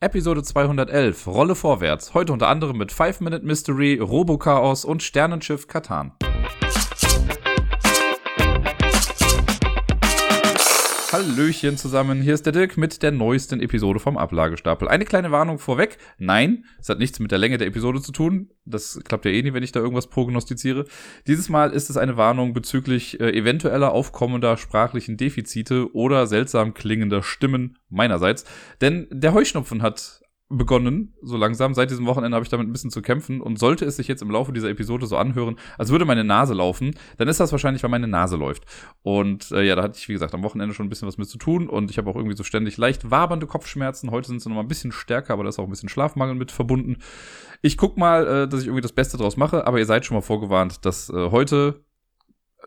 Episode 211, Rolle vorwärts. Heute unter anderem mit 5 Minute Mystery, Robochaos und Sternenschiff Katan. Hallöchen zusammen, hier ist der Dirk mit der neuesten Episode vom Ablagestapel. Eine kleine Warnung vorweg. Nein, es hat nichts mit der Länge der Episode zu tun. Das klappt ja eh nie, wenn ich da irgendwas prognostiziere. Dieses Mal ist es eine Warnung bezüglich äh, eventueller aufkommender sprachlichen Defizite oder seltsam klingender Stimmen meinerseits. Denn der Heuschnupfen hat begonnen, so langsam. Seit diesem Wochenende habe ich damit ein bisschen zu kämpfen. Und sollte es sich jetzt im Laufe dieser Episode so anhören, als würde meine Nase laufen, dann ist das wahrscheinlich, weil meine Nase läuft. Und äh, ja, da hatte ich, wie gesagt, am Wochenende schon ein bisschen was mit zu tun. Und ich habe auch irgendwie so ständig leicht wabernde Kopfschmerzen. Heute sind sie noch mal ein bisschen stärker, aber da ist auch ein bisschen Schlafmangel mit verbunden. Ich guck mal, äh, dass ich irgendwie das Beste draus mache. Aber ihr seid schon mal vorgewarnt, dass äh, heute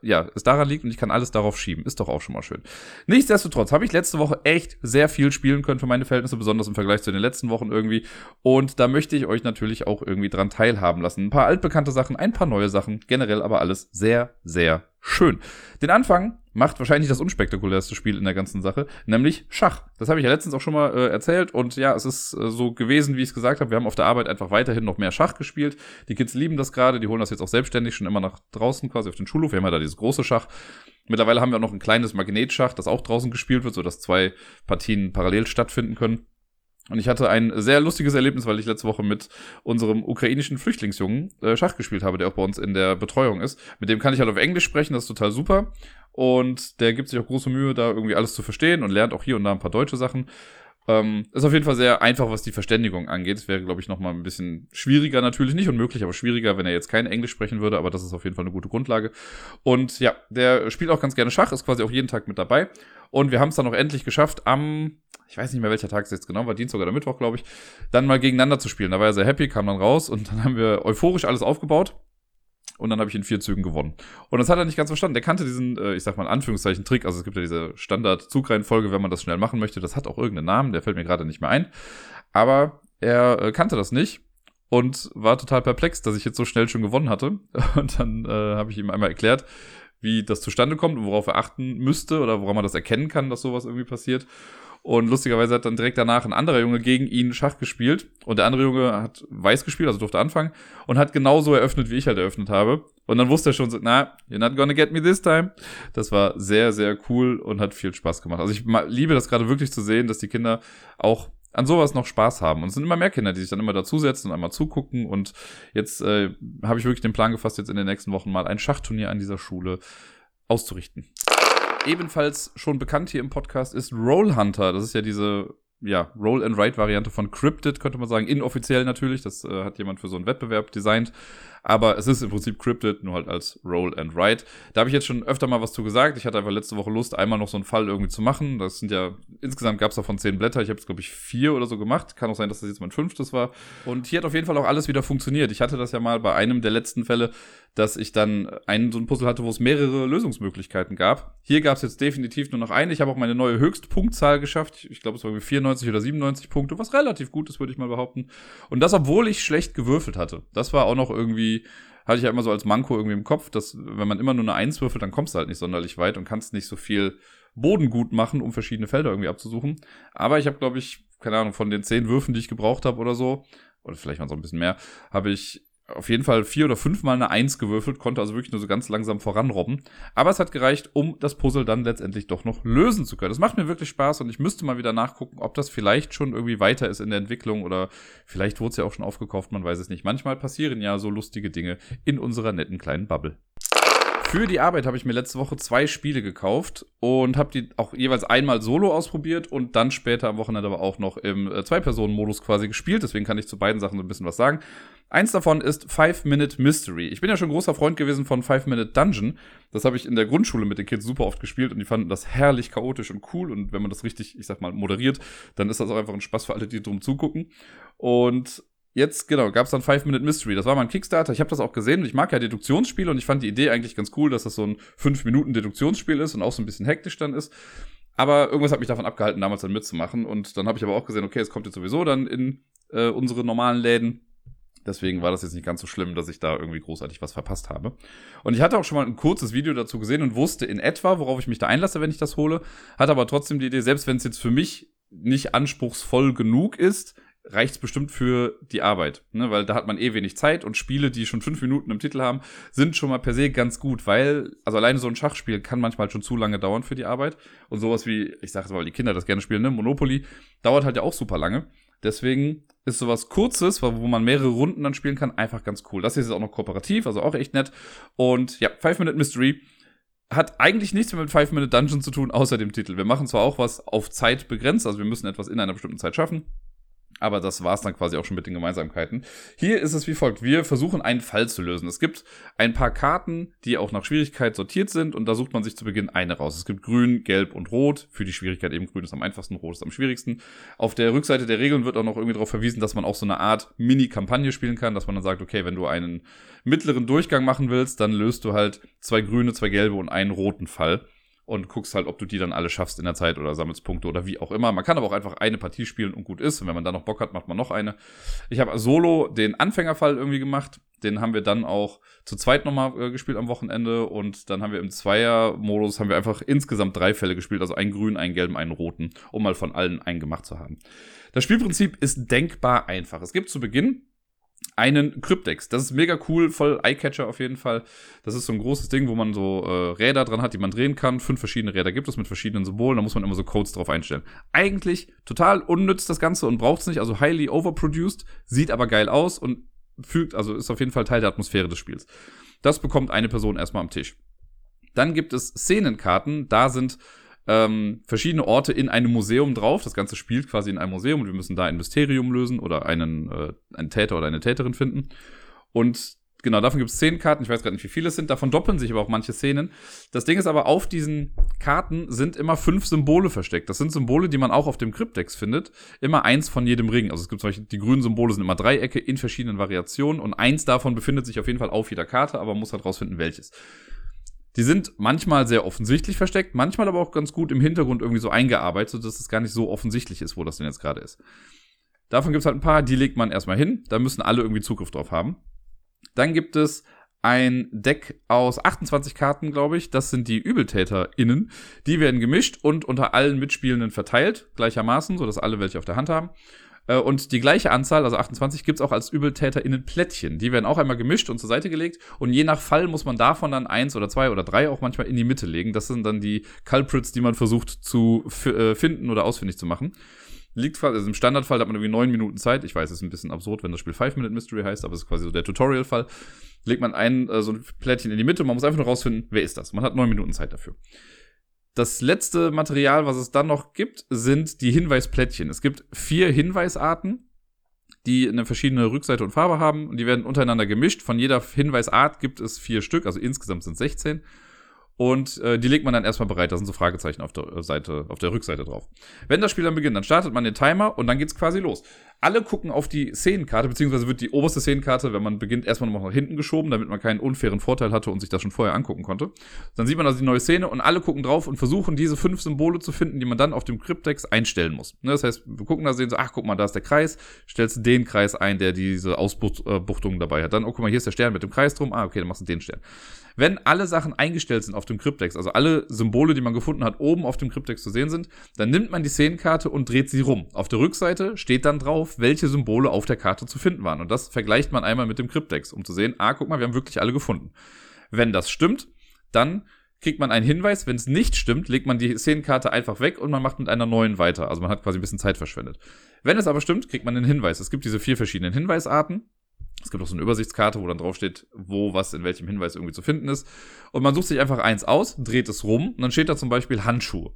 ja, es daran liegt und ich kann alles darauf schieben. Ist doch auch schon mal schön. Nichtsdestotrotz habe ich letzte Woche echt sehr viel spielen können für meine Verhältnisse, besonders im Vergleich zu den letzten Wochen irgendwie. Und da möchte ich euch natürlich auch irgendwie dran teilhaben lassen. Ein paar altbekannte Sachen, ein paar neue Sachen, generell aber alles sehr, sehr schön. Den Anfang macht wahrscheinlich das unspektakulärste Spiel in der ganzen Sache, nämlich Schach. Das habe ich ja letztens auch schon mal äh, erzählt und ja, es ist äh, so gewesen, wie ich es gesagt habe. Wir haben auf der Arbeit einfach weiterhin noch mehr Schach gespielt. Die Kids lieben das gerade, die holen das jetzt auch selbstständig schon immer nach draußen quasi auf den Schulhof. Wir haben ja da dieses große Schach. Mittlerweile haben wir auch noch ein kleines Magnetschach, das auch draußen gespielt wird, sodass zwei Partien parallel stattfinden können. Und ich hatte ein sehr lustiges Erlebnis, weil ich letzte Woche mit unserem ukrainischen Flüchtlingsjungen äh, Schach gespielt habe, der auch bei uns in der Betreuung ist. Mit dem kann ich halt auf Englisch sprechen, das ist total super. Und der gibt sich auch große Mühe, da irgendwie alles zu verstehen und lernt auch hier und da ein paar deutsche Sachen. Ähm, ist auf jeden Fall sehr einfach, was die Verständigung angeht. Es wäre, glaube ich, nochmal ein bisschen schwieriger, natürlich nicht unmöglich, aber schwieriger, wenn er jetzt kein Englisch sprechen würde, aber das ist auf jeden Fall eine gute Grundlage. Und ja, der spielt auch ganz gerne Schach, ist quasi auch jeden Tag mit dabei. Und wir haben es dann auch endlich geschafft, am, ich weiß nicht mehr welcher Tag es jetzt genau war, Dienstag oder Mittwoch, glaube ich, dann mal gegeneinander zu spielen. Da war er sehr happy, kam dann raus und dann haben wir euphorisch alles aufgebaut. Und dann habe ich in vier Zügen gewonnen. Und das hat er nicht ganz verstanden. Der kannte diesen, äh, ich sag mal in Anführungszeichen, Trick. Also es gibt ja diese Standard-Zugreihenfolge, wenn man das schnell machen möchte. Das hat auch irgendeinen Namen, der fällt mir gerade nicht mehr ein. Aber er äh, kannte das nicht und war total perplex, dass ich jetzt so schnell schon gewonnen hatte. Und dann äh, habe ich ihm einmal erklärt, wie das zustande kommt und worauf er achten müsste oder woran man das erkennen kann, dass sowas irgendwie passiert. Und lustigerweise hat dann direkt danach ein anderer Junge gegen ihn Schach gespielt. Und der andere Junge hat weiß gespielt, also durfte anfangen. Und hat genauso eröffnet, wie ich halt eröffnet habe. Und dann wusste er schon so, na, you're not gonna get me this time. Das war sehr, sehr cool und hat viel Spaß gemacht. Also ich liebe das gerade wirklich zu sehen, dass die Kinder auch an sowas noch Spaß haben. Und es sind immer mehr Kinder, die sich dann immer dazusetzen und einmal zugucken. Und jetzt äh, habe ich wirklich den Plan gefasst, jetzt in den nächsten Wochen mal ein Schachturnier an dieser Schule auszurichten ebenfalls schon bekannt hier im Podcast ist Roll Hunter. Das ist ja diese ja, Roll-and-Write-Variante von Cryptid, könnte man sagen. Inoffiziell natürlich. Das äh, hat jemand für so einen Wettbewerb designt. Aber es ist im Prinzip Cryptid, nur halt als Roll and Write. Da habe ich jetzt schon öfter mal was zu gesagt. Ich hatte einfach letzte Woche Lust, einmal noch so einen Fall irgendwie zu machen. Das sind ja, insgesamt gab es davon zehn Blätter. Ich habe es, glaube ich, vier oder so gemacht. Kann auch sein, dass das jetzt mein fünftes war. Und hier hat auf jeden Fall auch alles wieder funktioniert. Ich hatte das ja mal bei einem der letzten Fälle, dass ich dann einen so ein Puzzle hatte, wo es mehrere Lösungsmöglichkeiten gab. Hier gab es jetzt definitiv nur noch eine. Ich habe auch meine neue Höchstpunktzahl geschafft. Ich glaube, es war irgendwie 94 oder 97 Punkte, was relativ gut ist, würde ich mal behaupten. Und das, obwohl ich schlecht gewürfelt hatte. Das war auch noch irgendwie hatte ich ja immer so als Manko irgendwie im Kopf, dass wenn man immer nur eine Eins würfelt, dann kommst du halt nicht sonderlich weit und kannst nicht so viel Boden gut machen, um verschiedene Felder irgendwie abzusuchen. Aber ich habe, glaube ich, keine Ahnung, von den zehn Würfen, die ich gebraucht habe oder so, oder vielleicht waren es auch ein bisschen mehr, habe ich auf jeden Fall vier oder fünfmal eine Eins gewürfelt, konnte also wirklich nur so ganz langsam voranrobben. Aber es hat gereicht, um das Puzzle dann letztendlich doch noch lösen zu können. Das macht mir wirklich Spaß und ich müsste mal wieder nachgucken, ob das vielleicht schon irgendwie weiter ist in der Entwicklung oder vielleicht wurde es ja auch schon aufgekauft, man weiß es nicht. Manchmal passieren ja so lustige Dinge in unserer netten kleinen Bubble. Für die Arbeit habe ich mir letzte Woche zwei Spiele gekauft und habe die auch jeweils einmal solo ausprobiert und dann später am Wochenende aber auch noch im äh, Zwei-Personen-Modus quasi gespielt. Deswegen kann ich zu beiden Sachen so ein bisschen was sagen. Eins davon ist Five Minute Mystery. Ich bin ja schon großer Freund gewesen von Five Minute Dungeon. Das habe ich in der Grundschule mit den Kids super oft gespielt und die fanden das herrlich chaotisch und cool. Und wenn man das richtig, ich sag mal, moderiert, dann ist das auch einfach ein Spaß für alle, die drum zugucken. Und jetzt, genau, gab es dann Five Minute Mystery. Das war mal ein Kickstarter. Ich habe das auch gesehen ich mag ja Deduktionsspiele und ich fand die Idee eigentlich ganz cool, dass das so ein 5-Minuten-Deduktionsspiel ist und auch so ein bisschen hektisch dann ist. Aber irgendwas hat mich davon abgehalten, damals dann mitzumachen. Und dann habe ich aber auch gesehen, okay, es kommt jetzt sowieso dann in äh, unsere normalen Läden. Deswegen war das jetzt nicht ganz so schlimm, dass ich da irgendwie großartig was verpasst habe. Und ich hatte auch schon mal ein kurzes Video dazu gesehen und wusste in etwa, worauf ich mich da einlasse, wenn ich das hole. Hatte aber trotzdem die Idee, selbst wenn es jetzt für mich nicht anspruchsvoll genug ist, reicht's bestimmt für die Arbeit, ne? weil da hat man eh wenig Zeit und Spiele, die schon fünf Minuten im Titel haben, sind schon mal per se ganz gut, weil, also alleine so ein Schachspiel kann manchmal schon zu lange dauern für die Arbeit und sowas wie, ich sage weil die Kinder das gerne spielen, ne? Monopoly dauert halt ja auch super lange. Deswegen ist sowas Kurzes, wo man mehrere Runden dann spielen kann, einfach ganz cool. Das hier ist auch noch kooperativ, also auch echt nett. Und ja, Five Minute Mystery hat eigentlich nichts mehr mit Five Minute Dungeon zu tun, außer dem Titel. Wir machen zwar auch was auf Zeit begrenzt, also wir müssen etwas in einer bestimmten Zeit schaffen. Aber das war's dann quasi auch schon mit den Gemeinsamkeiten. Hier ist es wie folgt. Wir versuchen einen Fall zu lösen. Es gibt ein paar Karten, die auch nach Schwierigkeit sortiert sind und da sucht man sich zu Beginn eine raus. Es gibt grün, gelb und rot. Für die Schwierigkeit eben grün ist am einfachsten, rot ist am schwierigsten. Auf der Rückseite der Regeln wird auch noch irgendwie darauf verwiesen, dass man auch so eine Art Mini-Kampagne spielen kann, dass man dann sagt, okay, wenn du einen mittleren Durchgang machen willst, dann löst du halt zwei grüne, zwei gelbe und einen roten Fall und guckst halt, ob du die dann alle schaffst in der Zeit oder sammelst Punkte oder wie auch immer. Man kann aber auch einfach eine Partie spielen und gut ist. Und wenn man dann noch Bock hat, macht man noch eine. Ich habe solo den Anfängerfall irgendwie gemacht. Den haben wir dann auch zu zweit nochmal äh, gespielt am Wochenende. Und dann haben wir im Zweier-Modus haben wir einfach insgesamt drei Fälle gespielt. Also einen grünen, einen gelben, einen roten, um mal von allen einen gemacht zu haben. Das Spielprinzip ist denkbar einfach. Es gibt zu Beginn einen Cryptex. Das ist mega cool, voll Eyecatcher auf jeden Fall. Das ist so ein großes Ding, wo man so äh, Räder dran hat, die man drehen kann. Fünf verschiedene Räder gibt es mit verschiedenen Symbolen. Da muss man immer so Codes drauf einstellen. Eigentlich total unnütz das Ganze und braucht es nicht. Also highly overproduced, sieht aber geil aus und fügt, also ist auf jeden Fall Teil der Atmosphäre des Spiels. Das bekommt eine Person erstmal am Tisch. Dann gibt es Szenenkarten. Da sind ähm, verschiedene Orte in einem Museum drauf. Das Ganze spielt quasi in einem Museum und wir müssen da ein Mysterium lösen oder einen, äh, einen Täter oder eine Täterin finden. Und genau, davon gibt es zehn Karten. Ich weiß gerade nicht, wie viele es sind. Davon doppeln sich aber auch manche Szenen. Das Ding ist aber, auf diesen Karten sind immer fünf Symbole versteckt. Das sind Symbole, die man auch auf dem Cryptex findet. Immer eins von jedem Ring. Also es gibt zum Beispiel, die grünen Symbole sind immer Dreiecke in verschiedenen Variationen und eins davon befindet sich auf jeden Fall auf jeder Karte, aber man muss halt rausfinden, welches. Die sind manchmal sehr offensichtlich versteckt, manchmal aber auch ganz gut im Hintergrund irgendwie so eingearbeitet, dass es gar nicht so offensichtlich ist, wo das denn jetzt gerade ist. Davon gibt es halt ein paar, die legt man erstmal hin, da müssen alle irgendwie Zugriff drauf haben. Dann gibt es ein Deck aus 28 Karten, glaube ich. Das sind die ÜbeltäterInnen. Die werden gemischt und unter allen Mitspielenden verteilt, gleichermaßen, sodass alle welche auf der Hand haben. Äh, und die gleiche Anzahl, also 28, gibt's auch als ÜbeltäterInnen Plättchen. Die werden auch einmal gemischt und zur Seite gelegt. Und je nach Fall muss man davon dann eins oder zwei oder drei auch manchmal in die Mitte legen. Das sind dann die Culprits, die man versucht zu äh, finden oder ausfindig zu machen. Liegt also im Standardfall hat man irgendwie neun Minuten Zeit. Ich weiß, es ist ein bisschen absurd, wenn das Spiel Five Minute Mystery heißt, aber es ist quasi so der Tutorial-Fall. Legt man ein, äh, so ein Plättchen in die Mitte und man muss einfach nur rausfinden, wer ist das. Man hat neun Minuten Zeit dafür. Das letzte Material, was es dann noch gibt, sind die Hinweisplättchen. Es gibt vier Hinweisarten, die eine verschiedene Rückseite und Farbe haben und die werden untereinander gemischt. Von jeder Hinweisart gibt es vier Stück, also insgesamt sind es 16. Und äh, die legt man dann erstmal bereit. Da sind so Fragezeichen auf der Seite, auf der Rückseite drauf. Wenn das Spiel dann beginnt, dann startet man den Timer und dann geht's quasi los. Alle gucken auf die Szenenkarte, beziehungsweise wird die oberste Szenenkarte, wenn man beginnt, erstmal noch nach hinten geschoben, damit man keinen unfairen Vorteil hatte und sich das schon vorher angucken konnte. Dann sieht man also die neue Szene und alle gucken drauf und versuchen, diese fünf Symbole zu finden, die man dann auf dem Cryptex einstellen muss. Ne, das heißt, wir gucken da, sehen so, ach, guck mal, da ist der Kreis, stellst du den Kreis ein, der diese Ausbuchtungen dabei hat. Dann, oh, guck mal, hier ist der Stern mit dem Kreis drum, ah, okay, dann machst du den Stern. Wenn alle Sachen eingestellt sind auf dem Cryptex, also alle Symbole, die man gefunden hat, oben auf dem Cryptex zu sehen sind, dann nimmt man die Szenenkarte und dreht sie rum. Auf der Rückseite steht dann drauf, welche Symbole auf der Karte zu finden waren. Und das vergleicht man einmal mit dem Cryptex, um zu sehen, ah, guck mal, wir haben wirklich alle gefunden. Wenn das stimmt, dann kriegt man einen Hinweis. Wenn es nicht stimmt, legt man die Szenenkarte einfach weg und man macht mit einer neuen weiter. Also man hat quasi ein bisschen Zeit verschwendet. Wenn es aber stimmt, kriegt man einen Hinweis. Es gibt diese vier verschiedenen Hinweisarten. Es gibt auch so eine Übersichtskarte, wo dann drauf steht, wo was in welchem Hinweis irgendwie zu finden ist. Und man sucht sich einfach eins aus, dreht es rum und dann steht da zum Beispiel Handschuhe.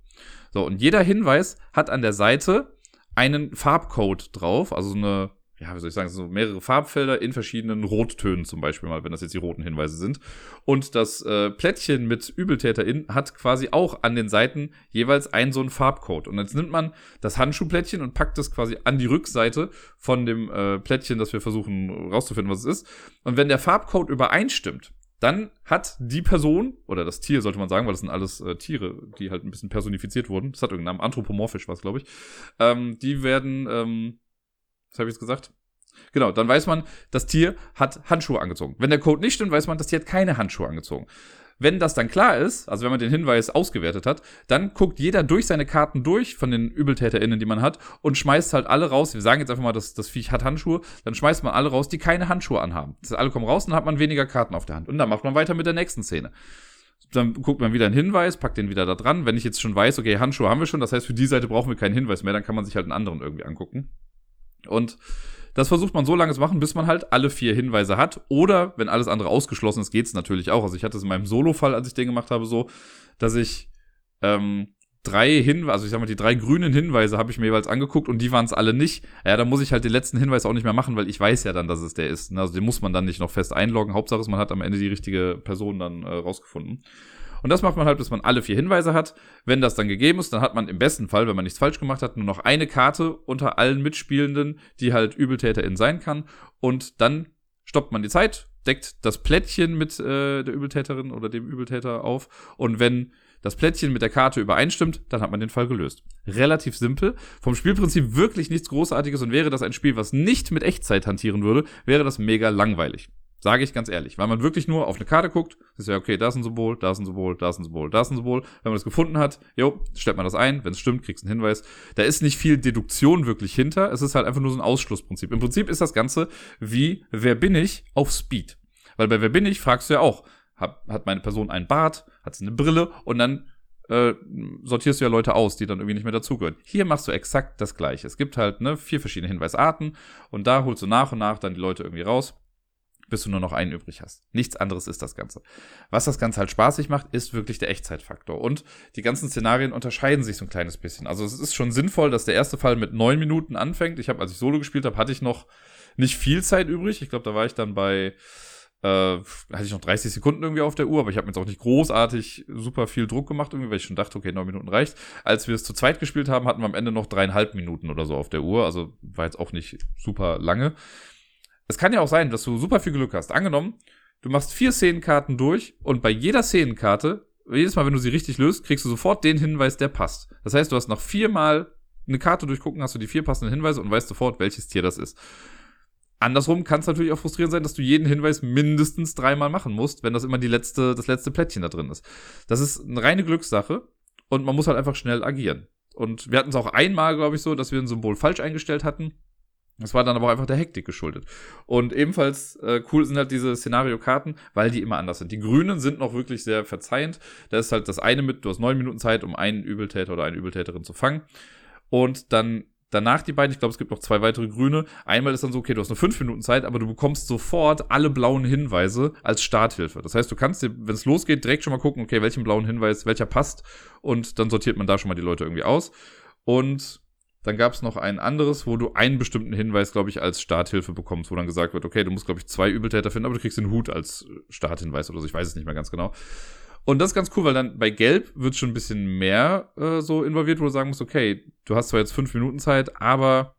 So, und jeder Hinweis hat an der Seite einen Farbcode drauf, also eine ja, wie soll ich sagen, so mehrere Farbfelder in verschiedenen Rottönen zum Beispiel mal, wenn das jetzt die roten Hinweise sind. Und das äh, Plättchen mit ÜbeltäterIn hat quasi auch an den Seiten jeweils einen so einen Farbcode. Und jetzt nimmt man das Handschuhplättchen und packt es quasi an die Rückseite von dem äh, Plättchen, das wir versuchen rauszufinden, was es ist. Und wenn der Farbcode übereinstimmt, dann hat die Person, oder das Tier sollte man sagen, weil das sind alles äh, Tiere, die halt ein bisschen personifiziert wurden. Das hat irgendeinen Namen, anthropomorphisch was, glaube ich. Ähm, die werden, ähm, was habe ich jetzt gesagt? Genau, dann weiß man, das Tier hat Handschuhe angezogen. Wenn der Code nicht stimmt, weiß man, das Tier hat keine Handschuhe angezogen. wenn das dann klar ist, also wenn man den Hinweis ausgewertet hat, dann guckt jeder durch seine Karten durch von den ÜbeltäterInnen, die man hat und schmeißt halt alle raus. Wir sagen jetzt einfach mal, dass das Viech hat Handschuhe, dann schmeißt man alle raus, die keine Handschuhe anhaben. Das alle kommen raus dann hat man weniger Karten auf der Hand. Und dann macht man weiter mit der nächsten Szene. Dann guckt man wieder einen Hinweis, packt den wieder da dran. Wenn ich jetzt schon weiß, okay, Handschuhe haben wir schon, das heißt, für die Seite brauchen wir keinen Hinweis mehr, dann kann man sich halt einen anderen irgendwie angucken. Und das versucht man so lange zu machen, bis man halt alle vier Hinweise hat. Oder wenn alles andere ausgeschlossen ist, geht's natürlich auch. Also ich hatte es in meinem Solo-Fall, als ich den gemacht habe, so, dass ich ähm, drei Hinweise, also ich sag mal, die drei grünen Hinweise habe ich mir jeweils angeguckt und die waren es alle nicht. Ja, da muss ich halt den letzten Hinweis auch nicht mehr machen, weil ich weiß ja dann, dass es der ist. Also den muss man dann nicht noch fest einloggen. Hauptsache ist, man hat am Ende die richtige Person dann äh, rausgefunden. Und das macht man halt, bis man alle vier Hinweise hat. Wenn das dann gegeben ist, dann hat man im besten Fall, wenn man nichts falsch gemacht hat, nur noch eine Karte unter allen Mitspielenden, die halt Übeltäterin sein kann. Und dann stoppt man die Zeit, deckt das Plättchen mit äh, der Übeltäterin oder dem Übeltäter auf. Und wenn das Plättchen mit der Karte übereinstimmt, dann hat man den Fall gelöst. Relativ simpel. Vom Spielprinzip wirklich nichts Großartiges und wäre das ein Spiel, was nicht mit Echtzeit hantieren würde, wäre das mega langweilig. Sage ich ganz ehrlich. Weil man wirklich nur auf eine Karte guckt, ist ja, okay, da ist ein Symbol, da ist ein Symbol, da ist ein Symbol, da ist ein Symbol. Wenn man das gefunden hat, jo, stellt man das ein. Wenn es stimmt, kriegst du einen Hinweis. Da ist nicht viel Deduktion wirklich hinter. Es ist halt einfach nur so ein Ausschlussprinzip. Im Prinzip ist das Ganze wie, wer bin ich auf Speed? Weil bei wer bin ich fragst du ja auch, hat, hat meine Person einen Bart, hat sie eine Brille und dann äh, sortierst du ja Leute aus, die dann irgendwie nicht mehr dazugehören. Hier machst du exakt das gleiche. Es gibt halt ne, vier verschiedene Hinweisarten und da holst du nach und nach dann die Leute irgendwie raus bis du nur noch einen übrig hast. Nichts anderes ist das Ganze. Was das Ganze halt spaßig macht, ist wirklich der Echtzeitfaktor. Und die ganzen Szenarien unterscheiden sich so ein kleines bisschen. Also es ist schon sinnvoll, dass der erste Fall mit neun Minuten anfängt. Ich habe, als ich Solo gespielt habe, hatte ich noch nicht viel Zeit übrig. Ich glaube, da war ich dann bei äh, hatte ich noch 30 Sekunden irgendwie auf der Uhr, aber ich habe mir jetzt auch nicht großartig super viel Druck gemacht, irgendwie, weil ich schon dachte, okay, neun Minuten reicht. Als wir es zu zweit gespielt haben, hatten wir am Ende noch dreieinhalb Minuten oder so auf der Uhr, also war jetzt auch nicht super lange es kann ja auch sein, dass du super viel Glück hast. Angenommen, du machst vier Szenenkarten durch und bei jeder Szenenkarte, jedes Mal, wenn du sie richtig löst, kriegst du sofort den Hinweis, der passt. Das heißt, du hast nach viermal eine Karte durchgucken, hast du die vier passenden Hinweise und weißt sofort, welches Tier das ist. Andersrum kann es natürlich auch frustrierend sein, dass du jeden Hinweis mindestens dreimal machen musst, wenn das immer die letzte, das letzte Plättchen da drin ist. Das ist eine reine Glückssache und man muss halt einfach schnell agieren. Und wir hatten es auch einmal, glaube ich, so, dass wir ein Symbol falsch eingestellt hatten. Das war dann aber auch einfach der Hektik geschuldet. Und ebenfalls äh, cool sind halt diese Szenario-Karten, weil die immer anders sind. Die grünen sind noch wirklich sehr verzeihend. Da ist halt das eine mit, du hast neun Minuten Zeit, um einen Übeltäter oder eine Übeltäterin zu fangen. Und dann danach die beiden, ich glaube, es gibt noch zwei weitere grüne. Einmal ist dann so, okay, du hast nur fünf Minuten Zeit, aber du bekommst sofort alle blauen Hinweise als Starthilfe. Das heißt, du kannst dir, wenn es losgeht, direkt schon mal gucken, okay, welchen blauen Hinweis, welcher passt. Und dann sortiert man da schon mal die Leute irgendwie aus. Und dann gab es noch ein anderes, wo du einen bestimmten Hinweis, glaube ich, als Starthilfe bekommst, wo dann gesagt wird, okay, du musst, glaube ich, zwei Übeltäter finden, aber du kriegst den Hut als Starthinweis oder so. Ich weiß es nicht mehr ganz genau. Und das ist ganz cool, weil dann bei Gelb wird schon ein bisschen mehr äh, so involviert, wo du sagen musst, okay, du hast zwar jetzt fünf Minuten Zeit, aber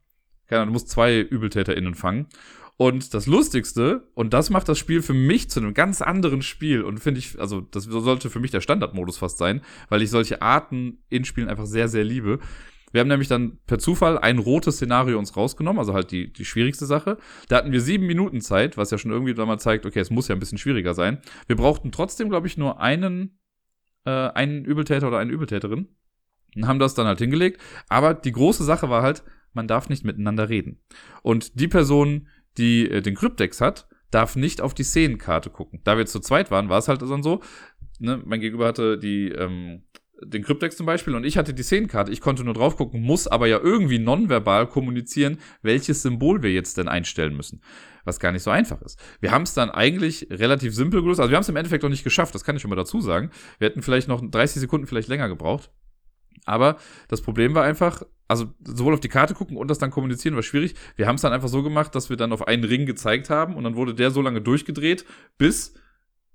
keine Ahnung, du musst zwei ÜbeltäterInnen fangen. Und das Lustigste, und das macht das Spiel für mich zu einem ganz anderen Spiel, und finde ich, also das sollte für mich der Standardmodus fast sein, weil ich solche Arten in Spielen einfach sehr, sehr liebe wir haben nämlich dann per Zufall ein rotes Szenario uns rausgenommen, also halt die, die schwierigste Sache. Da hatten wir sieben Minuten Zeit, was ja schon irgendwie mal zeigt, okay, es muss ja ein bisschen schwieriger sein. Wir brauchten trotzdem, glaube ich, nur einen, äh, einen Übeltäter oder eine Übeltäterin und haben das dann halt hingelegt. Aber die große Sache war halt, man darf nicht miteinander reden. Und die Person, die äh, den Kryptex hat, darf nicht auf die Szenenkarte gucken. Da wir zu zweit waren, war es halt dann so, ne, mein Gegenüber hatte die, ähm, den Kryptex zum Beispiel und ich hatte die Szenenkarte. Ich konnte nur drauf gucken, muss aber ja irgendwie nonverbal kommunizieren, welches Symbol wir jetzt denn einstellen müssen. Was gar nicht so einfach ist. Wir haben es dann eigentlich relativ simpel gelöst. Also wir haben es im Endeffekt noch nicht geschafft, das kann ich schon mal dazu sagen. Wir hätten vielleicht noch 30 Sekunden vielleicht länger gebraucht. Aber das Problem war einfach, also sowohl auf die Karte gucken und das dann kommunizieren war schwierig. Wir haben es dann einfach so gemacht, dass wir dann auf einen Ring gezeigt haben und dann wurde der so lange durchgedreht, bis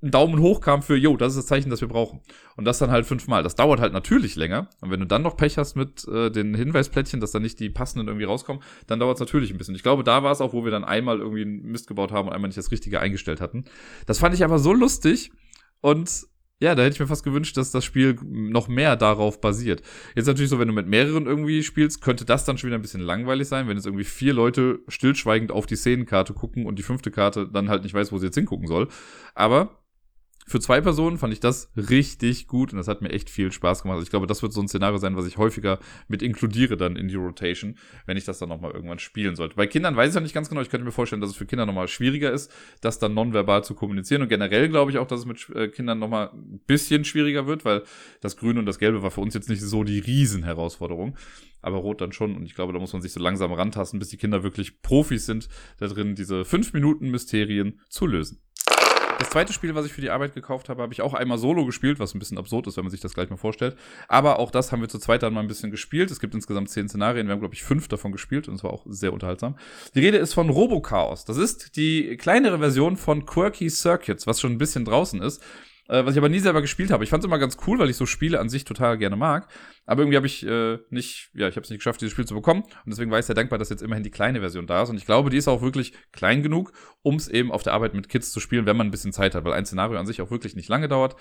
ein Daumen hoch kam für, jo, das ist das Zeichen, das wir brauchen. Und das dann halt fünfmal. Das dauert halt natürlich länger. Und wenn du dann noch Pech hast mit äh, den Hinweisplättchen, dass dann nicht die passenden irgendwie rauskommen, dann dauert es natürlich ein bisschen. Ich glaube, da war es auch, wo wir dann einmal irgendwie einen Mist gebaut haben und einmal nicht das Richtige eingestellt hatten. Das fand ich aber so lustig. Und ja, da hätte ich mir fast gewünscht, dass das Spiel noch mehr darauf basiert. Jetzt natürlich so, wenn du mit mehreren irgendwie spielst, könnte das dann schon wieder ein bisschen langweilig sein, wenn jetzt irgendwie vier Leute stillschweigend auf die Szenenkarte gucken und die fünfte Karte dann halt nicht weiß, wo sie jetzt hingucken soll. Aber für zwei Personen fand ich das richtig gut und das hat mir echt viel Spaß gemacht. Also ich glaube, das wird so ein Szenario sein, was ich häufiger mit inkludiere dann in die Rotation, wenn ich das dann nochmal irgendwann spielen sollte. Bei Kindern weiß ich ja nicht ganz genau. Ich könnte mir vorstellen, dass es für Kinder nochmal schwieriger ist, das dann nonverbal zu kommunizieren. Und generell glaube ich auch, dass es mit äh, Kindern nochmal ein bisschen schwieriger wird, weil das Grüne und das Gelbe war für uns jetzt nicht so die Riesenherausforderung. Aber Rot dann schon. Und ich glaube, da muss man sich so langsam rantasten, bis die Kinder wirklich Profis sind, da drin diese fünf Minuten Mysterien zu lösen. Das zweite Spiel, was ich für die Arbeit gekauft habe, habe ich auch einmal solo gespielt, was ein bisschen absurd ist, wenn man sich das gleich mal vorstellt. Aber auch das haben wir zu zweit dann mal ein bisschen gespielt. Es gibt insgesamt zehn Szenarien. Wir haben, glaube ich, fünf davon gespielt und es war auch sehr unterhaltsam. Die Rede ist von Robochaos. Das ist die kleinere Version von Quirky Circuits, was schon ein bisschen draußen ist äh, was ich aber nie selber gespielt habe. Ich fand es immer ganz cool, weil ich so Spiele an sich total gerne mag. Aber irgendwie habe ich äh, nicht, ja, ich habe es nicht geschafft, dieses Spiel zu bekommen. Und deswegen war ich sehr dankbar, dass jetzt immerhin die kleine Version da ist. Und ich glaube, die ist auch wirklich klein genug, um es eben auf der Arbeit mit Kids zu spielen, wenn man ein bisschen Zeit hat, weil ein Szenario an sich auch wirklich nicht lange dauert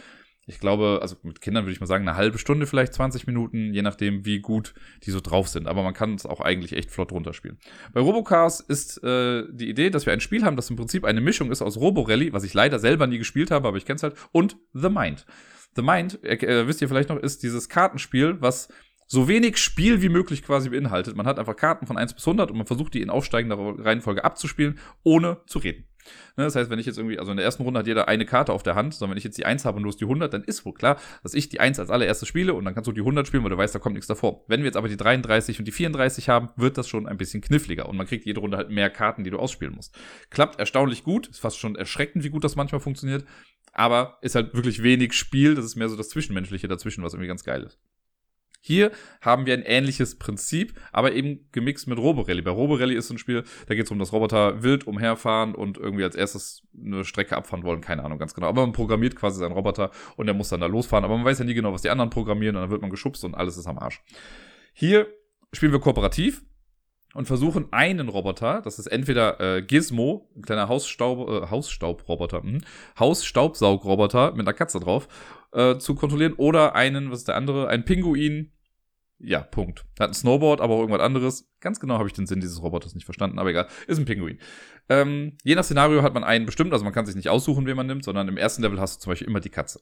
ich glaube, also mit Kindern würde ich mal sagen, eine halbe Stunde, vielleicht 20 Minuten, je nachdem, wie gut die so drauf sind. Aber man kann es auch eigentlich echt flott runterspielen. Bei Robocars ist äh, die Idee, dass wir ein Spiel haben, das im Prinzip eine Mischung ist aus Roborally, was ich leider selber nie gespielt habe, aber ich kenne es halt, und The Mind. The Mind, äh, wisst ihr vielleicht noch, ist dieses Kartenspiel, was so wenig Spiel wie möglich quasi beinhaltet. Man hat einfach Karten von 1 bis 100 und man versucht die in aufsteigender Reihenfolge abzuspielen, ohne zu reden. Ne, das heißt, wenn ich jetzt irgendwie, also in der ersten Runde hat jeder eine Karte auf der Hand, sondern wenn ich jetzt die 1 habe und du hast die 100, dann ist wohl klar, dass ich die 1 als allererstes spiele und dann kannst du die 100 spielen, weil du weißt, da kommt nichts davor. Wenn wir jetzt aber die 33 und die 34 haben, wird das schon ein bisschen kniffliger und man kriegt jede Runde halt mehr Karten, die du ausspielen musst. Klappt erstaunlich gut, ist fast schon erschreckend, wie gut das manchmal funktioniert, aber ist halt wirklich wenig Spiel, das ist mehr so das Zwischenmenschliche dazwischen, was irgendwie ganz geil ist. Hier haben wir ein ähnliches Prinzip, aber eben gemixt mit Roborally. Bei Roborally ist ein Spiel, da geht es um das Roboter wild umherfahren und irgendwie als erstes eine Strecke abfahren wollen, keine Ahnung ganz genau. Aber man programmiert quasi seinen Roboter und der muss dann da losfahren. Aber man weiß ja nie genau, was die anderen programmieren und dann wird man geschubst und alles ist am Arsch. Hier spielen wir kooperativ und versuchen einen Roboter, das ist entweder äh, Gizmo, ein kleiner Hausstaub, äh, Hausstaubroboter, mh, Hausstaubsaugroboter mit einer Katze drauf, äh, zu kontrollieren oder einen, was ist der andere, ein Pinguin. Ja, Punkt. Hat ein Snowboard, aber auch irgendwas anderes. Ganz genau habe ich den Sinn dieses Roboters nicht verstanden, aber egal. Ist ein Pinguin. Ähm, je nach Szenario hat man einen bestimmt, also man kann sich nicht aussuchen, wen man nimmt, sondern im ersten Level hast du zum Beispiel immer die Katze.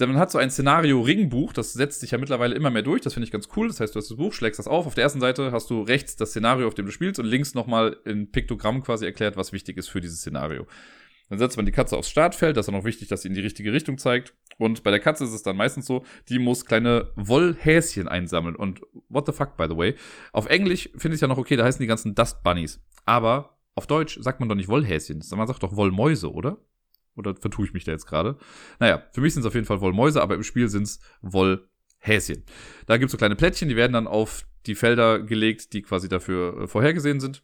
Man hat so ein Szenario-Ringbuch, das setzt sich ja mittlerweile immer mehr durch, das finde ich ganz cool. Das heißt, du hast das Buch, schlägst das auf. Auf der ersten Seite hast du rechts das Szenario, auf dem du spielst, und links nochmal in Piktogramm quasi erklärt, was wichtig ist für dieses Szenario. Dann setzt man die Katze aufs Startfeld, das ist auch wichtig, dass sie in die richtige Richtung zeigt. Und bei der Katze ist es dann meistens so, die muss kleine Wollhäschen einsammeln. Und what the fuck, by the way. Auf Englisch finde ich ja noch okay, da heißen die ganzen Dust Bunnies. Aber auf Deutsch sagt man doch nicht Wollhäschen, man sagt doch Wollmäuse, oder? Oder vertue ich mich da jetzt gerade? Naja, für mich sind es auf jeden Fall Wollmäuse, aber im Spiel sind es Wollhäschen. Da gibt es so kleine Plättchen, die werden dann auf die Felder gelegt, die quasi dafür äh, vorhergesehen sind.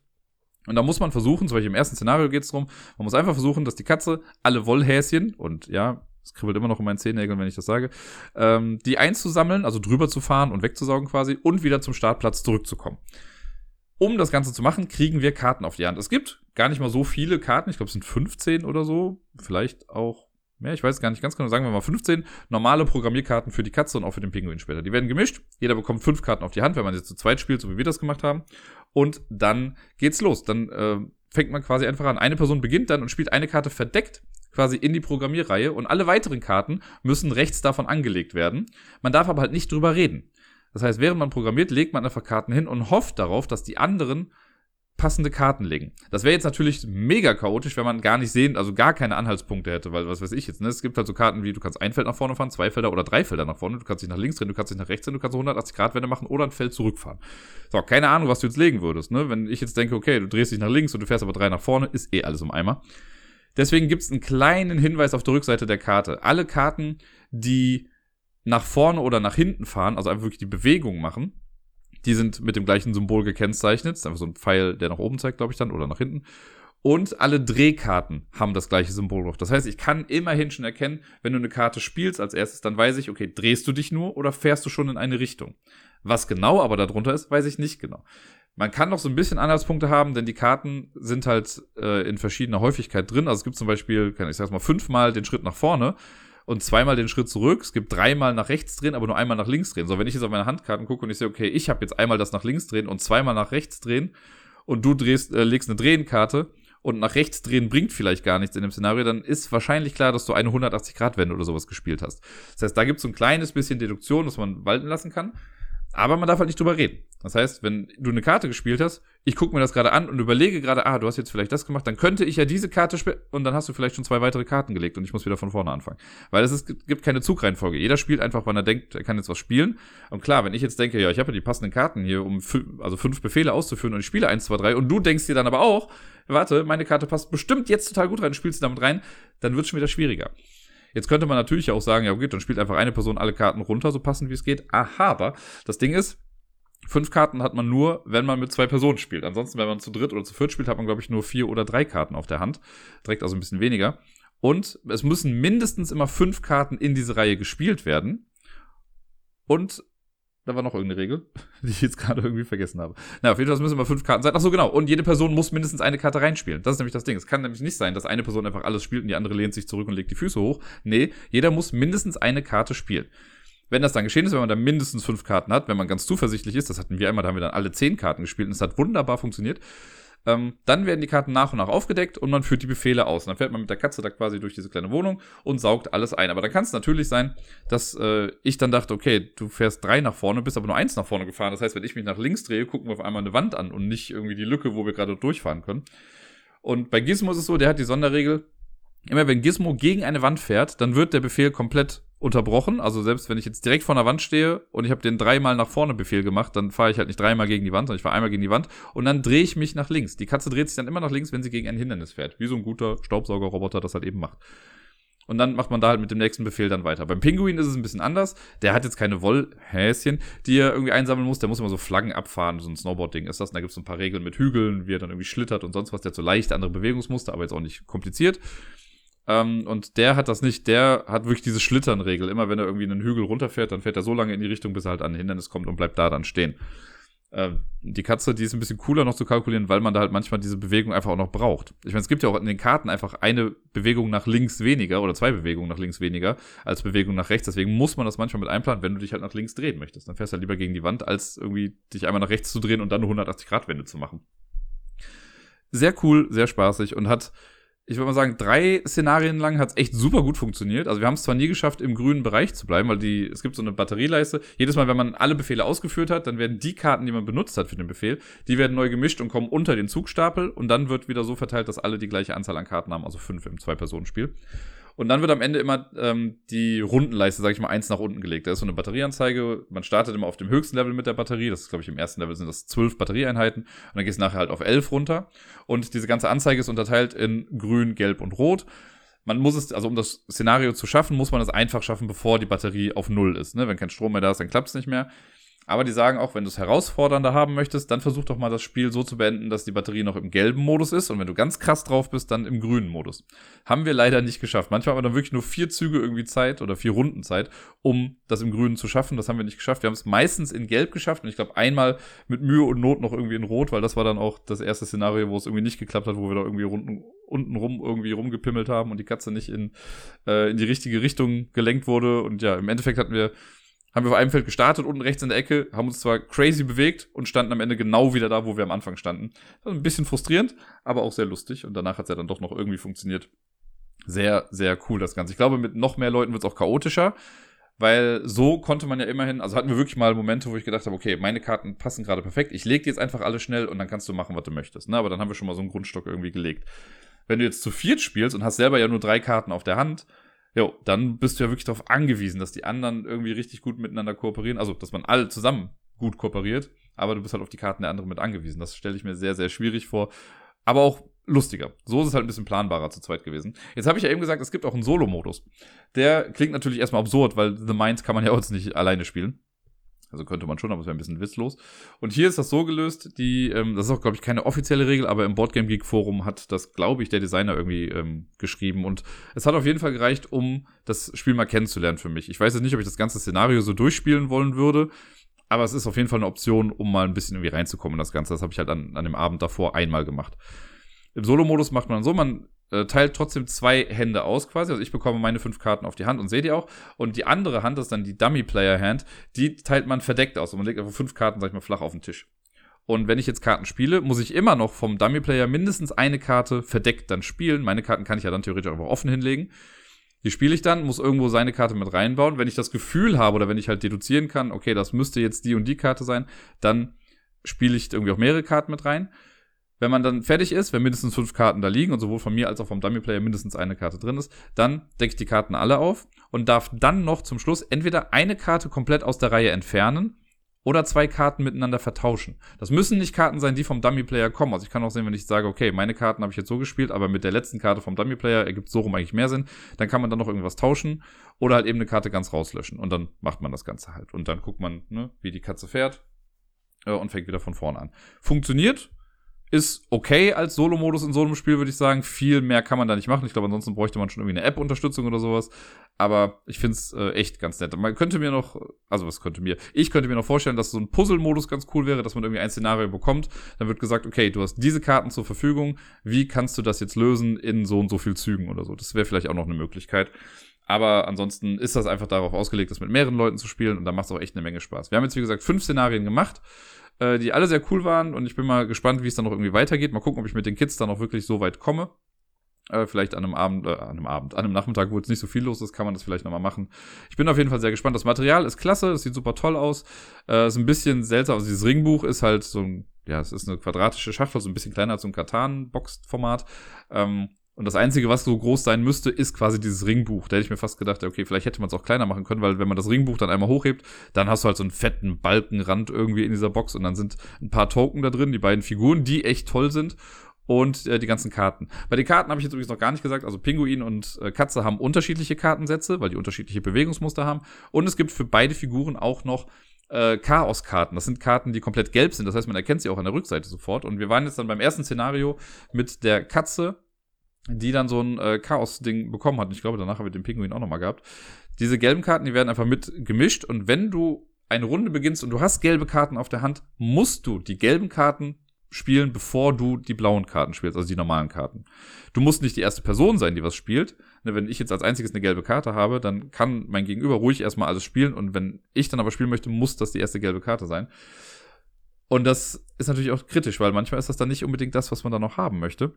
Und da muss man versuchen, zum Beispiel im ersten Szenario geht es darum, man muss einfach versuchen, dass die Katze alle Wollhäschen, und ja, es kribbelt immer noch in meinen Zehennägeln, wenn ich das sage, ähm, die einzusammeln, also drüber zu fahren und wegzusaugen quasi, und wieder zum Startplatz zurückzukommen. Um das Ganze zu machen, kriegen wir Karten auf die Hand. Es gibt gar nicht mal so viele Karten, ich glaube, es sind 15 oder so, vielleicht auch mehr, ich weiß gar nicht ganz genau, sagen wir mal 15 normale Programmierkarten für die Katze und auch für den Pinguin später. Die werden gemischt, jeder bekommt fünf Karten auf die Hand, wenn man jetzt zu zweit spielt, so wie wir das gemacht haben und dann geht's los. Dann äh, fängt man quasi einfach an. Eine Person beginnt dann und spielt eine Karte verdeckt quasi in die Programmierreihe und alle weiteren Karten müssen rechts davon angelegt werden. Man darf aber halt nicht drüber reden. Das heißt, während man programmiert, legt man einfach Karten hin und hofft darauf, dass die anderen passende Karten legen. Das wäre jetzt natürlich mega chaotisch, wenn man gar nicht sehen, also gar keine Anhaltspunkte hätte, weil was weiß ich jetzt, ne? Es gibt halt so Karten wie, du kannst ein Feld nach vorne fahren, zwei Felder oder drei Felder nach vorne, du kannst dich nach links drehen, du kannst dich nach rechts drehen, du kannst 180 Grad Wende machen oder ein Feld zurückfahren. So, keine Ahnung, was du jetzt legen würdest, ne? Wenn ich jetzt denke, okay, du drehst dich nach links und du fährst aber drei nach vorne, ist eh alles im Eimer. Deswegen gibt es einen kleinen Hinweis auf der Rückseite der Karte. Alle Karten, die nach vorne oder nach hinten fahren, also einfach wirklich die Bewegung machen, die sind mit dem gleichen Symbol gekennzeichnet. Das ist einfach so ein Pfeil, der nach oben zeigt, glaube ich dann, oder nach hinten. Und alle Drehkarten haben das gleiche Symbol drauf. Das heißt, ich kann immerhin schon erkennen, wenn du eine Karte spielst als erstes, dann weiß ich, okay, drehst du dich nur oder fährst du schon in eine Richtung? Was genau aber darunter ist, weiß ich nicht genau. Man kann noch so ein bisschen Anhaltspunkte haben, denn die Karten sind halt äh, in verschiedener Häufigkeit drin. Also es gibt zum Beispiel, kann ich sag mal, fünfmal den Schritt nach vorne und zweimal den Schritt zurück. Es gibt dreimal nach rechts drehen, aber nur einmal nach links drehen. So, wenn ich jetzt auf meine Handkarten gucke und ich sehe, okay, ich habe jetzt einmal das nach links drehen und zweimal nach rechts drehen und du drehst, äh, legst eine Drehenkarte und nach rechts drehen bringt vielleicht gar nichts in dem Szenario, dann ist wahrscheinlich klar, dass du eine 180-Grad-Wende oder sowas gespielt hast. Das heißt, da gibt es so ein kleines bisschen Deduktion, das man walten lassen kann. Aber man darf halt nicht drüber reden. Das heißt, wenn du eine Karte gespielt hast, ich gucke mir das gerade an und überlege gerade, ah, du hast jetzt vielleicht das gemacht, dann könnte ich ja diese Karte spielen und dann hast du vielleicht schon zwei weitere Karten gelegt und ich muss wieder von vorne anfangen. Weil es ist, gibt keine Zugreihenfolge. Jeder spielt einfach, wann er denkt, er kann jetzt was spielen. Und klar, wenn ich jetzt denke, ja, ich habe ja die passenden Karten hier, um also fünf Befehle auszuführen und ich spiele eins, zwei, drei und du denkst dir dann aber auch, warte, meine Karte passt bestimmt jetzt total gut rein, spielst du damit rein, dann wird es schon wieder schwieriger. Jetzt könnte man natürlich auch sagen, ja, okay, dann spielt einfach eine Person alle Karten runter, so passend wie es geht. Aha, aber das Ding ist, fünf Karten hat man nur, wenn man mit zwei Personen spielt. Ansonsten, wenn man zu dritt oder zu viert spielt, hat man, glaube ich, nur vier oder drei Karten auf der Hand. Direkt also ein bisschen weniger. Und es müssen mindestens immer fünf Karten in diese Reihe gespielt werden. Und da war noch irgendeine Regel, die ich jetzt gerade irgendwie vergessen habe. Na, auf jeden Fall müssen immer fünf Karten sein. Ach so, genau. Und jede Person muss mindestens eine Karte reinspielen. Das ist nämlich das Ding. Es kann nämlich nicht sein, dass eine Person einfach alles spielt und die andere lehnt sich zurück und legt die Füße hoch. Nee, jeder muss mindestens eine Karte spielen. Wenn das dann geschehen ist, wenn man da mindestens fünf Karten hat, wenn man ganz zuversichtlich ist, das hatten wir einmal, da haben wir dann alle zehn Karten gespielt und es hat wunderbar funktioniert, ähm, dann werden die Karten nach und nach aufgedeckt und man führt die Befehle aus. Und dann fährt man mit der Katze da quasi durch diese kleine Wohnung und saugt alles ein. Aber dann kann es natürlich sein, dass äh, ich dann dachte, okay, du fährst drei nach vorne, bist aber nur eins nach vorne gefahren. Das heißt, wenn ich mich nach links drehe, gucken wir auf einmal eine Wand an und nicht irgendwie die Lücke, wo wir gerade durchfahren können. Und bei Gizmo ist es so, der hat die Sonderregel, immer wenn Gizmo gegen eine Wand fährt, dann wird der Befehl komplett unterbrochen. Also selbst wenn ich jetzt direkt vor einer Wand stehe und ich habe den dreimal nach vorne Befehl gemacht, dann fahre ich halt nicht dreimal gegen die Wand, sondern ich fahre einmal gegen die Wand und dann drehe ich mich nach links. Die Katze dreht sich dann immer nach links, wenn sie gegen ein Hindernis fährt. Wie so ein guter Staubsaugerroboter das halt eben macht. Und dann macht man da halt mit dem nächsten Befehl dann weiter. Beim Pinguin ist es ein bisschen anders. Der hat jetzt keine Wollhäschen, die er irgendwie einsammeln muss. Der muss immer so Flaggen abfahren. So ein Snowboard-Ding ist das. Und da gibt es ein paar Regeln mit Hügeln, wie er dann irgendwie schlittert und sonst was. Der hat so leicht andere Bewegungsmuster, aber jetzt auch nicht kompliziert. Ähm, und der hat das nicht, der hat wirklich diese Schlitternregel. Immer wenn er irgendwie einen Hügel runterfährt, dann fährt er so lange in die Richtung, bis er halt an ein Hindernis kommt und bleibt da dann stehen. Ähm, die Katze, die ist ein bisschen cooler noch zu kalkulieren, weil man da halt manchmal diese Bewegung einfach auch noch braucht. Ich meine, es gibt ja auch in den Karten einfach eine Bewegung nach links weniger oder zwei Bewegungen nach links weniger als Bewegung nach rechts. Deswegen muss man das manchmal mit einplanen, wenn du dich halt nach links drehen möchtest. Dann fährst du halt lieber gegen die Wand, als irgendwie dich einmal nach rechts zu drehen und dann eine 180-Grad-Wende zu machen. Sehr cool, sehr spaßig und hat ich würde mal sagen, drei Szenarien lang hat es echt super gut funktioniert. Also wir haben es zwar nie geschafft, im grünen Bereich zu bleiben, weil die, es gibt so eine Batterieleiste. Jedes Mal, wenn man alle Befehle ausgeführt hat, dann werden die Karten, die man benutzt hat für den Befehl, die werden neu gemischt und kommen unter den Zugstapel und dann wird wieder so verteilt, dass alle die gleiche Anzahl an Karten haben, also fünf im Zwei-Personen-Spiel. Und dann wird am Ende immer ähm, die Rundenleiste, sag ich mal, eins nach unten gelegt. Da ist so eine Batterieanzeige. Man startet immer auf dem höchsten Level mit der Batterie. Das ist, glaube ich, im ersten Level sind das zwölf Batterieeinheiten. Und dann geht es nachher halt auf elf runter. Und diese ganze Anzeige ist unterteilt in grün, gelb und rot. Man muss es, also um das Szenario zu schaffen, muss man es einfach schaffen, bevor die Batterie auf null ist. Ne? Wenn kein Strom mehr da ist, dann klappt es nicht mehr. Aber die sagen auch, wenn du es herausfordernder haben möchtest, dann versuch doch mal das Spiel so zu beenden, dass die Batterie noch im gelben Modus ist und wenn du ganz krass drauf bist, dann im grünen Modus. Haben wir leider nicht geschafft. Manchmal haben wir dann wirklich nur vier Züge irgendwie Zeit oder vier Runden Zeit, um das im grünen zu schaffen. Das haben wir nicht geschafft. Wir haben es meistens in gelb geschafft und ich glaube einmal mit Mühe und Not noch irgendwie in rot, weil das war dann auch das erste Szenario, wo es irgendwie nicht geklappt hat, wo wir da irgendwie runden, unten rum irgendwie rumgepimmelt haben und die Katze nicht in, äh, in die richtige Richtung gelenkt wurde. Und ja, im Endeffekt hatten wir haben wir auf einem Feld gestartet, unten rechts in der Ecke, haben uns zwar crazy bewegt und standen am Ende genau wieder da, wo wir am Anfang standen. Ein bisschen frustrierend, aber auch sehr lustig und danach hat es ja dann doch noch irgendwie funktioniert. Sehr, sehr cool das Ganze. Ich glaube, mit noch mehr Leuten wird es auch chaotischer, weil so konnte man ja immerhin, also hatten wir wirklich mal Momente, wo ich gedacht habe, okay, meine Karten passen gerade perfekt, ich lege die jetzt einfach alle schnell und dann kannst du machen, was du möchtest. Ne? Aber dann haben wir schon mal so einen Grundstock irgendwie gelegt. Wenn du jetzt zu viert spielst und hast selber ja nur drei Karten auf der Hand, Jo, dann bist du ja wirklich darauf angewiesen, dass die anderen irgendwie richtig gut miteinander kooperieren. Also, dass man alle zusammen gut kooperiert, aber du bist halt auf die Karten der anderen mit angewiesen. Das stelle ich mir sehr, sehr schwierig vor. Aber auch lustiger. So ist es halt ein bisschen planbarer zu zweit gewesen. Jetzt habe ich ja eben gesagt, es gibt auch einen Solo-Modus. Der klingt natürlich erstmal absurd, weil The Mind kann man ja auch nicht alleine spielen. Also könnte man schon, aber es wäre ein bisschen witzlos. Und hier ist das so gelöst, die, ähm, das ist auch, glaube ich, keine offizielle Regel, aber im Boardgame Geek Forum hat das, glaube ich, der Designer irgendwie ähm, geschrieben. Und es hat auf jeden Fall gereicht, um das Spiel mal kennenzulernen für mich. Ich weiß jetzt nicht, ob ich das ganze Szenario so durchspielen wollen würde, aber es ist auf jeden Fall eine Option, um mal ein bisschen irgendwie reinzukommen in das Ganze. Das habe ich halt an, an dem Abend davor einmal gemacht. Im Solo-Modus macht man so, man äh, teilt trotzdem zwei Hände aus quasi. Also ich bekomme meine fünf Karten auf die Hand und sehe die auch. Und die andere Hand, das ist dann die Dummy-Player-Hand, die teilt man verdeckt aus. Und man legt einfach fünf Karten, sag ich mal, flach auf den Tisch. Und wenn ich jetzt Karten spiele, muss ich immer noch vom Dummy-Player mindestens eine Karte verdeckt dann spielen. Meine Karten kann ich ja dann theoretisch einfach offen hinlegen. Die spiele ich dann, muss irgendwo seine Karte mit reinbauen. Wenn ich das Gefühl habe oder wenn ich halt deduzieren kann, okay, das müsste jetzt die und die Karte sein, dann spiele ich irgendwie auch mehrere Karten mit rein. Wenn man dann fertig ist, wenn mindestens fünf Karten da liegen und sowohl von mir als auch vom Dummy-Player mindestens eine Karte drin ist, dann decke ich die Karten alle auf und darf dann noch zum Schluss entweder eine Karte komplett aus der Reihe entfernen oder zwei Karten miteinander vertauschen. Das müssen nicht Karten sein, die vom Dummy-Player kommen. Also ich kann auch sehen, wenn ich sage, okay, meine Karten habe ich jetzt so gespielt, aber mit der letzten Karte vom Dummy-Player ergibt so rum eigentlich mehr Sinn. Dann kann man dann noch irgendwas tauschen oder halt eben eine Karte ganz rauslöschen. Und dann macht man das Ganze halt. Und dann guckt man, ne, wie die Katze fährt äh, und fängt wieder von vorne an. Funktioniert, ist okay als Solo-Modus in so einem Spiel, würde ich sagen. Viel mehr kann man da nicht machen. Ich glaube, ansonsten bräuchte man schon irgendwie eine App-Unterstützung oder sowas. Aber ich finde es äh, echt ganz nett. Man könnte mir noch, also was könnte mir, ich könnte mir noch vorstellen, dass so ein Puzzle-Modus ganz cool wäre, dass man irgendwie ein Szenario bekommt. Dann wird gesagt, okay, du hast diese Karten zur Verfügung. Wie kannst du das jetzt lösen in so und so viel Zügen oder so? Das wäre vielleicht auch noch eine Möglichkeit. Aber ansonsten ist das einfach darauf ausgelegt, das mit mehreren Leuten zu spielen und da macht es auch echt eine Menge Spaß. Wir haben jetzt, wie gesagt, fünf Szenarien gemacht äh, die alle sehr cool waren und ich bin mal gespannt, wie es dann noch irgendwie weitergeht. Mal gucken, ob ich mit den Kids dann auch wirklich so weit komme. Äh, vielleicht an einem Abend, äh, an einem Abend, an einem Nachmittag, wo jetzt nicht so viel los ist, kann man das vielleicht nochmal machen. Ich bin auf jeden Fall sehr gespannt. Das Material ist klasse, das sieht super toll aus. Äh, ist ein bisschen seltsam. Also dieses Ringbuch ist halt so ein, ja, es ist eine quadratische Schachtel, so ein bisschen kleiner als so ein Katan-Box-Format. Ähm, und das Einzige, was so groß sein müsste, ist quasi dieses Ringbuch. Da hätte ich mir fast gedacht, okay, vielleicht hätte man es auch kleiner machen können, weil wenn man das Ringbuch dann einmal hochhebt, dann hast du halt so einen fetten Balkenrand irgendwie in dieser Box und dann sind ein paar Token da drin, die beiden Figuren, die echt toll sind und äh, die ganzen Karten. Bei den Karten habe ich jetzt übrigens noch gar nicht gesagt, also Pinguin und äh, Katze haben unterschiedliche Kartensätze, weil die unterschiedliche Bewegungsmuster haben und es gibt für beide Figuren auch noch äh, Chaos-Karten. Das sind Karten, die komplett gelb sind. Das heißt, man erkennt sie auch an der Rückseite sofort. Und wir waren jetzt dann beim ersten Szenario mit der Katze die dann so ein äh, Chaos-Ding bekommen hat. Und ich glaube, danach haben wir den Pinguin auch nochmal gehabt. Diese gelben Karten, die werden einfach mit gemischt. Und wenn du eine Runde beginnst und du hast gelbe Karten auf der Hand, musst du die gelben Karten spielen, bevor du die blauen Karten spielst, also die normalen Karten. Du musst nicht die erste Person sein, die was spielt. Ne, wenn ich jetzt als einziges eine gelbe Karte habe, dann kann mein Gegenüber ruhig erstmal alles spielen und wenn ich dann aber spielen möchte, muss das die erste gelbe Karte sein. Und das ist natürlich auch kritisch, weil manchmal ist das dann nicht unbedingt das, was man dann noch haben möchte.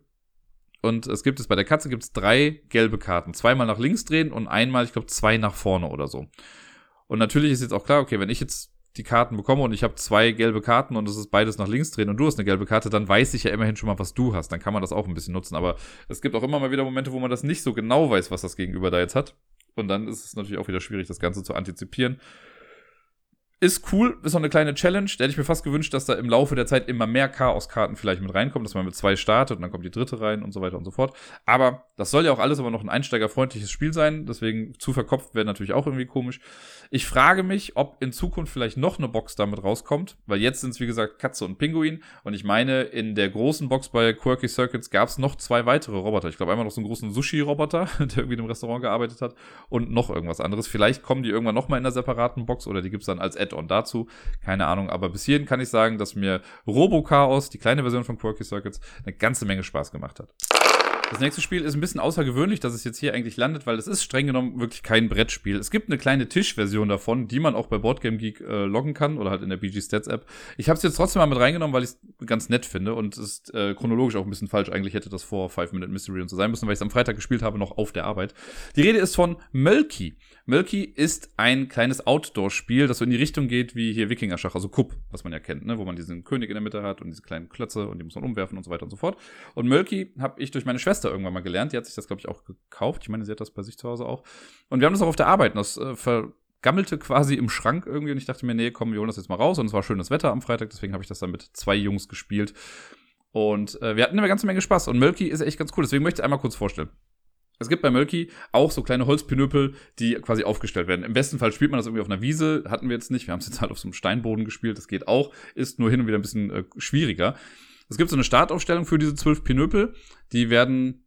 Und es gibt es bei der Katze gibt es drei gelbe Karten. Zweimal nach links drehen und einmal, ich glaube, zwei nach vorne oder so. Und natürlich ist jetzt auch klar, okay, wenn ich jetzt die Karten bekomme und ich habe zwei gelbe Karten und es ist beides nach links drehen und du hast eine gelbe Karte, dann weiß ich ja immerhin schon mal, was du hast. Dann kann man das auch ein bisschen nutzen. Aber es gibt auch immer mal wieder Momente, wo man das nicht so genau weiß, was das Gegenüber da jetzt hat. Und dann ist es natürlich auch wieder schwierig, das Ganze zu antizipieren. Ist cool, ist noch eine kleine Challenge. Da hätte ich mir fast gewünscht, dass da im Laufe der Zeit immer mehr Chaos-Karten vielleicht mit reinkommen, dass man mit zwei startet und dann kommt die dritte rein und so weiter und so fort. Aber das soll ja auch alles aber noch ein einsteigerfreundliches Spiel sein. Deswegen zu verkopft wäre natürlich auch irgendwie komisch. Ich frage mich, ob in Zukunft vielleicht noch eine Box damit rauskommt, weil jetzt sind es wie gesagt Katze und Pinguin. Und ich meine, in der großen Box bei Quirky Circuits gab es noch zwei weitere Roboter. Ich glaube einmal noch so einen großen Sushi-Roboter, der irgendwie im Restaurant gearbeitet hat und noch irgendwas anderes. Vielleicht kommen die irgendwann noch mal in einer separaten Box oder die gibt es dann als Add Add-on dazu. Keine Ahnung, aber bis hierhin kann ich sagen, dass mir Robo Chaos, die kleine Version von Quirky Circuits, eine ganze Menge Spaß gemacht hat. Das nächste Spiel ist ein bisschen außergewöhnlich, dass es jetzt hier eigentlich landet, weil es ist streng genommen wirklich kein Brettspiel. Es gibt eine kleine Tischversion davon, die man auch bei Boardgame Geek äh, loggen kann oder halt in der BG Stats App. Ich habe es jetzt trotzdem mal mit reingenommen, weil ich es ganz nett finde und es ist äh, chronologisch auch ein bisschen falsch. Eigentlich hätte das vor Five Minute Mystery und so sein müssen, weil ich es am Freitag gespielt habe, noch auf der Arbeit. Die Rede ist von Mölki. Mölki ist ein kleines Outdoor-Spiel, das so in die Richtung geht wie hier Wikinger-Schach, also Kupp, was man ja kennt, ne? wo man diesen König in der Mitte hat und diese kleinen Klötze und die muss man umwerfen und so weiter und so fort. Und Mölki habe ich durch meine Schwester Schwester irgendwann mal gelernt. Die hat sich das, glaube ich, auch gekauft. Ich meine, sie hat das bei sich zu Hause auch. Und wir haben das auch auf der Arbeit. Und das äh, vergammelte quasi im Schrank irgendwie. Und ich dachte mir, nee, komm, wir holen das jetzt mal raus. Und es war schönes Wetter am Freitag. Deswegen habe ich das dann mit zwei Jungs gespielt. Und äh, wir hatten eine ganze Menge Spaß. Und Mölki ist echt ganz cool. Deswegen möchte ich einmal kurz vorstellen. Es gibt bei Mölki auch so kleine Holzpinöpel, die quasi aufgestellt werden. Im besten Fall spielt man das irgendwie auf einer Wiese. Hatten wir jetzt nicht. Wir haben es jetzt halt auf so einem Steinboden gespielt. Das geht auch. Ist nur hin und wieder ein bisschen äh, schwieriger. Es gibt so eine Startaufstellung für diese zwölf Pinöpel. Die werden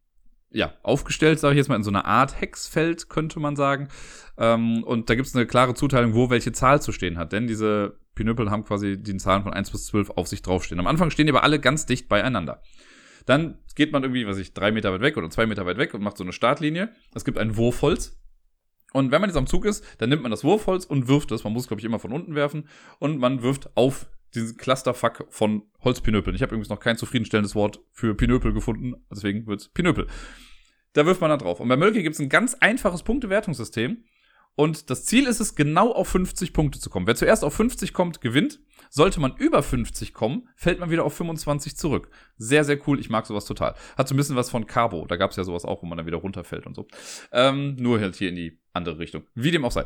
ja, aufgestellt, sage ich jetzt mal, in so einer Art Hexfeld, könnte man sagen. Ähm, und da gibt es eine klare Zuteilung, wo welche Zahl zu stehen hat. Denn diese Pinöpel haben quasi die Zahlen von 1 bis 12 auf sich draufstehen. Am Anfang stehen die aber alle ganz dicht beieinander. Dann geht man irgendwie, was ich, drei Meter weit weg oder zwei Meter weit weg und macht so eine Startlinie. Es gibt ein Wurfholz. Und wenn man jetzt am Zug ist, dann nimmt man das Wurfholz und wirft es. Man muss, glaube ich, immer von unten werfen. Und man wirft auf diesen Clusterfuck von Holzpinöpeln. Ich habe übrigens noch kein zufriedenstellendes Wort für Pinöpel gefunden, deswegen wird's Pinöpel. Da wirft man dann drauf. Und bei Mölke gibt's ein ganz einfaches Punktewertungssystem. Und das Ziel ist es, genau auf 50 Punkte zu kommen. Wer zuerst auf 50 kommt, gewinnt. Sollte man über 50 kommen, fällt man wieder auf 25 zurück. Sehr, sehr cool. Ich mag sowas total. Hat so ein bisschen was von Carbo. Da gab es ja sowas auch, wo man dann wieder runterfällt und so. Ähm, nur halt hier in die andere Richtung. Wie dem auch sei.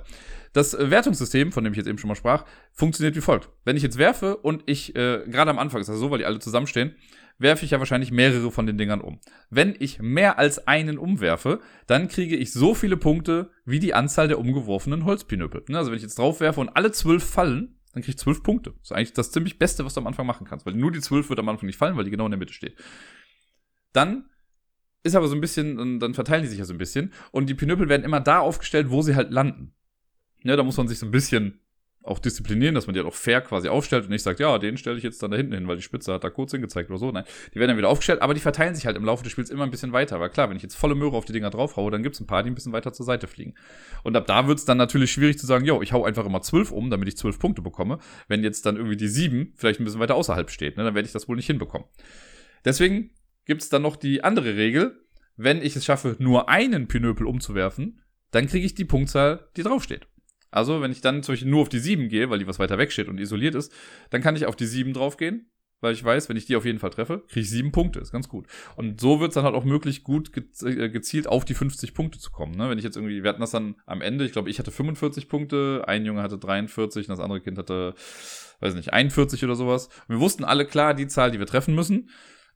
Das Wertungssystem, von dem ich jetzt eben schon mal sprach, funktioniert wie folgt. Wenn ich jetzt werfe und ich, äh, gerade am Anfang ist das so, weil die alle zusammenstehen, werfe ich ja wahrscheinlich mehrere von den Dingern um. Wenn ich mehr als einen umwerfe, dann kriege ich so viele Punkte wie die Anzahl der umgeworfenen Holzpinöpel. Ne, also wenn ich jetzt drauf werfe und alle zwölf fallen, dann kriege ich zwölf Punkte. Das ist eigentlich das ziemlich Beste, was du am Anfang machen kannst, weil nur die zwölf wird am Anfang nicht fallen, weil die genau in der Mitte steht. Dann ist aber so ein bisschen, dann verteilen die sich ja so ein bisschen und die Pinöpel werden immer da aufgestellt, wo sie halt landen. Ja, da muss man sich so ein bisschen auch disziplinieren, dass man die halt auch fair quasi aufstellt und nicht sagt, ja, den stelle ich jetzt dann da hinten hin, weil die Spitze hat da kurz hingezeigt oder so. Nein, die werden dann wieder aufgestellt, aber die verteilen sich halt im Laufe des Spiels immer ein bisschen weiter. Weil klar, wenn ich jetzt volle Möhre auf die Dinger draufhaue, dann gibt's ein paar, die ein bisschen weiter zur Seite fliegen. Und ab da wird's dann natürlich schwierig zu sagen, yo, ich hau einfach immer zwölf um, damit ich zwölf Punkte bekomme. Wenn jetzt dann irgendwie die sieben vielleicht ein bisschen weiter außerhalb steht, ne, dann werde ich das wohl nicht hinbekommen. Deswegen gibt's dann noch die andere Regel. Wenn ich es schaffe, nur einen Pinöpel umzuwerfen, dann kriege ich die Punktzahl, die draufsteht. Also, wenn ich dann zum Beispiel nur auf die 7 gehe, weil die was weiter weg steht und isoliert ist, dann kann ich auf die 7 draufgehen, weil ich weiß, wenn ich die auf jeden Fall treffe, kriege ich 7 Punkte. Ist ganz gut. Und so wird es dann halt auch möglich, gut äh, gezielt auf die 50 Punkte zu kommen. Ne? Wenn ich jetzt irgendwie, wir hatten das dann am Ende, ich glaube, ich hatte 45 Punkte, ein Junge hatte 43 und das andere Kind hatte, weiß nicht, 41 oder sowas. Und wir wussten alle klar die Zahl, die wir treffen müssen,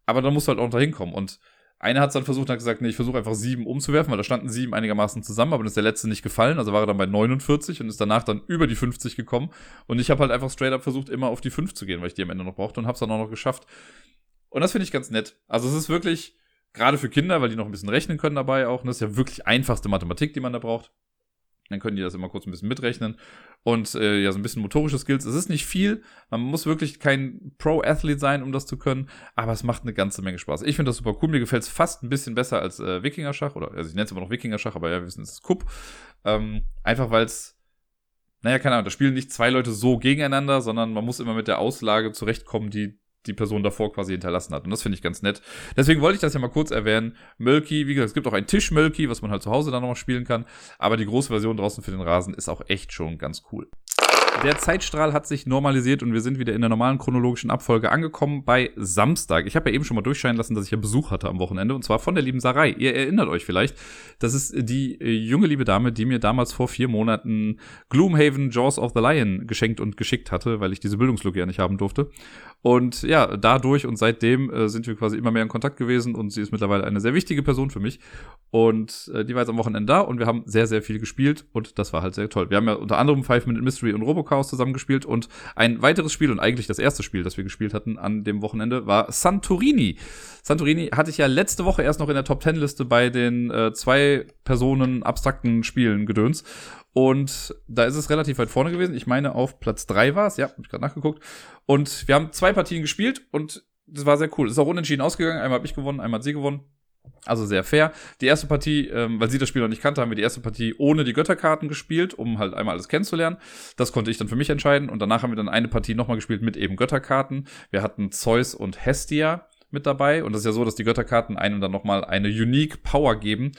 aber da musst du halt auch dahin kommen. Und einer hat es dann versucht und hat gesagt, nee, ich versuche einfach sieben umzuwerfen, weil da standen sieben einigermaßen zusammen, aber dann ist der letzte nicht gefallen, also war er dann bei 49 und ist danach dann über die 50 gekommen. Und ich habe halt einfach straight up versucht, immer auf die 5 zu gehen, weil ich die am Ende noch brauchte und habe es dann auch noch geschafft. Und das finde ich ganz nett. Also es ist wirklich, gerade für Kinder, weil die noch ein bisschen rechnen können dabei auch, und das ist ja wirklich einfachste Mathematik, die man da braucht. Dann können die das immer kurz ein bisschen mitrechnen. Und äh, ja, so ein bisschen motorische Skills. Es ist nicht viel. Man muss wirklich kein Pro-Athlete sein, um das zu können. Aber es macht eine ganze Menge Spaß. Ich finde das super cool. Mir gefällt es fast ein bisschen besser als äh, Wikinger-Schach. Oder also ich nenne es immer noch Wikinger-Schach, aber ja, wir wissen, es ist Kupp. Ähm, einfach weil es naja, keine Ahnung, da spielen nicht zwei Leute so gegeneinander, sondern man muss immer mit der Auslage zurechtkommen, die die Person davor quasi hinterlassen hat. Und das finde ich ganz nett. Deswegen wollte ich das ja mal kurz erwähnen. Mölky, wie gesagt, es gibt auch ein Tisch-Mölky, was man halt zu Hause dann nochmal spielen kann. Aber die große Version draußen für den Rasen ist auch echt schon ganz cool. Der Zeitstrahl hat sich normalisiert und wir sind wieder in der normalen chronologischen Abfolge angekommen bei Samstag. Ich habe ja eben schon mal durchscheinen lassen, dass ich ja Besuch hatte am Wochenende und zwar von der lieben Sarai. Ihr erinnert euch vielleicht, das ist die äh, junge liebe Dame, die mir damals vor vier Monaten Gloomhaven Jaws of the Lion geschenkt und geschickt hatte, weil ich diese Bildungslücke ja nicht haben durfte. Und ja, dadurch und seitdem äh, sind wir quasi immer mehr in Kontakt gewesen und sie ist mittlerweile eine sehr wichtige Person für mich. Und äh, die war jetzt am Wochenende da und wir haben sehr, sehr viel gespielt und das war halt sehr toll. Wir haben ja unter anderem Five Minute Mystery und Robochaos zusammengespielt und ein weiteres Spiel und eigentlich das erste Spiel, das wir gespielt hatten an dem Wochenende, war Santorini. Santorini hatte ich ja letzte Woche erst noch in der Top Ten Liste bei den äh, zwei Personen abstrakten Spielen gedöns. Und da ist es relativ weit vorne gewesen. Ich meine, auf Platz drei war es. Ja, hab ich gerade nachgeguckt. Und wir haben zwei Partien gespielt und das war sehr cool. Ist auch unentschieden ausgegangen. Einmal habe ich gewonnen, einmal hat sie gewonnen. Also sehr fair. Die erste Partie, ähm, weil sie das Spiel noch nicht kannte, haben wir die erste Partie ohne die Götterkarten gespielt, um halt einmal alles kennenzulernen. Das konnte ich dann für mich entscheiden. Und danach haben wir dann eine Partie nochmal gespielt mit eben Götterkarten. Wir hatten Zeus und Hestia mit dabei. Und das ist ja so, dass die Götterkarten einem dann nochmal eine Unique Power geben,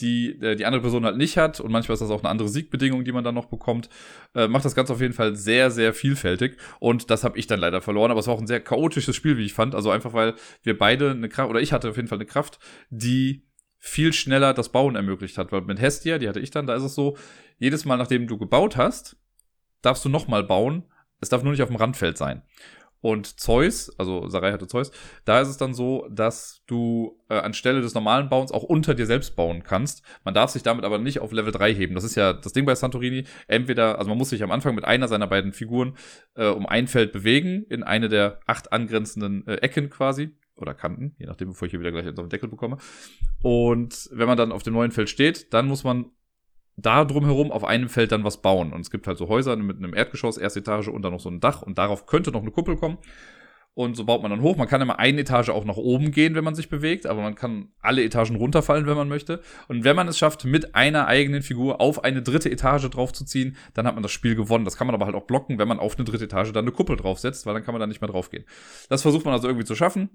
die äh, die andere Person halt nicht hat. Und manchmal ist das auch eine andere Siegbedingung, die man dann noch bekommt. Äh, macht das Ganze auf jeden Fall sehr, sehr vielfältig. Und das habe ich dann leider verloren. Aber es war auch ein sehr chaotisches Spiel, wie ich fand. Also einfach, weil wir beide eine Kraft, oder ich hatte auf jeden Fall eine Kraft, die viel schneller das Bauen ermöglicht hat. Weil mit Hestia, die hatte ich dann, da ist es so, jedes Mal, nachdem du gebaut hast, darfst du nochmal bauen. Es darf nur nicht auf dem Randfeld sein. Und Zeus, also Sarai hatte Zeus, da ist es dann so, dass du äh, anstelle des normalen Bauens auch unter dir selbst bauen kannst. Man darf sich damit aber nicht auf Level 3 heben. Das ist ja das Ding bei Santorini. Entweder, also man muss sich am Anfang mit einer seiner beiden Figuren äh, um ein Feld bewegen, in eine der acht angrenzenden äh, Ecken quasi. Oder Kanten, je nachdem, bevor ich hier wieder gleich den Deckel bekomme. Und wenn man dann auf dem neuen Feld steht, dann muss man da drumherum auf einem Feld dann was bauen. Und es gibt halt so Häuser mit einem Erdgeschoss, erste Etage und dann noch so ein Dach und darauf könnte noch eine Kuppel kommen. Und so baut man dann hoch. Man kann immer eine Etage auch nach oben gehen, wenn man sich bewegt, aber man kann alle Etagen runterfallen, wenn man möchte. Und wenn man es schafft, mit einer eigenen Figur auf eine dritte Etage draufzuziehen, dann hat man das Spiel gewonnen. Das kann man aber halt auch blocken, wenn man auf eine dritte Etage dann eine Kuppel draufsetzt, weil dann kann man da nicht mehr draufgehen. Das versucht man also irgendwie zu schaffen.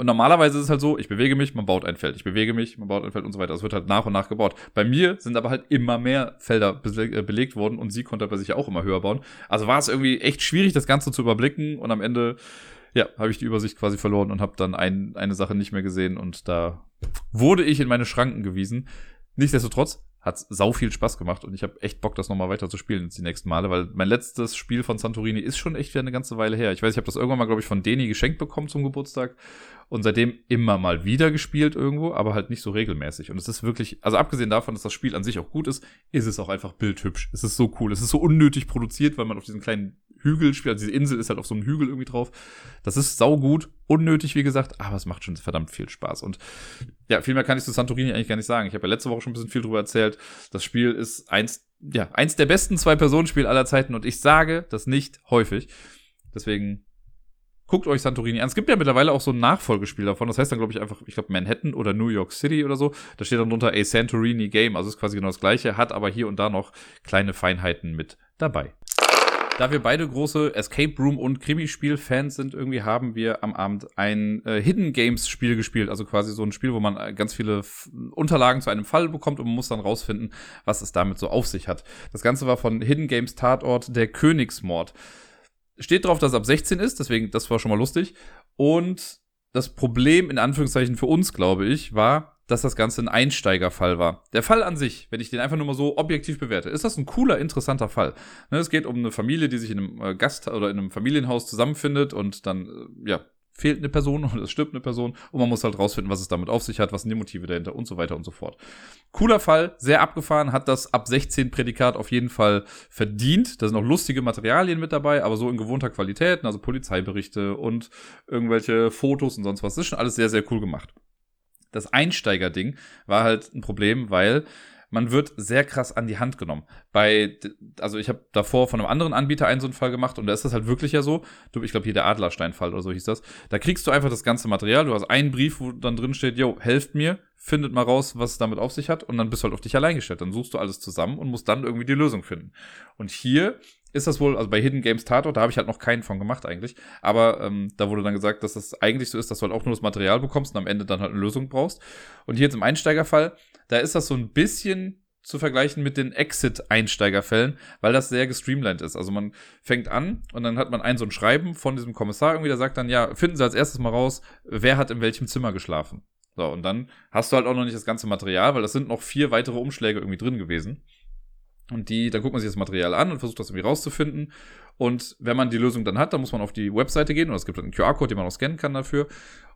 Und normalerweise ist es halt so, ich bewege mich, man baut ein Feld, ich bewege mich, man baut ein Feld und so weiter. Es wird halt nach und nach gebaut. Bei mir sind aber halt immer mehr Felder äh, belegt worden und sie konnte bei sich auch immer höher bauen. Also war es irgendwie echt schwierig, das Ganze zu überblicken und am Ende, ja, habe ich die Übersicht quasi verloren und habe dann ein, eine Sache nicht mehr gesehen und da wurde ich in meine Schranken gewiesen. Nichtsdestotrotz hat sau viel Spaß gemacht und ich habe echt Bock, das nochmal weiter zu spielen jetzt die nächsten Male, weil mein letztes Spiel von Santorini ist schon echt wieder eine ganze Weile her. Ich weiß, ich habe das irgendwann mal, glaube ich, von Deni geschenkt bekommen zum Geburtstag und seitdem immer mal wieder gespielt irgendwo, aber halt nicht so regelmäßig. Und es ist wirklich, also abgesehen davon, dass das Spiel an sich auch gut ist, ist es auch einfach bildhübsch. Es ist so cool. Es ist so unnötig produziert, weil man auf diesen kleinen Hügel spielt. Also diese Insel ist halt auf so einem Hügel irgendwie drauf. Das ist saugut, unnötig, wie gesagt, aber es macht schon verdammt viel Spaß. Und ja, viel mehr kann ich zu Santorini eigentlich gar nicht sagen. Ich habe ja letzte Woche schon ein bisschen viel drüber erzählt. Das Spiel ist eins, ja, eins der besten Zwei-Personen-Spiele aller Zeiten und ich sage das nicht häufig. Deswegen Guckt euch Santorini an. Es gibt ja mittlerweile auch so ein Nachfolgespiel davon. Das heißt dann, glaube ich, einfach, ich glaube, Manhattan oder New York City oder so. Da steht dann drunter A Santorini Game. Also ist quasi genau das gleiche, hat aber hier und da noch kleine Feinheiten mit dabei. Da wir beide große Escape Room und Krimispiel-Fans sind, irgendwie haben wir am Abend ein äh, Hidden Games Spiel gespielt. Also quasi so ein Spiel, wo man äh, ganz viele Unterlagen zu einem Fall bekommt und man muss dann rausfinden, was es damit so auf sich hat. Das Ganze war von Hidden Games Tatort der Königsmord. Steht drauf, dass es ab 16 ist, deswegen, das war schon mal lustig. Und das Problem, in Anführungszeichen für uns, glaube ich, war, dass das Ganze ein Einsteigerfall war. Der Fall an sich, wenn ich den einfach nur mal so objektiv bewerte, ist das ein cooler, interessanter Fall. Ne, es geht um eine Familie, die sich in einem äh, Gast- oder in einem Familienhaus zusammenfindet und dann, äh, ja, fehlt eine Person oder es stirbt eine Person und man muss halt rausfinden, was es damit auf sich hat, was sind die Motive dahinter und so weiter und so fort. Cooler Fall, sehr abgefahren, hat das ab 16 Prädikat auf jeden Fall verdient. Da sind auch lustige Materialien mit dabei, aber so in gewohnter Qualität, also Polizeiberichte und irgendwelche Fotos und sonst was. Das ist schon alles sehr, sehr cool gemacht. Das Einsteiger-Ding war halt ein Problem, weil man wird sehr krass an die Hand genommen. Bei, also ich habe davor von einem anderen Anbieter einen so einen Fall gemacht und da ist das halt wirklich ja so. Du, ich glaube hier der Adlerstein-Fall oder so hieß das. Da kriegst du einfach das ganze Material. Du hast einen Brief, wo dann drin steht, yo, helft mir, findet mal raus, was es damit auf sich hat und dann bist du halt auf dich allein gestellt. Dann suchst du alles zusammen und musst dann irgendwie die Lösung finden. Und hier ist das wohl, also bei Hidden Games Tatort, da habe ich halt noch keinen von gemacht eigentlich, aber ähm, da wurde dann gesagt, dass das eigentlich so ist, dass du halt auch nur das Material bekommst und am Ende dann halt eine Lösung brauchst. Und hier jetzt im Einsteigerfall, da ist das so ein bisschen zu vergleichen mit den Exit-Einsteigerfällen, weil das sehr gestreamlined ist. Also man fängt an und dann hat man ein so ein Schreiben von diesem Kommissar irgendwie, der sagt dann, ja, finden Sie als erstes mal raus, wer hat in welchem Zimmer geschlafen. So, und dann hast du halt auch noch nicht das ganze Material, weil das sind noch vier weitere Umschläge irgendwie drin gewesen. Und die, dann guckt man sich das Material an und versucht das irgendwie rauszufinden. Und wenn man die Lösung dann hat, dann muss man auf die Webseite gehen und es gibt einen QR-Code, den man auch scannen kann dafür.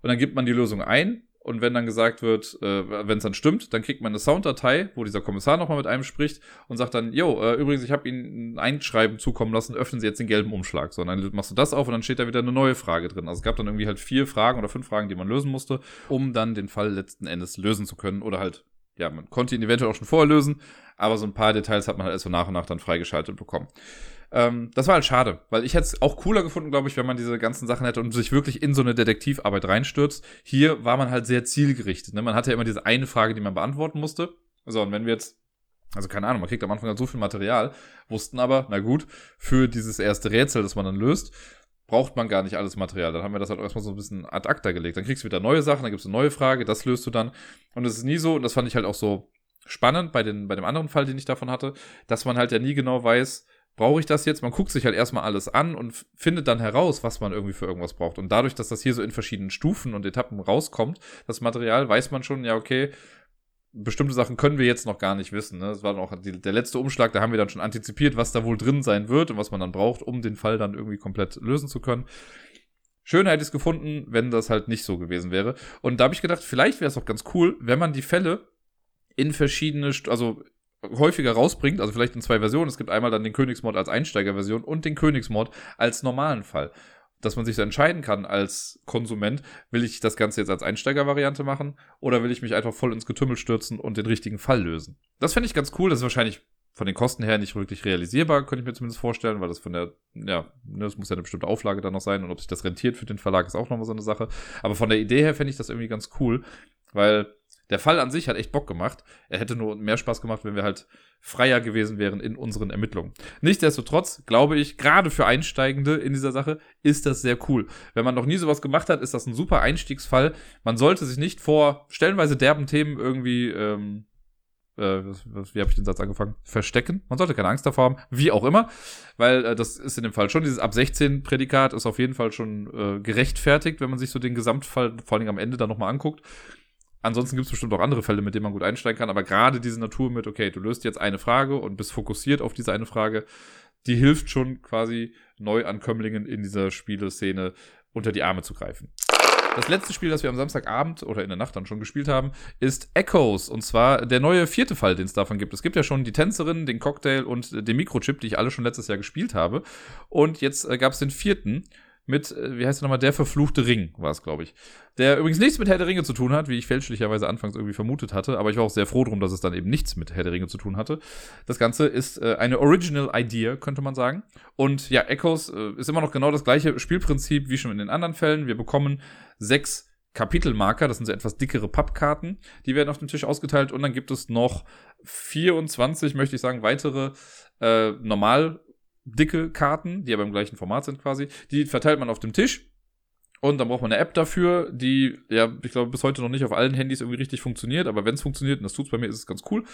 Und dann gibt man die Lösung ein. Und wenn dann gesagt wird, äh, wenn es dann stimmt, dann kriegt man eine Sounddatei, wo dieser Kommissar nochmal mit einem spricht und sagt dann, jo, äh, übrigens, ich habe Ihnen ein Einschreiben zukommen lassen, öffnen Sie jetzt den gelben Umschlag. So, und dann machst du das auf und dann steht da wieder eine neue Frage drin. Also es gab dann irgendwie halt vier Fragen oder fünf Fragen, die man lösen musste, um dann den Fall letzten Endes lösen zu können oder halt ja, man konnte ihn eventuell auch schon vorher lösen, aber so ein paar Details hat man halt so nach und nach dann freigeschaltet bekommen. Ähm, das war halt schade, weil ich hätte es auch cooler gefunden, glaube ich, wenn man diese ganzen Sachen hätte und sich wirklich in so eine Detektivarbeit reinstürzt. Hier war man halt sehr zielgerichtet. Ne? Man hatte ja immer diese eine Frage, die man beantworten musste. So, und wenn wir jetzt also keine Ahnung, man kriegt am Anfang halt so viel Material, wussten aber, na gut, für dieses erste Rätsel, das man dann löst, braucht man gar nicht alles Material. Dann haben wir das halt erstmal so ein bisschen ad acta gelegt. Dann kriegst du wieder neue Sachen, dann gibt es eine neue Frage, das löst du dann. Und es ist nie so, und das fand ich halt auch so spannend bei, den, bei dem anderen Fall, den ich davon hatte, dass man halt ja nie genau weiß, brauche ich das jetzt? Man guckt sich halt erstmal alles an und findet dann heraus, was man irgendwie für irgendwas braucht. Und dadurch, dass das hier so in verschiedenen Stufen und Etappen rauskommt, das Material, weiß man schon, ja, okay, bestimmte Sachen können wir jetzt noch gar nicht wissen. Ne? Das war dann auch die, der letzte Umschlag, da haben wir dann schon antizipiert, was da wohl drin sein wird und was man dann braucht, um den Fall dann irgendwie komplett lösen zu können. Schön hätte ich es gefunden, wenn das halt nicht so gewesen wäre. Und da habe ich gedacht, vielleicht wäre es auch ganz cool, wenn man die Fälle in verschiedene, also häufiger rausbringt, also vielleicht in zwei Versionen. Es gibt einmal dann den Königsmord als Einsteigerversion und den Königsmord als normalen Fall dass man sich so entscheiden kann als Konsument, will ich das Ganze jetzt als Einsteigervariante machen oder will ich mich einfach voll ins Getümmel stürzen und den richtigen Fall lösen. Das fände ich ganz cool. Das ist wahrscheinlich von den Kosten her nicht wirklich realisierbar, könnte ich mir zumindest vorstellen, weil das von der, ja, ne, das muss ja eine bestimmte Auflage dann noch sein und ob sich das rentiert für den Verlag ist auch nochmal so eine Sache. Aber von der Idee her fände ich das irgendwie ganz cool, weil der Fall an sich hat echt Bock gemacht. Er hätte nur mehr Spaß gemacht, wenn wir halt freier gewesen wären in unseren Ermittlungen. Nichtsdestotrotz glaube ich, gerade für Einsteigende in dieser Sache ist das sehr cool. Wenn man noch nie sowas gemacht hat, ist das ein super Einstiegsfall. Man sollte sich nicht vor stellenweise derben Themen irgendwie ähm, äh, wie habe ich den Satz angefangen? Verstecken. Man sollte keine Angst davor haben, wie auch immer, weil äh, das ist in dem Fall schon, dieses ab 16 Prädikat ist auf jeden Fall schon äh, gerechtfertigt, wenn man sich so den Gesamtfall vor allem am Ende dann nochmal anguckt. Ansonsten gibt es bestimmt auch andere Fälle, mit denen man gut einsteigen kann, aber gerade diese Natur mit, okay, du löst jetzt eine Frage und bist fokussiert auf diese eine Frage, die hilft schon quasi Neuankömmlingen in dieser Spieleszene unter die Arme zu greifen. Das letzte Spiel, das wir am Samstagabend oder in der Nacht dann schon gespielt haben, ist Echoes. Und zwar der neue vierte Fall, den es davon gibt. Es gibt ja schon die Tänzerin, den Cocktail und den Mikrochip, die ich alle schon letztes Jahr gespielt habe. Und jetzt äh, gab es den vierten mit, äh, wie heißt der nochmal, der verfluchte Ring, war es, glaube ich. Der übrigens nichts mit Herr der Ringe zu tun hat, wie ich fälschlicherweise anfangs irgendwie vermutet hatte, aber ich war auch sehr froh drum, dass es dann eben nichts mit Herr der Ringe zu tun hatte. Das Ganze ist äh, eine Original Idea, könnte man sagen. Und ja, Echoes äh, ist immer noch genau das gleiche Spielprinzip wie schon in den anderen Fällen. Wir bekommen sechs Kapitelmarker, das sind so etwas dickere Pappkarten, die werden auf dem Tisch ausgeteilt und dann gibt es noch 24, möchte ich sagen, weitere äh, normal dicke Karten, die aber im gleichen Format sind quasi. Die verteilt man auf dem Tisch. Und dann braucht man eine App dafür, die, ja, ich glaube, bis heute noch nicht auf allen Handys irgendwie richtig funktioniert, aber wenn es funktioniert, und das tut es bei mir, ist es ganz cool,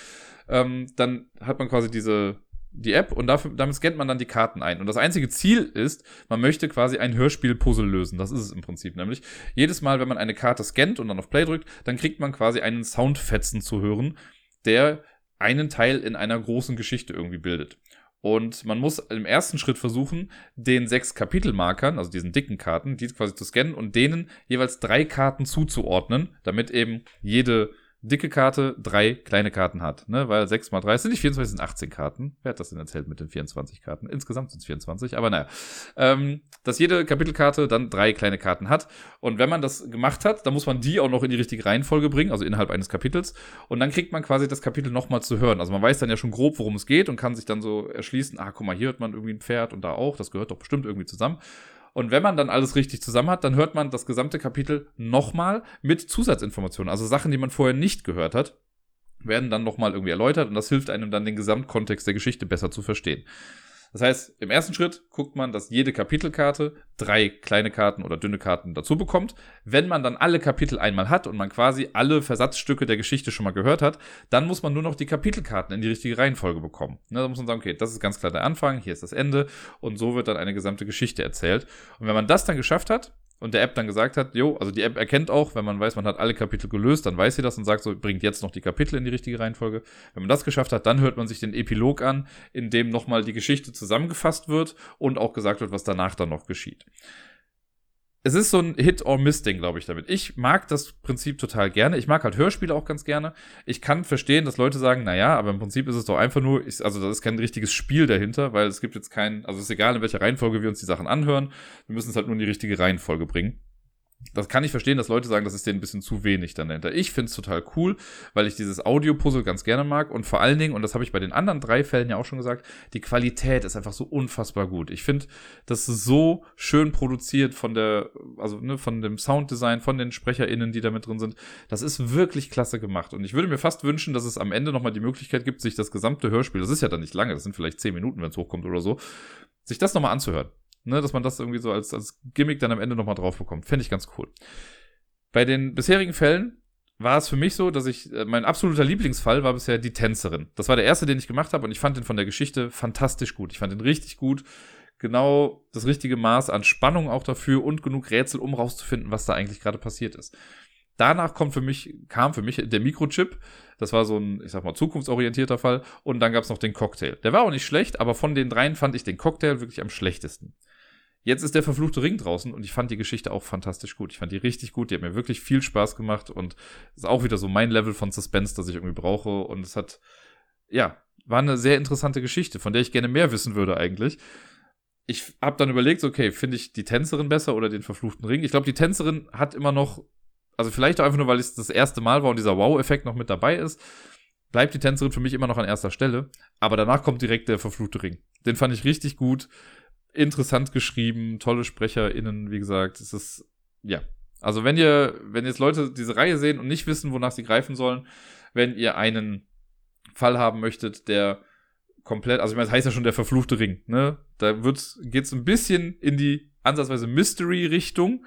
ähm, dann hat man quasi diese, die App und dafür, damit scannt man dann die Karten ein. Und das einzige Ziel ist, man möchte quasi ein Hörspiel-Puzzle lösen. Das ist es im Prinzip nämlich. Jedes Mal, wenn man eine Karte scannt und dann auf Play drückt, dann kriegt man quasi einen Soundfetzen zu hören, der einen Teil in einer großen Geschichte irgendwie bildet. Und man muss im ersten Schritt versuchen, den sechs Kapitelmarkern, also diesen dicken Karten, die quasi zu scannen und denen jeweils drei Karten zuzuordnen, damit eben jede dicke Karte drei kleine Karten hat, ne? Weil 6 mal 3 sind nicht 24, sind 18 Karten. Wer hat das denn erzählt mit den 24 Karten? Insgesamt sind es 24, aber naja. Ähm, dass jede Kapitelkarte dann drei kleine Karten hat. Und wenn man das gemacht hat, dann muss man die auch noch in die richtige Reihenfolge bringen, also innerhalb eines Kapitels. Und dann kriegt man quasi das Kapitel nochmal zu hören. Also man weiß dann ja schon grob, worum es geht und kann sich dann so erschließen, ah, guck mal, hier hört man irgendwie ein Pferd und da auch, das gehört doch bestimmt irgendwie zusammen. Und wenn man dann alles richtig zusammen hat, dann hört man das gesamte Kapitel nochmal mit Zusatzinformationen. Also Sachen, die man vorher nicht gehört hat, werden dann nochmal irgendwie erläutert und das hilft einem dann den Gesamtkontext der Geschichte besser zu verstehen. Das heißt, im ersten Schritt guckt man, dass jede Kapitelkarte drei kleine Karten oder dünne Karten dazu bekommt. Wenn man dann alle Kapitel einmal hat und man quasi alle Versatzstücke der Geschichte schon mal gehört hat, dann muss man nur noch die Kapitelkarten in die richtige Reihenfolge bekommen. Ne, da muss man sagen, okay, das ist ganz klar der Anfang, hier ist das Ende und so wird dann eine gesamte Geschichte erzählt. Und wenn man das dann geschafft hat, und der App dann gesagt hat, jo, also die App erkennt auch, wenn man weiß, man hat alle Kapitel gelöst, dann weiß sie das und sagt so, bringt jetzt noch die Kapitel in die richtige Reihenfolge. Wenn man das geschafft hat, dann hört man sich den Epilog an, in dem nochmal die Geschichte zusammengefasst wird und auch gesagt wird, was danach dann noch geschieht es ist so ein Hit-or-Miss-Ding, glaube ich, damit. Ich mag das Prinzip total gerne. Ich mag halt Hörspiele auch ganz gerne. Ich kann verstehen, dass Leute sagen, na ja, aber im Prinzip ist es doch einfach nur, ich, also das ist kein richtiges Spiel dahinter, weil es gibt jetzt kein, also es ist egal, in welcher Reihenfolge wir uns die Sachen anhören. Wir müssen es halt nur in die richtige Reihenfolge bringen das kann ich verstehen, dass Leute sagen, das ist denen ein bisschen zu wenig dann dahinter. Ich finde es total cool, weil ich dieses Audio-Puzzle ganz gerne mag und vor allen Dingen, und das habe ich bei den anderen drei Fällen ja auch schon gesagt, die Qualität ist einfach so unfassbar gut. Ich finde, das so schön produziert von der, also ne, von dem Sounddesign, von den SprecherInnen, die da mit drin sind. Das ist wirklich klasse gemacht. Und ich würde mir fast wünschen, dass es am Ende nochmal die Möglichkeit gibt, sich das gesamte Hörspiel, das ist ja dann nicht lange, das sind vielleicht zehn Minuten, wenn es hochkommt oder so, sich das nochmal anzuhören. Ne, dass man das irgendwie so als, als Gimmick dann am Ende nochmal drauf bekommt. Fände ich ganz cool. Bei den bisherigen Fällen war es für mich so, dass ich, äh, mein absoluter Lieblingsfall war bisher die Tänzerin. Das war der erste, den ich gemacht habe und ich fand den von der Geschichte fantastisch gut. Ich fand den richtig gut. Genau das richtige Maß an Spannung auch dafür und genug Rätsel, um rauszufinden, was da eigentlich gerade passiert ist. Danach kommt für mich, kam für mich der Mikrochip. Das war so ein, ich sag mal, zukunftsorientierter Fall. Und dann gab es noch den Cocktail. Der war auch nicht schlecht, aber von den dreien fand ich den Cocktail wirklich am schlechtesten. Jetzt ist der verfluchte Ring draußen und ich fand die Geschichte auch fantastisch gut. Ich fand die richtig gut. Die hat mir wirklich viel Spaß gemacht und ist auch wieder so mein Level von Suspense, das ich irgendwie brauche. Und es hat, ja, war eine sehr interessante Geschichte, von der ich gerne mehr wissen würde eigentlich. Ich habe dann überlegt, okay, finde ich die Tänzerin besser oder den verfluchten Ring? Ich glaube, die Tänzerin hat immer noch, also vielleicht auch einfach nur, weil es das erste Mal war und dieser Wow-Effekt noch mit dabei ist bleibt die Tänzerin für mich immer noch an erster Stelle. Aber danach kommt direkt der verfluchte Ring. Den fand ich richtig gut. Interessant geschrieben, tolle SprecherInnen, wie gesagt. Es ist, ja. Also wenn ihr, wenn jetzt Leute diese Reihe sehen und nicht wissen, wonach sie greifen sollen, wenn ihr einen Fall haben möchtet, der komplett, also ich meine, das heißt ja schon der verfluchte Ring, ne? Da wird's, geht's ein bisschen in die ansatzweise Mystery-Richtung,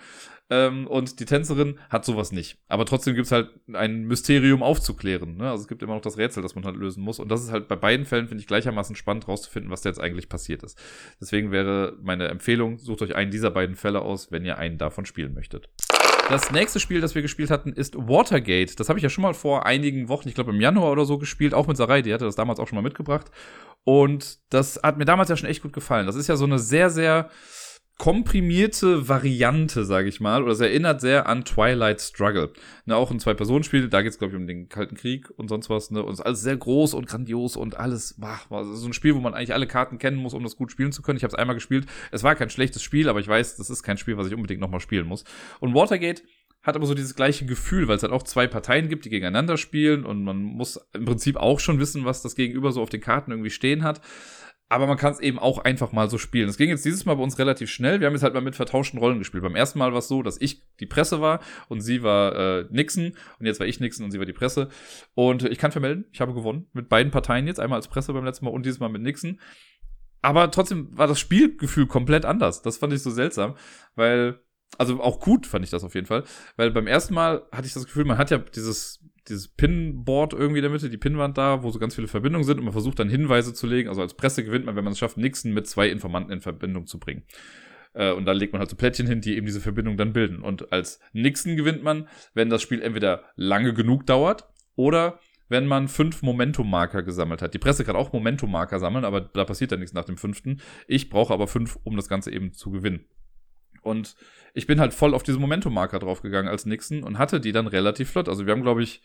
ähm, und die Tänzerin hat sowas nicht. Aber trotzdem gibt es halt ein Mysterium aufzuklären. Ne? Also es gibt immer noch das Rätsel, das man halt lösen muss. Und das ist halt bei beiden Fällen, finde ich, gleichermaßen spannend rauszufinden, was da jetzt eigentlich passiert ist. Deswegen wäre meine Empfehlung, sucht euch einen dieser beiden Fälle aus, wenn ihr einen davon spielen möchtet. Das nächste Spiel, das wir gespielt hatten, ist Watergate. Das habe ich ja schon mal vor einigen Wochen, ich glaube im Januar oder so gespielt, auch mit Sarai, die hatte das damals auch schon mal mitgebracht. Und das hat mir damals ja schon echt gut gefallen. Das ist ja so eine sehr, sehr komprimierte Variante, sage ich mal, oder es erinnert sehr an Twilight Struggle. Ne, auch ein Zwei-Personen-Spiel, da geht es, glaube ich, um den Kalten Krieg und sonst was. Ne? Und es ist alles sehr groß und grandios und alles, wah, war so ein Spiel, wo man eigentlich alle Karten kennen muss, um das gut spielen zu können. Ich habe es einmal gespielt. Es war kein schlechtes Spiel, aber ich weiß, das ist kein Spiel, was ich unbedingt nochmal spielen muss. Und Watergate hat aber so dieses gleiche Gefühl, weil es halt auch zwei Parteien gibt, die gegeneinander spielen und man muss im Prinzip auch schon wissen, was das Gegenüber so auf den Karten irgendwie stehen hat aber man kann es eben auch einfach mal so spielen. Es ging jetzt dieses Mal bei uns relativ schnell. Wir haben jetzt halt mal mit vertauschten Rollen gespielt. Beim ersten Mal war es so, dass ich die Presse war und sie war äh, Nixon und jetzt war ich Nixon und sie war die Presse. Und ich kann vermelden, ich habe gewonnen mit beiden Parteien jetzt, einmal als Presse beim letzten Mal und dieses Mal mit Nixon. Aber trotzdem war das Spielgefühl komplett anders. Das fand ich so seltsam, weil also auch gut fand ich das auf jeden Fall, weil beim ersten Mal hatte ich das Gefühl, man hat ja dieses dieses Pinboard irgendwie in der Mitte, die Pinwand da, wo so ganz viele Verbindungen sind und man versucht dann Hinweise zu legen. Also als Presse gewinnt man, wenn man es schafft, Nixon mit zwei Informanten in Verbindung zu bringen. Äh, und da legt man halt so Plättchen hin, die eben diese Verbindung dann bilden. Und als Nixon gewinnt man, wenn das Spiel entweder lange genug dauert oder wenn man fünf Momentum-Marker gesammelt hat. Die Presse kann auch Momentum-Marker sammeln, aber da passiert dann nichts nach dem fünften. Ich brauche aber fünf, um das Ganze eben zu gewinnen. Und ich bin halt voll auf diese Momentum-Marker draufgegangen als Nixon und hatte die dann relativ flott. Also wir haben, glaube ich,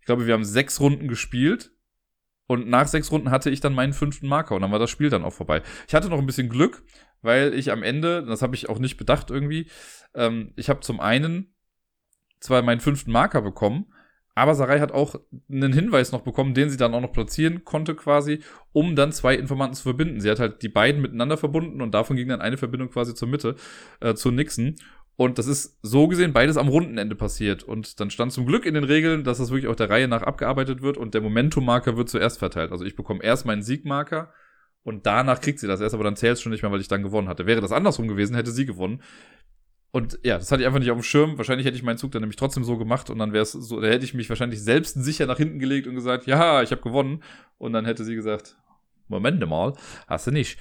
ich glaube, wir haben sechs Runden gespielt. Und nach sechs Runden hatte ich dann meinen fünften Marker und dann war das Spiel dann auch vorbei. Ich hatte noch ein bisschen Glück, weil ich am Ende, das habe ich auch nicht bedacht irgendwie, ähm, ich habe zum einen zwar meinen fünften Marker bekommen, aber Sarai hat auch einen Hinweis noch bekommen, den sie dann auch noch platzieren konnte quasi, um dann zwei Informanten zu verbinden. Sie hat halt die beiden miteinander verbunden und davon ging dann eine Verbindung quasi zur Mitte, äh, zu Nixon. Und das ist so gesehen beides am Rundenende passiert. Und dann stand zum Glück in den Regeln, dass das wirklich auch der Reihe nach abgearbeitet wird und der Momentum-Marker wird zuerst verteilt. Also ich bekomme erst meinen Siegmarker und danach kriegt sie das erst, aber dann zählt es schon nicht mehr, weil ich dann gewonnen hatte. Wäre das andersrum gewesen, hätte sie gewonnen. Und ja, das hatte ich einfach nicht auf dem Schirm. Wahrscheinlich hätte ich meinen Zug dann nämlich trotzdem so gemacht und dann wäre es so, da hätte ich mich wahrscheinlich selbst sicher nach hinten gelegt und gesagt, ja, ich habe gewonnen. Und dann hätte sie gesagt, Moment mal, hast du nicht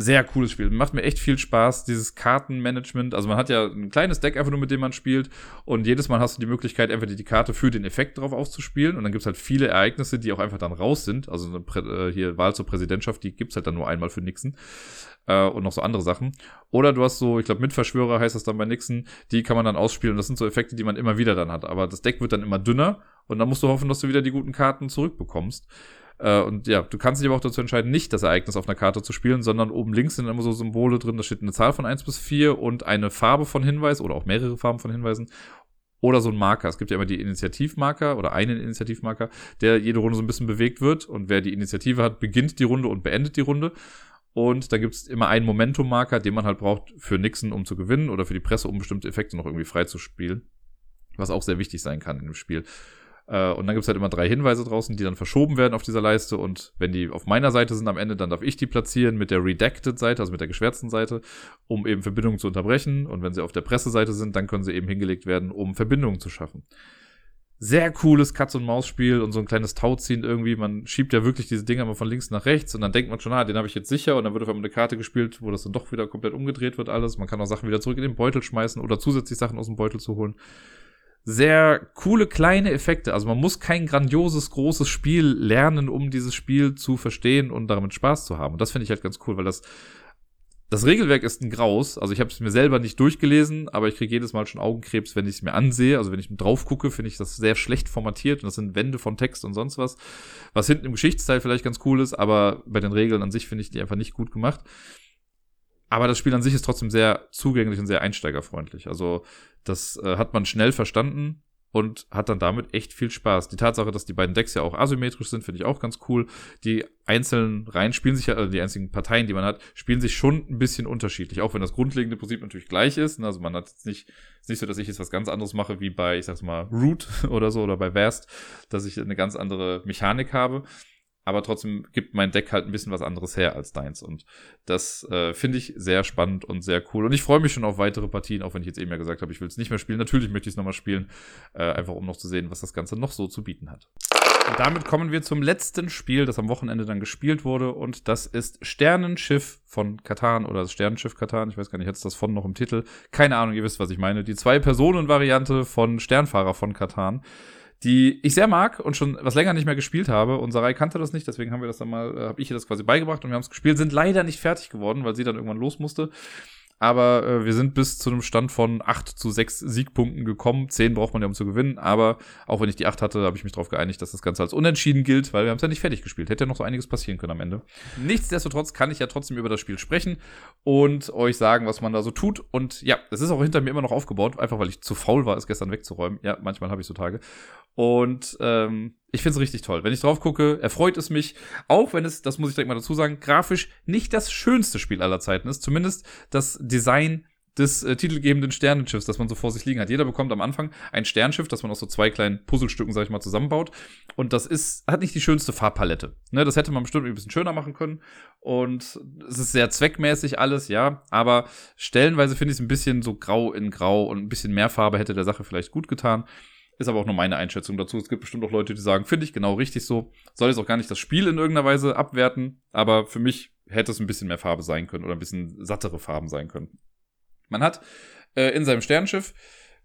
sehr cooles Spiel. Macht mir echt viel Spaß, dieses Kartenmanagement. Also man hat ja ein kleines Deck einfach nur, mit dem man spielt. Und jedes Mal hast du die Möglichkeit, entweder die Karte für den Effekt drauf auszuspielen. Und dann gibt's halt viele Ereignisse, die auch einfach dann raus sind. Also äh, hier Wahl zur Präsidentschaft, die gibt's halt dann nur einmal für Nixon. Äh, und noch so andere Sachen. Oder du hast so, ich glaube, Mitverschwörer heißt das dann bei Nixon. Die kann man dann ausspielen. Und das sind so Effekte, die man immer wieder dann hat. Aber das Deck wird dann immer dünner. Und dann musst du hoffen, dass du wieder die guten Karten zurückbekommst. Äh, und ja, du kannst dich aber auch dazu entscheiden, nicht das Ereignis auf einer Karte zu spielen, sondern oben links sind immer so Symbole drin, da steht eine Zahl von 1 bis 4 und eine Farbe von Hinweis oder auch mehrere Farben von Hinweisen oder so ein Marker. Es gibt ja immer die Initiativmarker oder einen Initiativmarker, der jede Runde so ein bisschen bewegt wird. Und wer die Initiative hat, beginnt die Runde und beendet die Runde. Und da gibt es immer einen Momentum-Marker, den man halt braucht für Nixon, um zu gewinnen oder für die Presse, um bestimmte Effekte noch irgendwie freizuspielen. Was auch sehr wichtig sein kann in dem Spiel. Äh, und dann gibt's halt immer drei Hinweise draußen, die dann verschoben werden auf dieser Leiste. Und wenn die auf meiner Seite sind am Ende, dann darf ich die platzieren mit der Redacted-Seite, also mit der geschwärzten Seite, um eben Verbindungen zu unterbrechen. Und wenn sie auf der Presseseite sind, dann können sie eben hingelegt werden, um Verbindungen zu schaffen. Sehr cooles Katz-und-Maus-Spiel und so ein kleines Tauziehen irgendwie. Man schiebt ja wirklich diese Dinger mal von links nach rechts und dann denkt man schon, ah, den habe ich jetzt sicher und dann wird auf einmal eine Karte gespielt, wo das dann doch wieder komplett umgedreht wird alles. Man kann auch Sachen wieder zurück in den Beutel schmeißen oder zusätzlich Sachen aus dem Beutel zu holen sehr coole kleine Effekte. Also man muss kein grandioses, großes Spiel lernen, um dieses Spiel zu verstehen und damit Spaß zu haben. Und das finde ich halt ganz cool, weil das das Regelwerk ist ein Graus. Also ich habe es mir selber nicht durchgelesen, aber ich kriege jedes Mal schon Augenkrebs, wenn ich es mir ansehe. Also wenn ich drauf gucke, finde ich das sehr schlecht formatiert und das sind Wände von Text und sonst was. Was hinten im Geschichtsteil vielleicht ganz cool ist, aber bei den Regeln an sich finde ich die einfach nicht gut gemacht. Aber das Spiel an sich ist trotzdem sehr zugänglich und sehr einsteigerfreundlich. Also das äh, hat man schnell verstanden. Und hat dann damit echt viel Spaß. Die Tatsache, dass die beiden Decks ja auch asymmetrisch sind, finde ich auch ganz cool. Die einzelnen Reihen spielen sich ja, also die einzigen Parteien, die man hat, spielen sich schon ein bisschen unterschiedlich, auch wenn das grundlegende Prinzip natürlich gleich ist. Also man hat jetzt nicht, ist nicht so, dass ich jetzt was ganz anderes mache wie bei, ich sag's mal, Root oder so oder bei Vast, dass ich eine ganz andere Mechanik habe aber trotzdem gibt mein Deck halt ein bisschen was anderes her als deins. Und das äh, finde ich sehr spannend und sehr cool. Und ich freue mich schon auf weitere Partien, auch wenn ich jetzt eben ja gesagt habe, ich will es nicht mehr spielen. Natürlich möchte ich es nochmal spielen, äh, einfach um noch zu sehen, was das Ganze noch so zu bieten hat. Und damit kommen wir zum letzten Spiel, das am Wochenende dann gespielt wurde. Und das ist Sternenschiff von Katan oder das Sternenschiff Katan. Ich weiß gar nicht, jetzt das von noch im Titel. Keine Ahnung, ihr wisst, was ich meine. Die Zwei-Personen-Variante von Sternfahrer von Katan die ich sehr mag und schon was länger nicht mehr gespielt habe. Und Sarai kannte das nicht, deswegen haben wir das dann mal, äh, habe ich ihr das quasi beigebracht und wir haben es gespielt, sind leider nicht fertig geworden, weil sie dann irgendwann los musste. Aber äh, wir sind bis zu einem Stand von 8 zu 6 Siegpunkten gekommen. 10 braucht man ja, um zu gewinnen. Aber auch wenn ich die 8 hatte, habe ich mich darauf geeinigt, dass das Ganze als unentschieden gilt, weil wir haben es ja nicht fertig gespielt. Hätte ja noch so einiges passieren können am Ende. Nichtsdestotrotz kann ich ja trotzdem über das Spiel sprechen und euch sagen, was man da so tut. Und ja, es ist auch hinter mir immer noch aufgebaut, einfach weil ich zu faul war, es gestern wegzuräumen. Ja, manchmal habe ich so Tage. Und ähm, ich finde es richtig toll. Wenn ich drauf gucke, erfreut es mich, auch wenn es, das muss ich direkt mal dazu sagen, grafisch nicht das schönste Spiel aller Zeiten ist. Zumindest das Design des äh, titelgebenden Sternenschiffs, das man so vor sich liegen hat. Jeder bekommt am Anfang ein Sternschiff, das man aus so zwei kleinen Puzzlestücken, sag ich mal, zusammenbaut. Und das ist, hat nicht die schönste Farbpalette. Ne, das hätte man bestimmt ein bisschen schöner machen können. Und es ist sehr zweckmäßig alles, ja. Aber stellenweise finde ich es ein bisschen so grau in grau und ein bisschen mehr Farbe hätte der Sache vielleicht gut getan. Ist aber auch nur meine Einschätzung dazu. Es gibt bestimmt auch Leute, die sagen, finde ich genau richtig so. Soll jetzt auch gar nicht das Spiel in irgendeiner Weise abwerten, aber für mich hätte es ein bisschen mehr Farbe sein können oder ein bisschen sattere Farben sein können. Man hat äh, in seinem Sternschiff,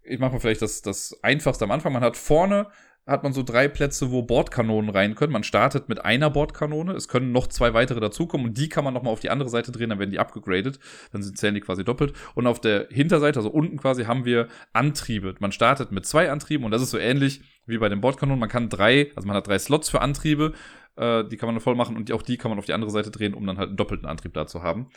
ich mache mal vielleicht das, das einfachste am Anfang, man hat vorne hat man so drei Plätze, wo Bordkanonen rein können. Man startet mit einer Bordkanone. Es können noch zwei weitere dazukommen und die kann man nochmal auf die andere Seite drehen, dann werden die abgegradet. Dann sind zählen die quasi doppelt. Und auf der Hinterseite, also unten quasi, haben wir Antriebe. Man startet mit zwei Antrieben und das ist so ähnlich wie bei den Bordkanonen. Man kann drei, also man hat drei Slots für Antriebe, äh, die kann man voll machen und die, auch die kann man auf die andere Seite drehen, um dann halt einen doppelten Antrieb da zu haben.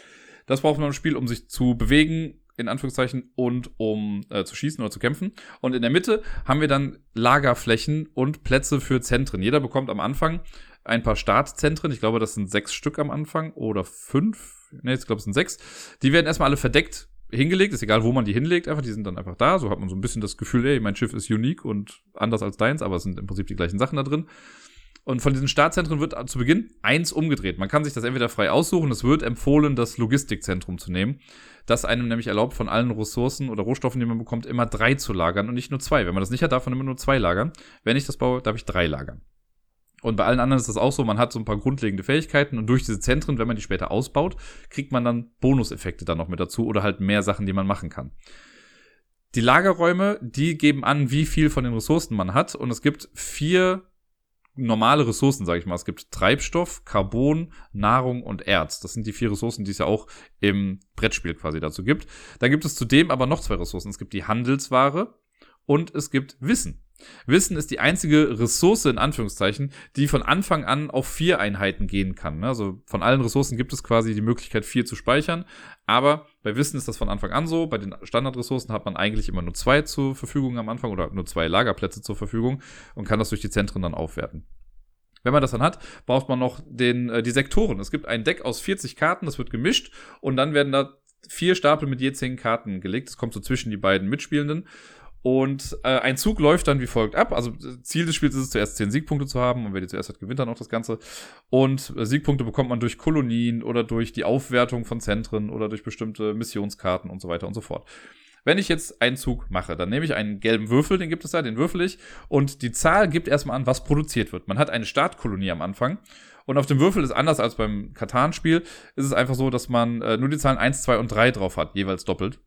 Das braucht man im Spiel, um sich zu bewegen, in Anführungszeichen, und um äh, zu schießen oder zu kämpfen. Und in der Mitte haben wir dann Lagerflächen und Plätze für Zentren. Jeder bekommt am Anfang ein paar Startzentren. Ich glaube, das sind sechs Stück am Anfang oder fünf. Ne, ich glaube, es sind sechs. Die werden erstmal alle verdeckt hingelegt. Ist egal, wo man die hinlegt. Einfach, die sind dann einfach da. So hat man so ein bisschen das Gefühl, ey, mein Schiff ist unique und anders als deins, aber es sind im Prinzip die gleichen Sachen da drin. Und von diesen Startzentren wird zu Beginn eins umgedreht. Man kann sich das entweder frei aussuchen. Es wird empfohlen, das Logistikzentrum zu nehmen. Das einem nämlich erlaubt, von allen Ressourcen oder Rohstoffen, die man bekommt, immer drei zu lagern und nicht nur zwei. Wenn man das nicht hat, darf man immer nur zwei lagern. Wenn ich das baue, darf ich drei lagern. Und bei allen anderen ist das auch so, man hat so ein paar grundlegende Fähigkeiten und durch diese Zentren, wenn man die später ausbaut, kriegt man dann Bonuseffekte dann noch mit dazu oder halt mehr Sachen, die man machen kann. Die Lagerräume, die geben an, wie viel von den Ressourcen man hat und es gibt vier normale Ressourcen, sage ich mal. Es gibt Treibstoff, Carbon, Nahrung und Erz. Das sind die vier Ressourcen, die es ja auch im Brettspiel quasi dazu gibt. Dann gibt es zudem aber noch zwei Ressourcen. Es gibt die Handelsware und es gibt Wissen. Wissen ist die einzige Ressource in Anführungszeichen, die von Anfang an auf vier Einheiten gehen kann. Also von allen Ressourcen gibt es quasi die Möglichkeit, vier zu speichern. Aber bei Wissen ist das von Anfang an so. Bei den Standardressourcen hat man eigentlich immer nur zwei zur Verfügung am Anfang oder nur zwei Lagerplätze zur Verfügung und kann das durch die Zentren dann aufwerten. Wenn man das dann hat, braucht man noch den, äh, die Sektoren. Es gibt ein Deck aus 40 Karten, das wird gemischt und dann werden da vier Stapel mit je zehn Karten gelegt. Das kommt so zwischen die beiden Mitspielenden. Und äh, ein Zug läuft dann wie folgt ab. Also Ziel des Spiels ist es, zuerst zehn Siegpunkte zu haben und wer die zuerst hat, gewinnt dann auch das Ganze. Und äh, Siegpunkte bekommt man durch Kolonien oder durch die Aufwertung von Zentren oder durch bestimmte Missionskarten und so weiter und so fort. Wenn ich jetzt einen Zug mache, dann nehme ich einen gelben Würfel, den gibt es da, den würfel ich. Und die Zahl gibt erstmal an, was produziert wird. Man hat eine Startkolonie am Anfang. Und auf dem Würfel ist anders als beim Katan-Spiel, ist es einfach so, dass man äh, nur die Zahlen 1, 2 und 3 drauf hat, jeweils doppelt.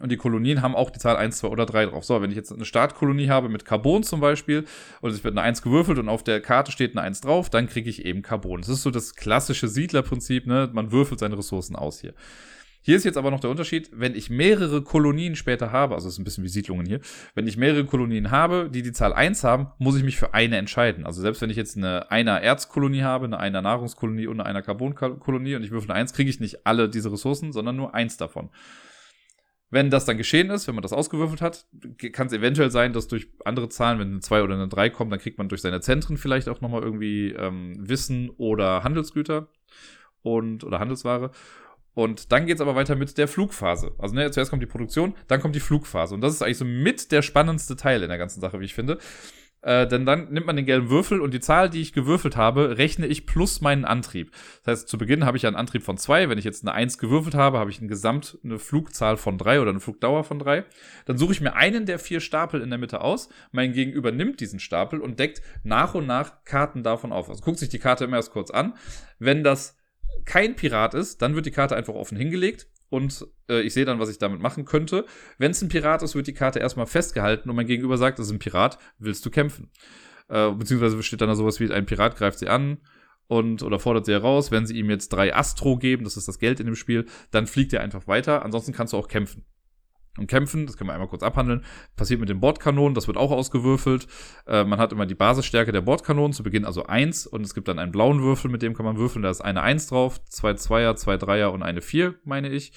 Und die Kolonien haben auch die Zahl 1, 2 oder 3 drauf. So, wenn ich jetzt eine Startkolonie habe mit Carbon zum Beispiel, und es wird eine 1 gewürfelt und auf der Karte steht eine 1 drauf, dann kriege ich eben Carbon. Das ist so das klassische Siedlerprinzip, ne? Man würfelt seine Ressourcen aus hier. Hier ist jetzt aber noch der Unterschied, wenn ich mehrere Kolonien später habe, also es ist ein bisschen wie Siedlungen hier, wenn ich mehrere Kolonien habe, die die Zahl 1 haben, muss ich mich für eine entscheiden. Also selbst wenn ich jetzt eine einer Erzkolonie habe, eine einer Nahrungskolonie und eine einer Carbonkolonie und ich würfel eine 1, kriege ich nicht alle diese Ressourcen, sondern nur eins davon. Wenn das dann geschehen ist, wenn man das ausgewürfelt hat, kann es eventuell sein, dass durch andere Zahlen, wenn eine 2 oder eine 3 kommt, dann kriegt man durch seine Zentren vielleicht auch nochmal irgendwie ähm, Wissen oder Handelsgüter und oder Handelsware. Und dann geht's aber weiter mit der Flugphase. Also ne, zuerst kommt die Produktion, dann kommt die Flugphase. Und das ist eigentlich so mit der spannendste Teil in der ganzen Sache, wie ich finde. Äh, denn dann nimmt man den gelben Würfel und die Zahl, die ich gewürfelt habe, rechne ich plus meinen Antrieb. Das heißt, zu Beginn habe ich einen Antrieb von zwei. Wenn ich jetzt eine eins gewürfelt habe, habe ich eine Gesamt eine Flugzahl von drei oder eine Flugdauer von drei. Dann suche ich mir einen der vier Stapel in der Mitte aus. Mein Gegenüber nimmt diesen Stapel und deckt nach und nach Karten davon auf. Also guckt sich die Karte immer erst kurz an. Wenn das kein Pirat ist, dann wird die Karte einfach offen hingelegt und äh, ich sehe dann, was ich damit machen könnte. Wenn es ein Pirat ist, wird die Karte erstmal festgehalten und mein Gegenüber sagt, es ist ein Pirat, willst du kämpfen? Äh, beziehungsweise steht dann da sowas wie, ein Pirat greift sie an und oder fordert sie heraus. Wenn sie ihm jetzt drei Astro geben, das ist das Geld in dem Spiel, dann fliegt er einfach weiter. Ansonsten kannst du auch kämpfen und kämpfen. Das können wir einmal kurz abhandeln. Passiert mit den Bordkanonen, das wird auch ausgewürfelt. Äh, man hat immer die Basisstärke der Bordkanonen, zu Beginn also eins und es gibt dann einen blauen Würfel, mit dem kann man würfeln. Da ist eine Eins drauf, zwei Zweier, zwei Dreier und eine Vier, meine ich.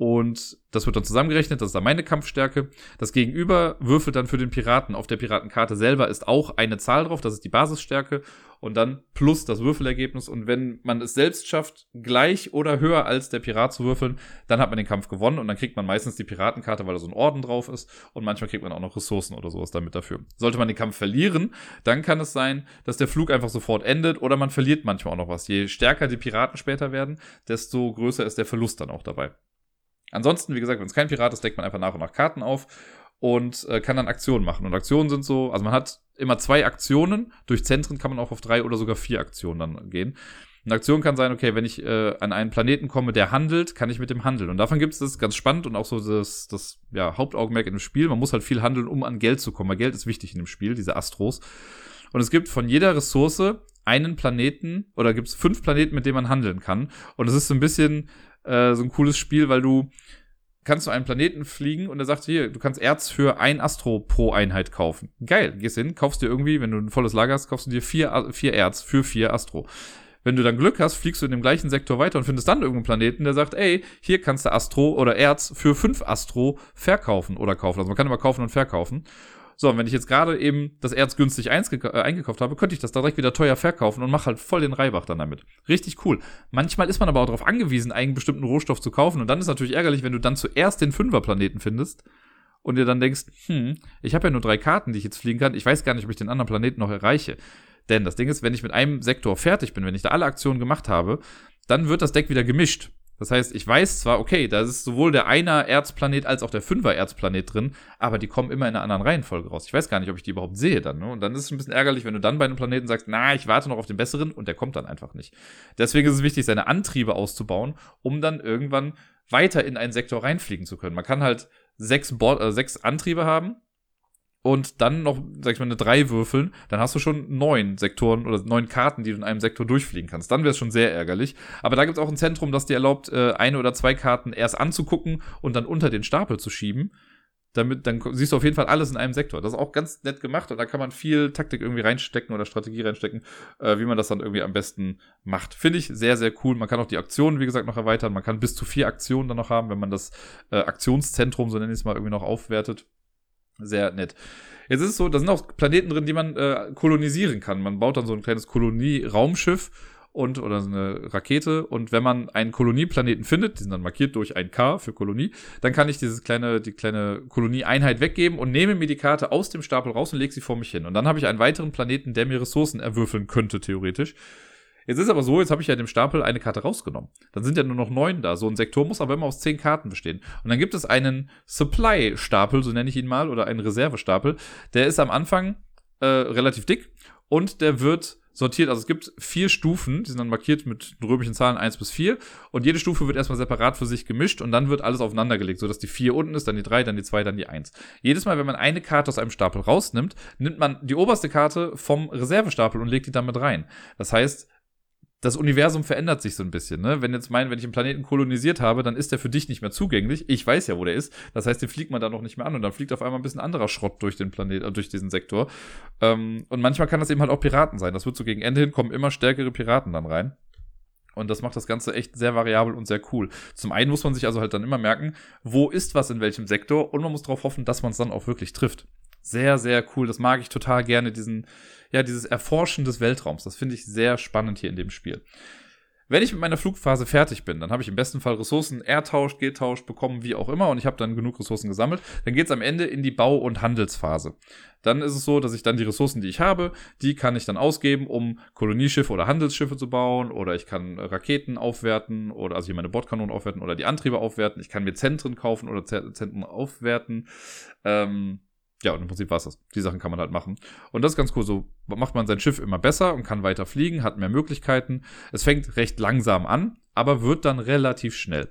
Und das wird dann zusammengerechnet, das ist dann meine Kampfstärke. Das Gegenüber würfelt dann für den Piraten. Auf der Piratenkarte selber ist auch eine Zahl drauf, das ist die Basisstärke. Und dann plus das Würfelergebnis. Und wenn man es selbst schafft, gleich oder höher als der Pirat zu würfeln, dann hat man den Kampf gewonnen. Und dann kriegt man meistens die Piratenkarte, weil da so ein Orden drauf ist. Und manchmal kriegt man auch noch Ressourcen oder sowas damit dafür. Sollte man den Kampf verlieren, dann kann es sein, dass der Flug einfach sofort endet oder man verliert manchmal auch noch was. Je stärker die Piraten später werden, desto größer ist der Verlust dann auch dabei. Ansonsten, wie gesagt, wenn es kein Pirat ist, deckt man einfach nach und nach Karten auf und äh, kann dann Aktionen machen. Und Aktionen sind so, also man hat immer zwei Aktionen. Durch Zentren kann man auch auf drei oder sogar vier Aktionen dann gehen. Eine Aktion kann sein, okay, wenn ich äh, an einen Planeten komme, der handelt, kann ich mit dem handeln. Und davon gibt es das ganz spannend und auch so das, das ja, Hauptaugenmerk in dem Spiel. Man muss halt viel handeln, um an Geld zu kommen, weil Geld ist wichtig in dem Spiel, diese Astros. Und es gibt von jeder Ressource einen Planeten oder gibt es fünf Planeten, mit denen man handeln kann. Und es ist so ein bisschen äh, so ein cooles Spiel, weil du kannst du einen Planeten fliegen und er sagt hier, du kannst Erz für ein Astro pro Einheit kaufen. Geil, gehst hin, kaufst dir irgendwie, wenn du ein volles Lager hast, kaufst du dir vier, vier Erz für vier Astro. Wenn du dann Glück hast, fliegst du in dem gleichen Sektor weiter und findest dann irgendeinen Planeten, der sagt, ey, hier kannst du Astro oder Erz für fünf Astro verkaufen oder kaufen. Also man kann immer kaufen und verkaufen. So, und wenn ich jetzt gerade eben das Erz günstig äh, eingekauft habe, könnte ich das direkt wieder teuer verkaufen und mache halt voll den Reibach dann damit. Richtig cool. Manchmal ist man aber auch darauf angewiesen, einen bestimmten Rohstoff zu kaufen und dann ist natürlich ärgerlich, wenn du dann zuerst den Fünferplaneten findest und dir dann denkst, hm, ich habe ja nur drei Karten, die ich jetzt fliegen kann, ich weiß gar nicht, ob ich den anderen Planeten noch erreiche. Denn das Ding ist, wenn ich mit einem Sektor fertig bin, wenn ich da alle Aktionen gemacht habe, dann wird das Deck wieder gemischt. Das heißt, ich weiß zwar, okay, da ist sowohl der Einer Erzplanet als auch der Fünfer Erzplanet drin, aber die kommen immer in einer anderen Reihenfolge raus. Ich weiß gar nicht, ob ich die überhaupt sehe dann. Ne? Und dann ist es ein bisschen ärgerlich, wenn du dann bei einem Planeten sagst, na, ich warte noch auf den besseren und der kommt dann einfach nicht. Deswegen ist es wichtig, seine Antriebe auszubauen, um dann irgendwann weiter in einen Sektor reinfliegen zu können. Man kann halt sechs, Bord, äh, sechs Antriebe haben und dann noch, sag ich mal, eine 3 würfeln, dann hast du schon neun Sektoren oder neun Karten, die du in einem Sektor durchfliegen kannst. Dann wäre es schon sehr ärgerlich. Aber da gibt es auch ein Zentrum, das dir erlaubt, äh, eine oder zwei Karten erst anzugucken und dann unter den Stapel zu schieben. Damit, dann siehst du auf jeden Fall alles in einem Sektor. Das ist auch ganz nett gemacht und da kann man viel Taktik irgendwie reinstecken oder Strategie reinstecken, äh, wie man das dann irgendwie am besten macht. Finde ich sehr, sehr cool. Man kann auch die Aktionen, wie gesagt, noch erweitern. Man kann bis zu vier Aktionen dann noch haben, wenn man das äh, Aktionszentrum, so nenne ich es mal, irgendwie noch aufwertet. Sehr nett. Jetzt ist es so, da sind auch Planeten drin, die man äh, kolonisieren kann. Man baut dann so ein kleines Kolonie-Raumschiff und oder so eine Rakete und wenn man einen Kolonieplaneten findet, die sind dann markiert durch ein K für Kolonie, dann kann ich dieses kleine die kleine Kolonieeinheit weggeben und nehme mir die Karte aus dem Stapel raus und lege sie vor mich hin und dann habe ich einen weiteren Planeten, der mir Ressourcen erwürfeln könnte theoretisch. Jetzt ist aber so, jetzt habe ich ja dem Stapel eine Karte rausgenommen. Dann sind ja nur noch neun da. So ein Sektor muss aber immer aus zehn Karten bestehen. Und dann gibt es einen Supply-Stapel, so nenne ich ihn mal, oder einen Reservestapel. Der ist am Anfang äh, relativ dick und der wird sortiert. Also es gibt vier Stufen, die sind dann markiert mit römischen Zahlen eins bis vier Und jede Stufe wird erstmal separat für sich gemischt und dann wird alles aufeinander gelegt, sodass die vier unten ist, dann die drei, dann die zwei, dann die eins. Jedes Mal, wenn man eine Karte aus einem Stapel rausnimmt, nimmt man die oberste Karte vom Reservestapel und legt die damit rein. Das heißt, das Universum verändert sich so ein bisschen. Ne? Wenn jetzt mein, wenn ich einen Planeten kolonisiert habe, dann ist der für dich nicht mehr zugänglich. Ich weiß ja, wo der ist. Das heißt, den fliegt man da noch nicht mehr an und dann fliegt auf einmal ein bisschen anderer Schrott durch den Planet, äh, durch diesen Sektor. Ähm, und manchmal kann das eben halt auch Piraten sein. Das wird so gegen Ende hin kommen immer stärkere Piraten dann rein. Und das macht das Ganze echt sehr variabel und sehr cool. Zum einen muss man sich also halt dann immer merken, wo ist was in welchem Sektor und man muss darauf hoffen, dass man es dann auch wirklich trifft. Sehr, sehr cool. Das mag ich total gerne, diesen, ja, dieses Erforschen des Weltraums. Das finde ich sehr spannend hier in dem Spiel. Wenn ich mit meiner Flugphase fertig bin, dann habe ich im besten Fall Ressourcen ertauscht, getauscht, bekommen, wie auch immer, und ich habe dann genug Ressourcen gesammelt. Dann geht es am Ende in die Bau- und Handelsphase. Dann ist es so, dass ich dann die Ressourcen, die ich habe, die kann ich dann ausgeben, um Kolonieschiffe oder Handelsschiffe zu bauen, oder ich kann Raketen aufwerten, oder also hier meine Bordkanonen aufwerten, oder die Antriebe aufwerten. Ich kann mir Zentren kaufen oder Zentren aufwerten. Ähm, ja, und im Prinzip war es das. Die Sachen kann man halt machen. Und das ist ganz cool. So macht man sein Schiff immer besser und kann weiter fliegen, hat mehr Möglichkeiten. Es fängt recht langsam an, aber wird dann relativ schnell.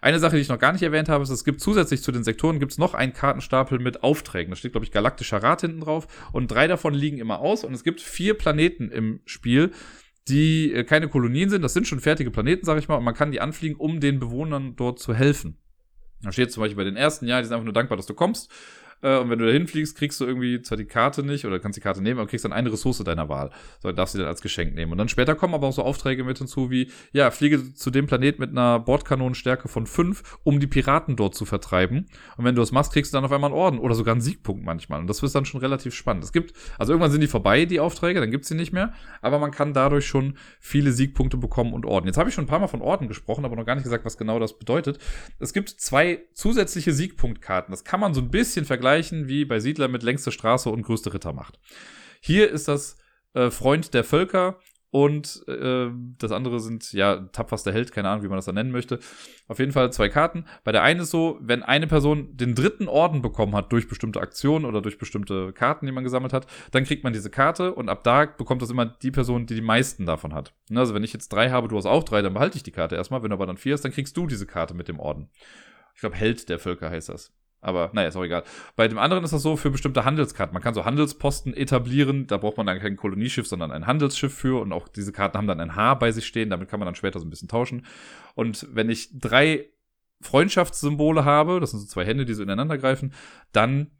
Eine Sache, die ich noch gar nicht erwähnt habe, ist, es gibt zusätzlich zu den Sektoren gibt's noch einen Kartenstapel mit Aufträgen. Da steht, glaube ich, Galaktischer Rat hinten drauf. Und drei davon liegen immer aus. Und es gibt vier Planeten im Spiel, die äh, keine Kolonien sind. Das sind schon fertige Planeten, sage ich mal. Und man kann die anfliegen, um den Bewohnern dort zu helfen. Da steht zum Beispiel bei den ersten, ja, die sind einfach nur dankbar, dass du kommst. Äh, und wenn du da hinfliegst, kriegst du irgendwie zwar die Karte nicht oder kannst die Karte nehmen, aber kriegst dann eine Ressource deiner Wahl. So, darfst du dann als Geschenk nehmen. Und dann später kommen aber auch so Aufträge mit hinzu wie, ja, fliege zu dem Planet mit einer Bordkanonenstärke von 5, um die Piraten dort zu vertreiben. Und wenn du das machst, kriegst du dann auf einmal einen Orden oder sogar einen Siegpunkt manchmal. Und das wird dann schon relativ spannend. Es gibt, also irgendwann sind die vorbei, die Aufträge, dann gibt's sie nicht mehr. Aber man kann dadurch schon viele Siegpunkte bekommen und Orden. Jetzt habe ich schon ein paar Mal von Orden gesprochen, aber noch gar nicht gesagt, was genau das bedeutet. Es gibt zwei zusätzliche Siegpunktkarten. Das kann man so ein bisschen vergleichen wie bei Siedler mit längste Straße und größte Rittermacht. Hier ist das äh, Freund der Völker und äh, das andere sind, ja, tapferster Held, keine Ahnung, wie man das dann nennen möchte. Auf jeden Fall zwei Karten. Bei der einen ist so, wenn eine Person den dritten Orden bekommen hat durch bestimmte Aktionen oder durch bestimmte Karten, die man gesammelt hat, dann kriegt man diese Karte und ab da bekommt das immer die Person, die die meisten davon hat. Ne, also wenn ich jetzt drei habe, du hast auch drei, dann behalte ich die Karte erstmal. Wenn du aber dann vier hast, dann kriegst du diese Karte mit dem Orden. Ich glaube, Held der Völker heißt das. Aber naja, ist auch egal. Bei dem anderen ist das so für bestimmte Handelskarten. Man kann so Handelsposten etablieren. Da braucht man dann kein Kolonieschiff, sondern ein Handelsschiff für. Und auch diese Karten haben dann ein Haar bei sich stehen. Damit kann man dann später so ein bisschen tauschen. Und wenn ich drei Freundschaftssymbole habe, das sind so zwei Hände, die so ineinander greifen, dann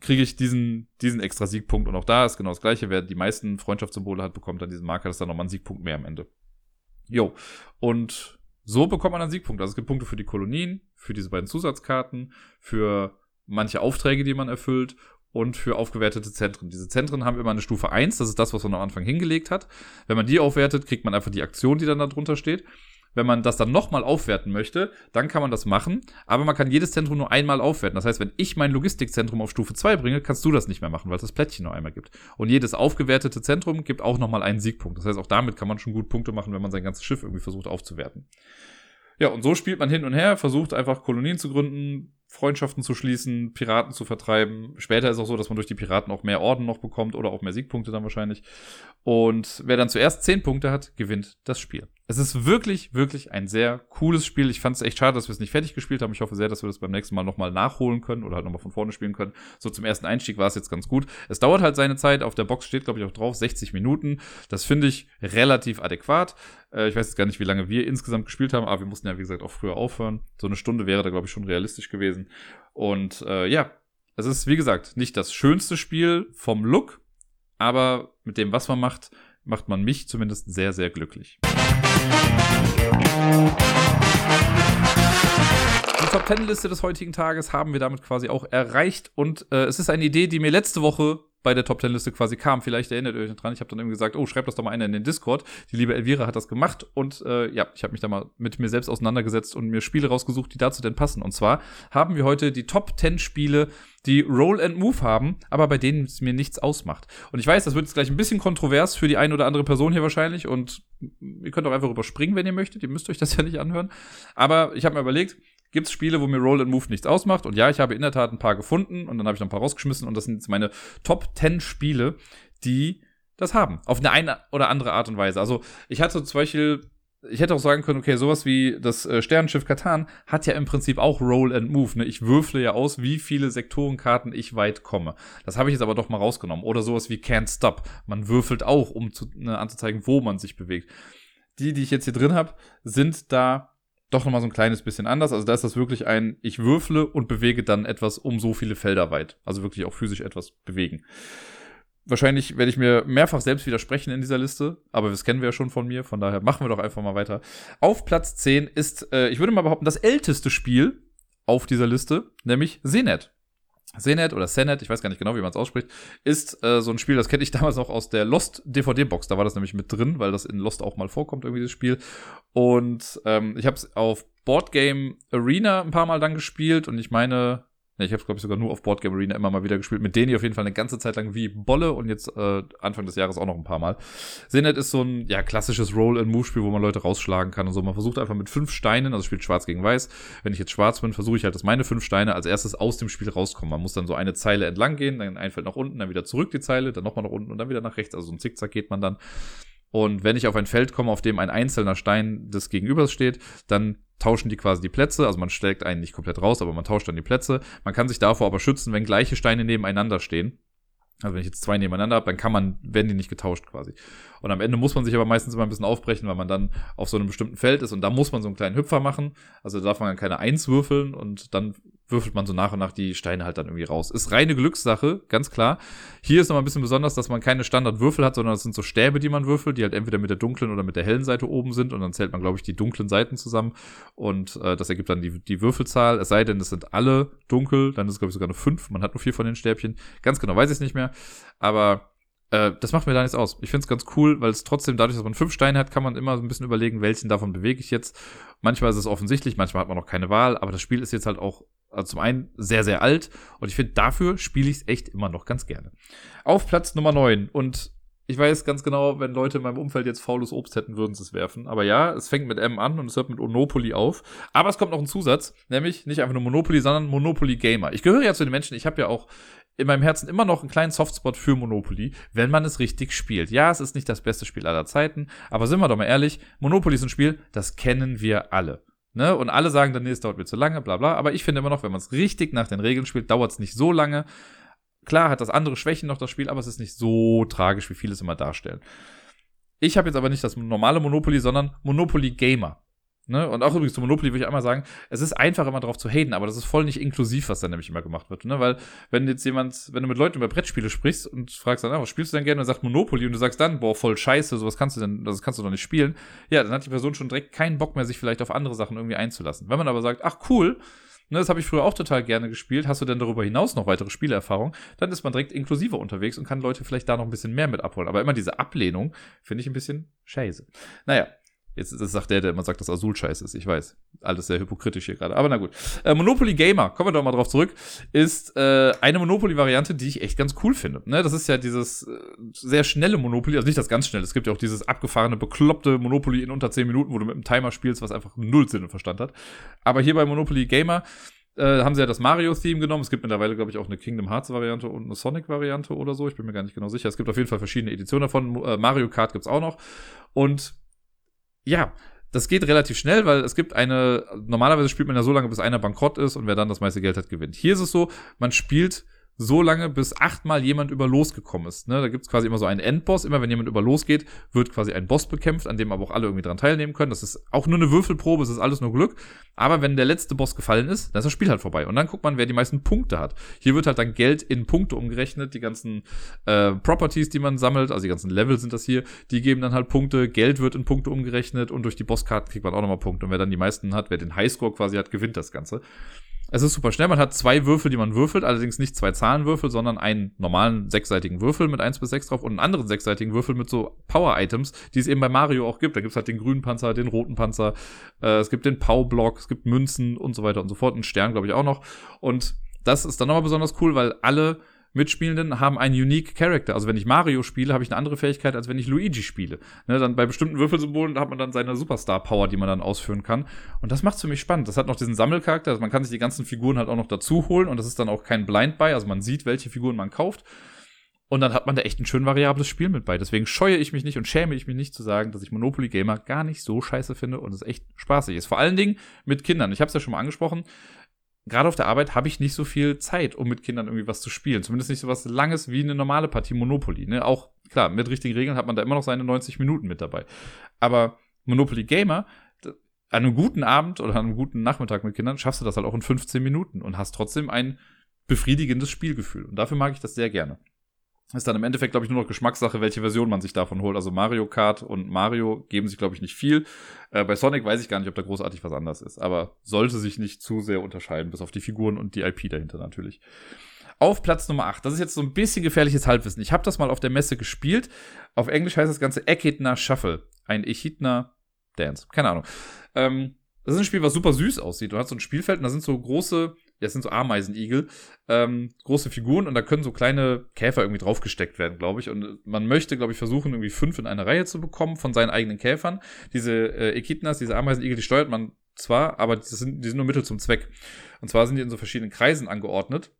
kriege ich diesen, diesen extra Siegpunkt. Und auch da ist genau das Gleiche. Wer die meisten Freundschaftssymbole hat, bekommt dann diesen Marker. Das ist dann nochmal ein Siegpunkt mehr am Ende. Jo. Und so bekommt man dann Siegpunkte. Also es gibt Punkte für die Kolonien, für diese beiden Zusatzkarten, für manche Aufträge, die man erfüllt und für aufgewertete Zentren. Diese Zentren haben immer eine Stufe 1, das ist das, was man am Anfang hingelegt hat. Wenn man die aufwertet, kriegt man einfach die Aktion, die dann da drunter steht. Wenn man das dann nochmal aufwerten möchte, dann kann man das machen, aber man kann jedes Zentrum nur einmal aufwerten. Das heißt, wenn ich mein Logistikzentrum auf Stufe 2 bringe, kannst du das nicht mehr machen, weil es das Plättchen nur einmal gibt. Und jedes aufgewertete Zentrum gibt auch nochmal einen Siegpunkt. Das heißt, auch damit kann man schon gut Punkte machen, wenn man sein ganzes Schiff irgendwie versucht aufzuwerten. Ja, und so spielt man hin und her, versucht einfach Kolonien zu gründen, Freundschaften zu schließen, Piraten zu vertreiben. Später ist auch so, dass man durch die Piraten auch mehr Orden noch bekommt oder auch mehr Siegpunkte dann wahrscheinlich. Und wer dann zuerst zehn Punkte hat, gewinnt das Spiel. Es ist wirklich, wirklich ein sehr cooles Spiel. Ich fand es echt schade, dass wir es nicht fertig gespielt haben. Ich hoffe sehr, dass wir das beim nächsten Mal nochmal nachholen können oder halt nochmal von vorne spielen können. So zum ersten Einstieg war es jetzt ganz gut. Es dauert halt seine Zeit. Auf der Box steht, glaube ich, auch drauf 60 Minuten. Das finde ich relativ adäquat. Äh, ich weiß jetzt gar nicht, wie lange wir insgesamt gespielt haben, aber wir mussten ja, wie gesagt, auch früher aufhören. So eine Stunde wäre da, glaube ich, schon realistisch gewesen. Und äh, ja, es ist, wie gesagt, nicht das schönste Spiel vom Look, aber mit dem, was man macht, macht man mich zumindest sehr, sehr glücklich. Die Top Ten Liste des heutigen Tages haben wir damit quasi auch erreicht und äh, es ist eine Idee, die mir letzte Woche bei der Top Ten Liste quasi kam. Vielleicht erinnert ihr euch dran. Ich habe dann eben gesagt, oh, schreibt das doch mal einer in den Discord. Die liebe Elvira hat das gemacht und äh, ja, ich habe mich da mal mit mir selbst auseinandergesetzt und mir Spiele rausgesucht, die dazu denn passen. Und zwar haben wir heute die Top Ten Spiele, die Roll and Move haben, aber bei denen es mir nichts ausmacht. Und ich weiß, das wird jetzt gleich ein bisschen kontrovers für die eine oder andere Person hier wahrscheinlich und ihr könnt auch einfach überspringen, wenn ihr möchtet. Ihr müsst euch das ja nicht anhören. Aber ich habe mir überlegt, gibt es Spiele, wo mir Roll and Move nichts ausmacht. Und ja, ich habe in der Tat ein paar gefunden und dann habe ich noch ein paar rausgeschmissen und das sind jetzt meine Top 10 Spiele, die das haben. Auf eine, eine oder andere Art und Weise. Also ich hatte zum Beispiel ich hätte auch sagen können, okay, sowas wie das äh, Sternenschiff Katan hat ja im Prinzip auch Roll and Move. Ne? Ich würfle ja aus, wie viele Sektorenkarten ich weit komme. Das habe ich jetzt aber doch mal rausgenommen. Oder sowas wie Can't Stop. Man würfelt auch, um zu, ne, anzuzeigen, wo man sich bewegt. Die, die ich jetzt hier drin habe, sind da doch nochmal so ein kleines bisschen anders. Also da ist das wirklich ein, ich würfle und bewege dann etwas um so viele Felder weit. Also wirklich auch physisch etwas bewegen. Wahrscheinlich werde ich mir mehrfach selbst widersprechen in dieser Liste, aber das kennen wir ja schon von mir, von daher machen wir doch einfach mal weiter. Auf Platz 10 ist, äh, ich würde mal behaupten, das älteste Spiel auf dieser Liste, nämlich Senet. Senet oder Senet, ich weiß gar nicht genau, wie man es ausspricht, ist äh, so ein Spiel, das kenne ich damals auch aus der Lost DVD-Box. Da war das nämlich mit drin, weil das in Lost auch mal vorkommt, irgendwie das Spiel. Und ähm, ich habe es auf Boardgame Arena ein paar Mal dann gespielt und ich meine, Ne, ich habe es, glaube ich, sogar nur auf Boardgame Arena immer mal wieder gespielt. Mit denen auf jeden Fall eine ganze Zeit lang wie Bolle und jetzt äh, Anfang des Jahres auch noch ein paar Mal. Senet ist so ein ja, klassisches Roll-and-Move-Spiel, wo man Leute rausschlagen kann und so. Man versucht einfach mit fünf Steinen, also spielt schwarz gegen weiß. Wenn ich jetzt schwarz bin, versuche ich halt, dass meine fünf Steine als erstes aus dem Spiel rauskommen. Man muss dann so eine Zeile entlang gehen, dann ein Feld nach unten, dann wieder zurück die Zeile, dann nochmal nach unten und dann wieder nach rechts. Also so ein Zickzack geht man dann. Und wenn ich auf ein Feld komme, auf dem ein einzelner Stein des Gegenübers steht, dann tauschen die quasi die Plätze. Also man steckt einen nicht komplett raus, aber man tauscht dann die Plätze. Man kann sich davor aber schützen, wenn gleiche Steine nebeneinander stehen. Also wenn ich jetzt zwei nebeneinander habe, dann kann man, werden die nicht getauscht quasi. Und am Ende muss man sich aber meistens immer ein bisschen aufbrechen, weil man dann auf so einem bestimmten Feld ist und da muss man so einen kleinen Hüpfer machen. Also da darf man dann keine Eins würfeln und dann würfelt man so nach und nach die Steine halt dann irgendwie raus. Ist reine Glückssache, ganz klar. Hier ist noch ein bisschen besonders, dass man keine Standardwürfel hat, sondern es sind so Stäbe, die man würfelt, die halt entweder mit der dunklen oder mit der hellen Seite oben sind und dann zählt man, glaube ich, die dunklen Seiten zusammen und äh, das ergibt dann die, die Würfelzahl. Es sei denn, es sind alle dunkel, dann ist es, glaube ich, sogar nur fünf. Man hat nur vier von den Stäbchen. Ganz genau weiß ich es nicht mehr. Aber äh, das macht mir da nichts aus. Ich finde es ganz cool, weil es trotzdem, dadurch, dass man fünf Steine hat, kann man immer so ein bisschen überlegen, welchen davon bewege ich jetzt. Manchmal ist es offensichtlich, manchmal hat man noch keine Wahl, aber das Spiel ist jetzt halt auch also zum einen sehr, sehr alt und ich finde, dafür spiele ich es echt immer noch ganz gerne. Auf Platz Nummer 9 und ich weiß ganz genau, wenn Leute in meinem Umfeld jetzt faules Obst hätten, würden sie es werfen. Aber ja, es fängt mit M an und es hört mit Monopoly auf. Aber es kommt noch ein Zusatz, nämlich nicht einfach nur Monopoly, sondern Monopoly Gamer. Ich gehöre ja zu den Menschen, ich habe ja auch in meinem Herzen immer noch einen kleinen Softspot für Monopoly, wenn man es richtig spielt. Ja, es ist nicht das beste Spiel aller Zeiten, aber sind wir doch mal ehrlich, Monopoly ist ein Spiel, das kennen wir alle. Ne? Und alle sagen dann, nee, es dauert mir zu lange, bla bla. Aber ich finde immer noch, wenn man es richtig nach den Regeln spielt, dauert es nicht so lange. Klar hat das andere Schwächen noch, das Spiel, aber es ist nicht so tragisch, wie viele es immer darstellen. Ich habe jetzt aber nicht das normale Monopoly, sondern Monopoly Gamer. Ne? Und auch übrigens zu Monopoly würde ich einmal sagen, es ist einfach immer darauf zu haten, aber das ist voll nicht inklusiv, was da nämlich immer gemacht wird. Ne? Weil, wenn jetzt jemand, wenn du mit Leuten über Brettspiele sprichst und fragst dann, ah, was spielst du denn gerne und sagt Monopoly und du sagst dann, boah, voll scheiße, sowas kannst du denn, das kannst du doch nicht spielen, ja, dann hat die Person schon direkt keinen Bock mehr, sich vielleicht auf andere Sachen irgendwie einzulassen. Wenn man aber sagt, ach cool, ne, das habe ich früher auch total gerne gespielt, hast du denn darüber hinaus noch weitere Spielerfahrung, dann ist man direkt inklusiver unterwegs und kann Leute vielleicht da noch ein bisschen mehr mit abholen. Aber immer diese Ablehnung finde ich ein bisschen scheiße. Naja, Jetzt das sagt der, der immer sagt, dass Azul scheiße ist. Ich weiß. Alles sehr hypokritisch hier gerade. Aber na gut. Äh, Monopoly Gamer, kommen wir doch mal drauf zurück, ist äh, eine Monopoly-Variante, die ich echt ganz cool finde. Ne? Das ist ja dieses äh, sehr schnelle Monopoly, also nicht das ganz schnelle. Es gibt ja auch dieses abgefahrene, bekloppte Monopoly in unter 10 Minuten, wo du mit einem Timer spielst, was einfach null Sinn und Verstand hat. Aber hier bei Monopoly Gamer äh, haben sie ja das Mario-Theme genommen. Es gibt mittlerweile, glaube ich, auch eine Kingdom Hearts-Variante und eine Sonic-Variante oder so. Ich bin mir gar nicht genau sicher. Es gibt auf jeden Fall verschiedene Editionen davon. Äh, Mario Kart gibt's auch noch. Und ja, das geht relativ schnell, weil es gibt eine, normalerweise spielt man ja so lange, bis einer bankrott ist und wer dann das meiste Geld hat, gewinnt. Hier ist es so, man spielt so lange, bis achtmal jemand über losgekommen ist. Ne? Da gibt's quasi immer so einen Endboss. Immer wenn jemand über losgeht, wird quasi ein Boss bekämpft, an dem aber auch alle irgendwie dran teilnehmen können. Das ist auch nur eine Würfelprobe, es ist alles nur Glück. Aber wenn der letzte Boss gefallen ist, dann ist das Spiel halt vorbei. Und dann guckt man, wer die meisten Punkte hat. Hier wird halt dann Geld in Punkte umgerechnet. Die ganzen äh, Properties, die man sammelt, also die ganzen Level sind das hier, die geben dann halt Punkte. Geld wird in Punkte umgerechnet und durch die Bosskarten kriegt man auch nochmal Punkte. Und wer dann die meisten hat, wer den Highscore quasi hat, gewinnt das Ganze. Es ist super schnell. Man hat zwei Würfel, die man würfelt, allerdings nicht zwei Zahlenwürfel, sondern einen normalen sechsseitigen Würfel mit eins bis sechs drauf und einen anderen sechsseitigen Würfel mit so Power-Items, die es eben bei Mario auch gibt. Da gibt's halt den grünen Panzer, den roten Panzer, äh, es gibt den Pow-Block, es gibt Münzen und so weiter und so fort. Einen Stern, glaube ich, auch noch. Und das ist dann nochmal besonders cool, weil alle Mitspielenden haben einen unique Character. Also wenn ich Mario spiele, habe ich eine andere Fähigkeit, als wenn ich Luigi spiele. Ne, dann bei bestimmten Würfelsymbolen hat man dann seine Superstar-Power, die man dann ausführen kann. Und das macht's für mich spannend. Das hat noch diesen Sammelcharakter. Also man kann sich die ganzen Figuren halt auch noch dazu holen und das ist dann auch kein Blind Buy. Also man sieht, welche Figuren man kauft. Und dann hat man da echt ein schön variables Spiel mit bei. Deswegen scheue ich mich nicht und schäme ich mich nicht zu sagen, dass ich Monopoly Gamer gar nicht so scheiße finde und es echt spaßig ist. Vor allen Dingen mit Kindern. Ich habe es ja schon mal angesprochen gerade auf der Arbeit habe ich nicht so viel Zeit, um mit Kindern irgendwie was zu spielen. Zumindest nicht so was Langes wie eine normale Partie Monopoly. Ne? Auch klar, mit richtigen Regeln hat man da immer noch seine 90 Minuten mit dabei. Aber Monopoly Gamer, an einem guten Abend oder an einem guten Nachmittag mit Kindern schaffst du das halt auch in 15 Minuten und hast trotzdem ein befriedigendes Spielgefühl. Und dafür mag ich das sehr gerne. Ist dann im Endeffekt, glaube ich, nur noch Geschmackssache, welche Version man sich davon holt. Also Mario Kart und Mario geben sich, glaube ich, nicht viel. Äh, bei Sonic weiß ich gar nicht, ob da großartig was anders ist. Aber sollte sich nicht zu sehr unterscheiden, bis auf die Figuren und die IP dahinter natürlich. Auf Platz Nummer 8. Das ist jetzt so ein bisschen gefährliches Halbwissen. Ich habe das mal auf der Messe gespielt. Auf Englisch heißt das Ganze Echidna Shuffle. Ein Echidna Dance. Keine Ahnung. Ähm, das ist ein Spiel, was super süß aussieht. Du hast so ein Spielfeld und da sind so große, das sind so Ameisenigel, ähm, große Figuren und da können so kleine Käfer irgendwie draufgesteckt werden, glaube ich. Und man möchte, glaube ich, versuchen, irgendwie fünf in eine Reihe zu bekommen von seinen eigenen Käfern. Diese äh, Echidnas, diese Ameisenigel, die steuert man zwar, aber die sind, die sind nur Mittel zum Zweck. Und zwar sind die in so verschiedenen Kreisen angeordnet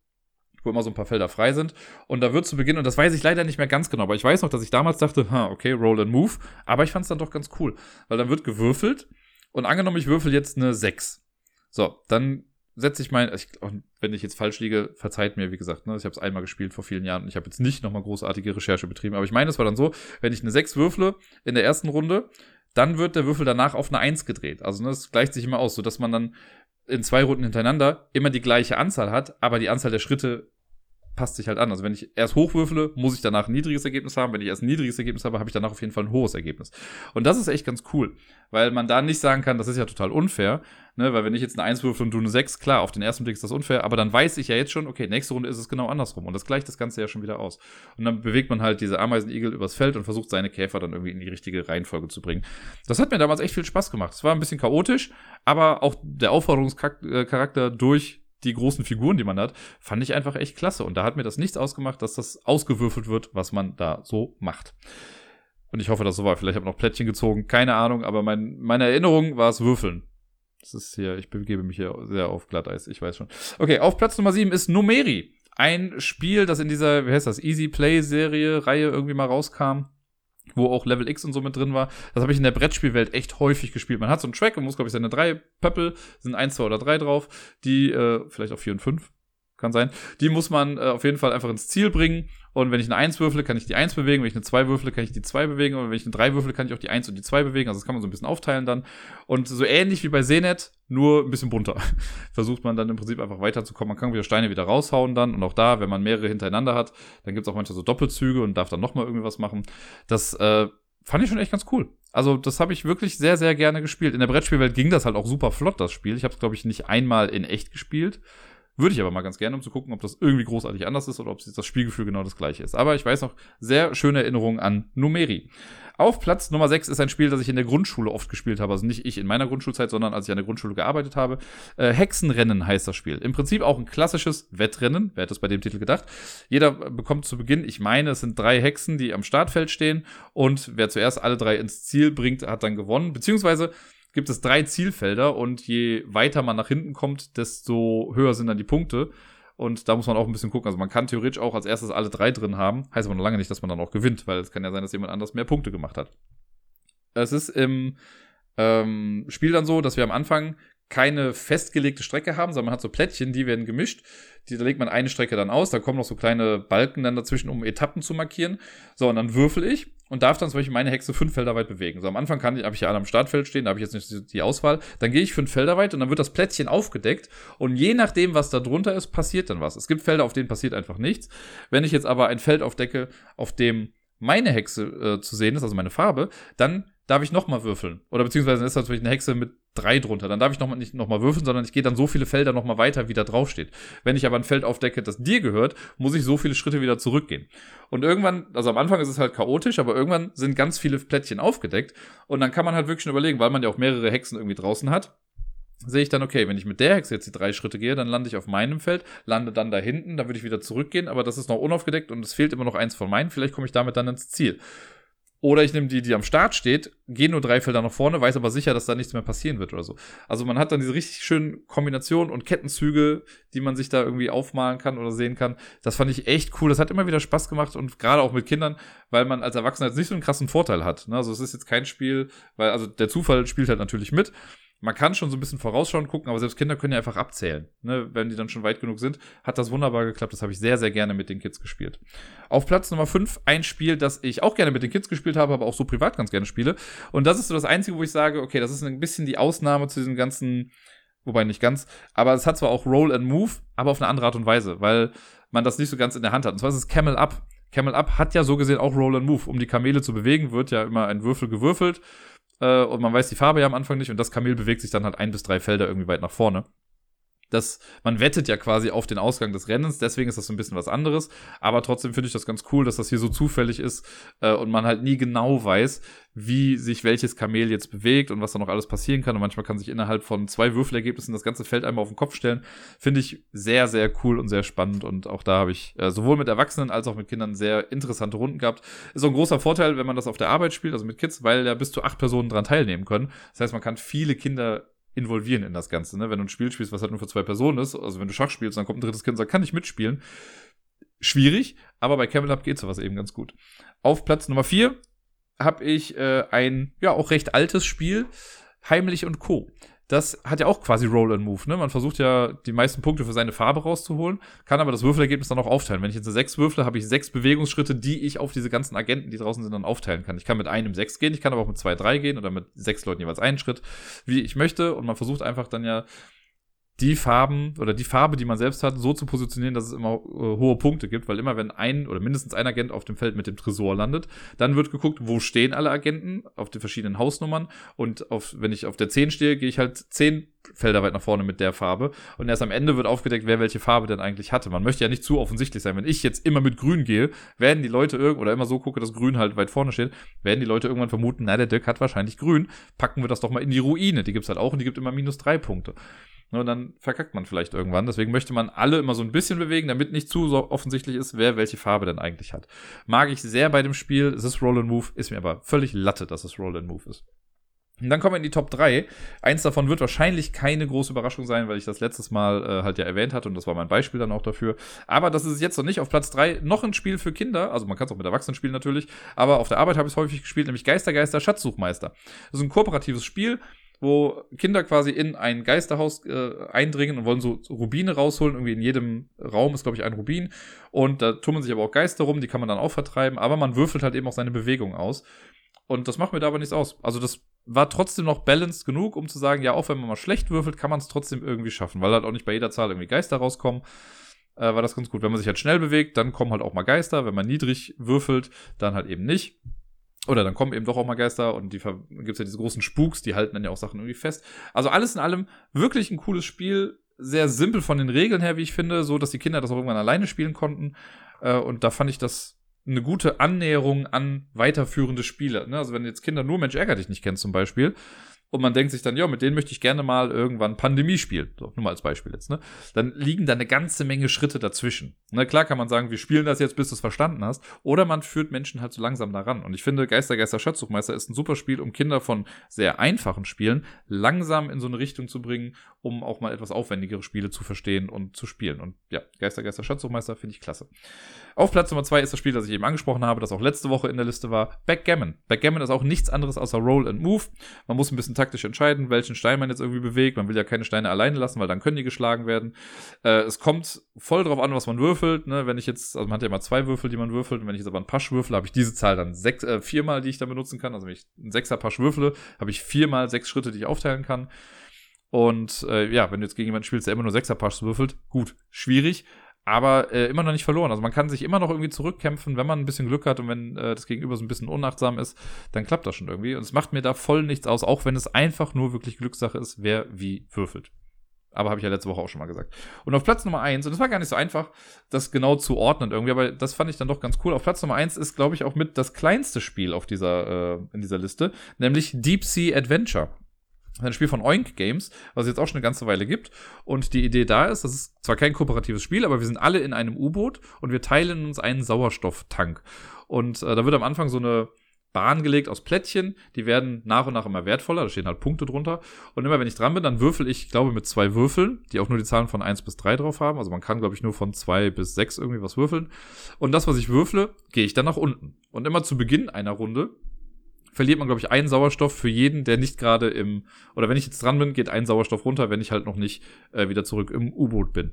wo immer so ein paar Felder frei sind. Und da wird zu Beginn, und das weiß ich leider nicht mehr ganz genau, aber ich weiß noch, dass ich damals dachte, ha, okay, roll and move. Aber ich fand es dann doch ganz cool, weil dann wird gewürfelt und angenommen, ich würfel jetzt eine 6. So, dann setze ich mein, ich, wenn ich jetzt falsch liege, verzeiht mir, wie gesagt, ne, ich habe es einmal gespielt vor vielen Jahren und ich habe jetzt nicht nochmal großartige Recherche betrieben, aber ich meine, es war dann so, wenn ich eine 6 würfle in der ersten Runde, dann wird der Würfel danach auf eine 1 gedreht. Also ne, das gleicht sich immer aus, sodass man dann in zwei Runden hintereinander immer die gleiche Anzahl hat, aber die Anzahl der Schritte passt sich halt an. Also wenn ich erst hochwürfele, muss ich danach ein niedriges Ergebnis haben. Wenn ich erst ein niedriges Ergebnis habe, habe ich danach auf jeden Fall ein hohes Ergebnis. Und das ist echt ganz cool, weil man da nicht sagen kann, das ist ja total unfair, Ne, weil wenn ich jetzt eine 1 würfel und du eine 6, klar, auf den ersten Blick ist das unfair, aber dann weiß ich ja jetzt schon, okay, nächste Runde ist es genau andersrum. Und das gleicht das Ganze ja schon wieder aus. Und dann bewegt man halt diese Ameisenigel übers Feld und versucht seine Käfer dann irgendwie in die richtige Reihenfolge zu bringen. Das hat mir damals echt viel Spaß gemacht. Es war ein bisschen chaotisch, aber auch der Aufforderungscharakter durch die großen Figuren, die man hat, fand ich einfach echt klasse. Und da hat mir das nichts ausgemacht, dass das ausgewürfelt wird, was man da so macht. Und ich hoffe, dass so war. Vielleicht habe ich noch Plättchen gezogen, keine Ahnung, aber mein, meine Erinnerung war es Würfeln. Das ist hier, ich begebe mich hier sehr auf Glatteis, ich weiß schon. Okay, auf Platz Nummer 7 ist Numeri. Ein Spiel, das in dieser, wie heißt das, Easy Play Serie, Reihe irgendwie mal rauskam wo auch Level X und so mit drin war. Das habe ich in der Brettspielwelt echt häufig gespielt. Man hat so einen Track und muss, glaube ich, seine drei Pöppel, sind eins, zwei oder drei drauf, die, äh, vielleicht auch vier und fünf, kann sein. Die muss man äh, auf jeden Fall einfach ins Ziel bringen. Und wenn ich eine 1 würfle, kann ich die 1 bewegen. Wenn ich eine 2 würfle, kann ich die 2 bewegen. Und wenn ich eine 3 würfle, kann ich auch die 1 und die 2 bewegen. Also das kann man so ein bisschen aufteilen dann. Und so ähnlich wie bei Senet, nur ein bisschen bunter. Versucht man dann im Prinzip einfach weiterzukommen. Man kann wieder Steine wieder raushauen dann. Und auch da, wenn man mehrere hintereinander hat, dann gibt es auch manchmal so Doppelzüge und darf dann nochmal irgendwie was machen. Das äh, fand ich schon echt ganz cool. Also das habe ich wirklich sehr, sehr gerne gespielt. In der Brettspielwelt ging das halt auch super flott, das Spiel. Ich habe es, glaube ich, nicht einmal in echt gespielt. Würde ich aber mal ganz gerne, um zu gucken, ob das irgendwie großartig anders ist oder ob das Spielgefühl genau das gleiche ist. Aber ich weiß noch sehr schöne Erinnerungen an Numeri. Auf Platz Nummer 6 ist ein Spiel, das ich in der Grundschule oft gespielt habe. Also nicht ich in meiner Grundschulzeit, sondern als ich an der Grundschule gearbeitet habe. Äh, Hexenrennen heißt das Spiel. Im Prinzip auch ein klassisches Wettrennen. Wer hätte es bei dem Titel gedacht? Jeder bekommt zu Beginn, ich meine, es sind drei Hexen, die am Startfeld stehen. Und wer zuerst alle drei ins Ziel bringt, hat dann gewonnen. Beziehungsweise gibt es drei Zielfelder und je weiter man nach hinten kommt, desto höher sind dann die Punkte. Und da muss man auch ein bisschen gucken. Also man kann theoretisch auch als erstes alle drei drin haben. Heißt aber noch lange nicht, dass man dann auch gewinnt, weil es kann ja sein, dass jemand anders mehr Punkte gemacht hat. Es ist im ähm, Spiel dann so, dass wir am Anfang keine festgelegte Strecke haben, sondern man hat so Plättchen, die werden gemischt. Die, da legt man eine Strecke dann aus, da kommen noch so kleine Balken dann dazwischen, um Etappen zu markieren. So, und dann würfel ich und darf dann zum Beispiel meine Hexe fünf Felder weit bewegen. So, am Anfang kann ich, habe ich ja alle am Startfeld stehen, da habe ich jetzt nicht die Auswahl. Dann gehe ich fünf Felder weit und dann wird das Plättchen aufgedeckt und je nachdem, was da drunter ist, passiert dann was. Es gibt Felder, auf denen passiert einfach nichts. Wenn ich jetzt aber ein Feld aufdecke, auf dem meine Hexe äh, zu sehen ist, also meine Farbe, dann darf ich nochmal würfeln. Oder beziehungsweise ist natürlich eine Hexe mit drei drunter. Dann darf ich noch mal, nicht nochmal würfeln, sondern ich gehe dann so viele Felder nochmal weiter, wie da draufsteht. Wenn ich aber ein Feld aufdecke, das dir gehört, muss ich so viele Schritte wieder zurückgehen. Und irgendwann, also am Anfang ist es halt chaotisch, aber irgendwann sind ganz viele Plättchen aufgedeckt. Und dann kann man halt wirklich schon überlegen, weil man ja auch mehrere Hexen irgendwie draußen hat, sehe ich dann, okay, wenn ich mit der Hexe jetzt die drei Schritte gehe, dann lande ich auf meinem Feld, lande dann da hinten, dann würde ich wieder zurückgehen, aber das ist noch unaufgedeckt und es fehlt immer noch eins von meinen, vielleicht komme ich damit dann ins Ziel. Oder ich nehme die, die am Start steht, gehe nur drei Felder nach vorne, weiß aber sicher, dass da nichts mehr passieren wird oder so. Also man hat dann diese richtig schönen Kombinationen und Kettenzüge, die man sich da irgendwie aufmalen kann oder sehen kann. Das fand ich echt cool. Das hat immer wieder Spaß gemacht und gerade auch mit Kindern, weil man als Erwachsener jetzt nicht so einen krassen Vorteil hat. Ne? Also es ist jetzt kein Spiel, weil also der Zufall spielt halt natürlich mit man kann schon so ein bisschen vorausschauen, gucken, aber selbst Kinder können ja einfach abzählen. Ne? Wenn die dann schon weit genug sind, hat das wunderbar geklappt. Das habe ich sehr, sehr gerne mit den Kids gespielt. Auf Platz Nummer 5 ein Spiel, das ich auch gerne mit den Kids gespielt habe, aber auch so privat ganz gerne spiele. Und das ist so das Einzige, wo ich sage, okay, das ist ein bisschen die Ausnahme zu diesem ganzen, wobei nicht ganz, aber es hat zwar auch Roll and Move, aber auf eine andere Art und Weise, weil man das nicht so ganz in der Hand hat. Und zwar ist es Camel Up. Camel Up hat ja so gesehen auch Roll and Move. Um die Kamele zu bewegen, wird ja immer ein Würfel gewürfelt äh, und man weiß die Farbe ja am Anfang nicht und das Kamel bewegt sich dann halt ein bis drei Felder irgendwie weit nach vorne dass man wettet ja quasi auf den Ausgang des Rennens, deswegen ist das so ein bisschen was anderes. Aber trotzdem finde ich das ganz cool, dass das hier so zufällig ist äh, und man halt nie genau weiß, wie sich welches Kamel jetzt bewegt und was da noch alles passieren kann. Und manchmal kann sich innerhalb von zwei Würfelergebnissen das ganze Feld einmal auf den Kopf stellen. Finde ich sehr, sehr cool und sehr spannend. Und auch da habe ich äh, sowohl mit Erwachsenen als auch mit Kindern sehr interessante Runden gehabt. Ist auch ein großer Vorteil, wenn man das auf der Arbeit spielt, also mit Kids, weil ja bis zu acht Personen dran teilnehmen können. Das heißt, man kann viele Kinder involvieren in das Ganze. Ne? Wenn du ein Spiel spielst, was halt nur für zwei Personen ist, also wenn du Schach spielst, dann kommt ein drittes Kind und sagt, kann ich mitspielen. Schwierig, aber bei Camel Up geht sowas eben ganz gut. Auf Platz Nummer vier habe ich äh, ein, ja, auch recht altes Spiel, Heimlich und Co das hat ja auch quasi Roll and Move, ne? Man versucht ja die meisten Punkte für seine Farbe rauszuholen, kann aber das Würfelergebnis dann auch aufteilen. Wenn ich jetzt eine 6 würfle, habe ich sechs Bewegungsschritte, die ich auf diese ganzen Agenten, die draußen sind, dann aufteilen kann. Ich kann mit einem 6 gehen, ich kann aber auch mit zwei, drei gehen oder mit sechs Leuten jeweils einen Schritt, wie ich möchte. Und man versucht einfach dann ja die Farben oder die Farbe, die man selbst hat, so zu positionieren, dass es immer äh, hohe Punkte gibt, weil immer wenn ein oder mindestens ein Agent auf dem Feld mit dem Tresor landet, dann wird geguckt, wo stehen alle Agenten auf den verschiedenen Hausnummern. Und auf, wenn ich auf der 10 stehe, gehe ich halt 10 Felder weit nach vorne mit der Farbe und erst am Ende wird aufgedeckt, wer welche Farbe denn eigentlich hatte. Man möchte ja nicht zu offensichtlich sein. Wenn ich jetzt immer mit grün gehe, werden die Leute irgend oder immer so gucke, dass grün halt weit vorne steht, werden die Leute irgendwann vermuten, na, der Dirk hat wahrscheinlich grün, packen wir das doch mal in die Ruine. Die gibt's halt auch und die gibt immer minus drei Punkte. Ne, und dann verkackt man vielleicht irgendwann. Deswegen möchte man alle immer so ein bisschen bewegen, damit nicht zu so offensichtlich ist, wer welche Farbe denn eigentlich hat. Mag ich sehr bei dem Spiel. Es ist Roll and Move, ist mir aber völlig Latte, dass es Roll and Move ist. Und dann kommen wir in die Top 3. Eins davon wird wahrscheinlich keine große Überraschung sein, weil ich das letztes Mal äh, halt ja erwähnt hatte und das war mein Beispiel dann auch dafür. Aber das ist jetzt noch nicht auf Platz 3 noch ein Spiel für Kinder. Also man kann es auch mit Erwachsenen spielen natürlich. Aber auf der Arbeit habe ich es häufig gespielt, nämlich Geistergeister Schatzsuchmeister. Das ist ein kooperatives Spiel wo Kinder quasi in ein Geisterhaus äh, eindringen und wollen so, Rubine rausholen. Irgendwie in jedem Raum ist, glaube ich, ein Rubin. Und da tummeln sich aber auch Geister rum, die kann man dann auch vertreiben. Aber man würfelt halt eben auch seine Bewegung aus. Und das macht mir da aber nichts aus. Also das war trotzdem noch balanced genug, um zu sagen, ja, auch wenn man mal schlecht würfelt, kann man es trotzdem irgendwie schaffen, weil halt auch nicht bei jeder Zahl irgendwie Geister rauskommen. Äh, war das ganz gut. Wenn man sich halt schnell bewegt, dann kommen halt auch mal Geister. Wenn man niedrig würfelt, dann halt eben nicht. Oder dann kommen eben doch auch mal Geister und die gibt's ja diese großen Spuks, die halten dann ja auch Sachen irgendwie fest. Also alles in allem wirklich ein cooles Spiel, sehr simpel von den Regeln her, wie ich finde, so dass die Kinder das auch irgendwann alleine spielen konnten. Äh, und da fand ich das eine gute Annäherung an weiterführende Spiele. Ne? Also wenn jetzt Kinder nur Mensch ärger dich nicht kennen zum Beispiel, und man denkt sich dann, ja, mit denen möchte ich gerne mal irgendwann Pandemie spielen. So, nur mal als Beispiel jetzt, ne? Dann liegen da eine ganze Menge Schritte dazwischen. Na klar kann man sagen, wir spielen das jetzt, bis du es verstanden hast. Oder man führt Menschen halt so langsam daran. Und ich finde, Geister, Geister, Schatzsuchmeister ist ein super Spiel, um Kinder von sehr einfachen Spielen langsam in so eine Richtung zu bringen, um auch mal etwas aufwendigere Spiele zu verstehen und zu spielen. Und ja, Geister, Geister, Schatzsuchmeister finde ich klasse. Auf Platz Nummer zwei ist das Spiel, das ich eben angesprochen habe, das auch letzte Woche in der Liste war, Backgammon. Backgammon ist auch nichts anderes außer Roll and Move. Man muss ein bisschen taktisch entscheiden, welchen Stein man jetzt irgendwie bewegt. Man will ja keine Steine alleine lassen, weil dann können die geschlagen werden. Äh, es kommt voll drauf an, was man würfelt. Ne? Wenn ich jetzt, also man hat ja immer zwei Würfel, die man würfelt. Und wenn ich jetzt aber einen Pasch würfle, habe ich diese Zahl dann sechs, äh, viermal, die ich dann benutzen kann. Also wenn ich einen Sechser Pasch würfle, habe ich viermal sechs Schritte, die ich aufteilen kann. Und äh, ja, wenn du jetzt gegen jemanden spielst, der immer nur Sechser Pasch würfelt, gut, schwierig aber äh, immer noch nicht verloren. Also man kann sich immer noch irgendwie zurückkämpfen, wenn man ein bisschen Glück hat und wenn äh, das Gegenüber so ein bisschen unachtsam ist, dann klappt das schon irgendwie. Und es macht mir da voll nichts aus, auch wenn es einfach nur wirklich Glückssache ist, wer wie würfelt. Aber habe ich ja letzte Woche auch schon mal gesagt. Und auf Platz Nummer eins und das war gar nicht so einfach, das genau zu ordnen irgendwie, aber das fand ich dann doch ganz cool. Auf Platz Nummer eins ist, glaube ich, auch mit das kleinste Spiel auf dieser, äh, in dieser Liste, nämlich Deep Sea Adventure ein Spiel von Oink Games, was es jetzt auch schon eine ganze Weile gibt. Und die Idee da ist, das ist zwar kein kooperatives Spiel, aber wir sind alle in einem U-Boot und wir teilen uns einen Sauerstofftank. Und äh, da wird am Anfang so eine Bahn gelegt aus Plättchen, die werden nach und nach immer wertvoller, da stehen halt Punkte drunter. Und immer wenn ich dran bin, dann würfel ich, glaube mit zwei Würfeln, die auch nur die Zahlen von eins bis drei drauf haben. Also man kann, glaube ich, nur von zwei bis sechs irgendwie was würfeln. Und das, was ich würfle, gehe ich dann nach unten. Und immer zu Beginn einer Runde verliert man, glaube ich, einen Sauerstoff für jeden, der nicht gerade im, oder wenn ich jetzt dran bin, geht ein Sauerstoff runter, wenn ich halt noch nicht äh, wieder zurück im U-Boot bin.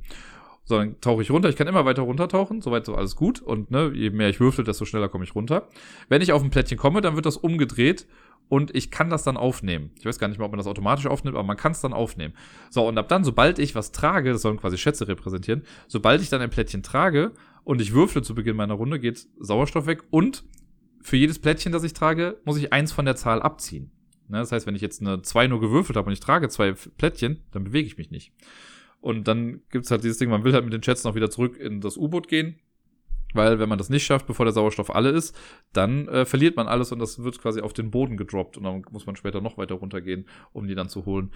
So, dann tauche ich runter. Ich kann immer weiter runtertauchen. Soweit so alles gut. Und ne, je mehr ich würfel, desto schneller komme ich runter. Wenn ich auf ein Plättchen komme, dann wird das umgedreht und ich kann das dann aufnehmen. Ich weiß gar nicht mehr, ob man das automatisch aufnimmt, aber man kann es dann aufnehmen. So, und ab dann, sobald ich was trage, das sollen quasi Schätze repräsentieren, sobald ich dann ein Plättchen trage und ich würfle zu Beginn meiner Runde, geht Sauerstoff weg und für jedes Plättchen, das ich trage, muss ich eins von der Zahl abziehen. Ne, das heißt, wenn ich jetzt eine 2 nur gewürfelt habe und ich trage zwei Plättchen, dann bewege ich mich nicht. Und dann gibt's halt dieses Ding, man will halt mit den Chats noch wieder zurück in das U-Boot gehen. Weil wenn man das nicht schafft, bevor der Sauerstoff alle ist, dann äh, verliert man alles und das wird quasi auf den Boden gedroppt und dann muss man später noch weiter runtergehen, um die dann zu holen.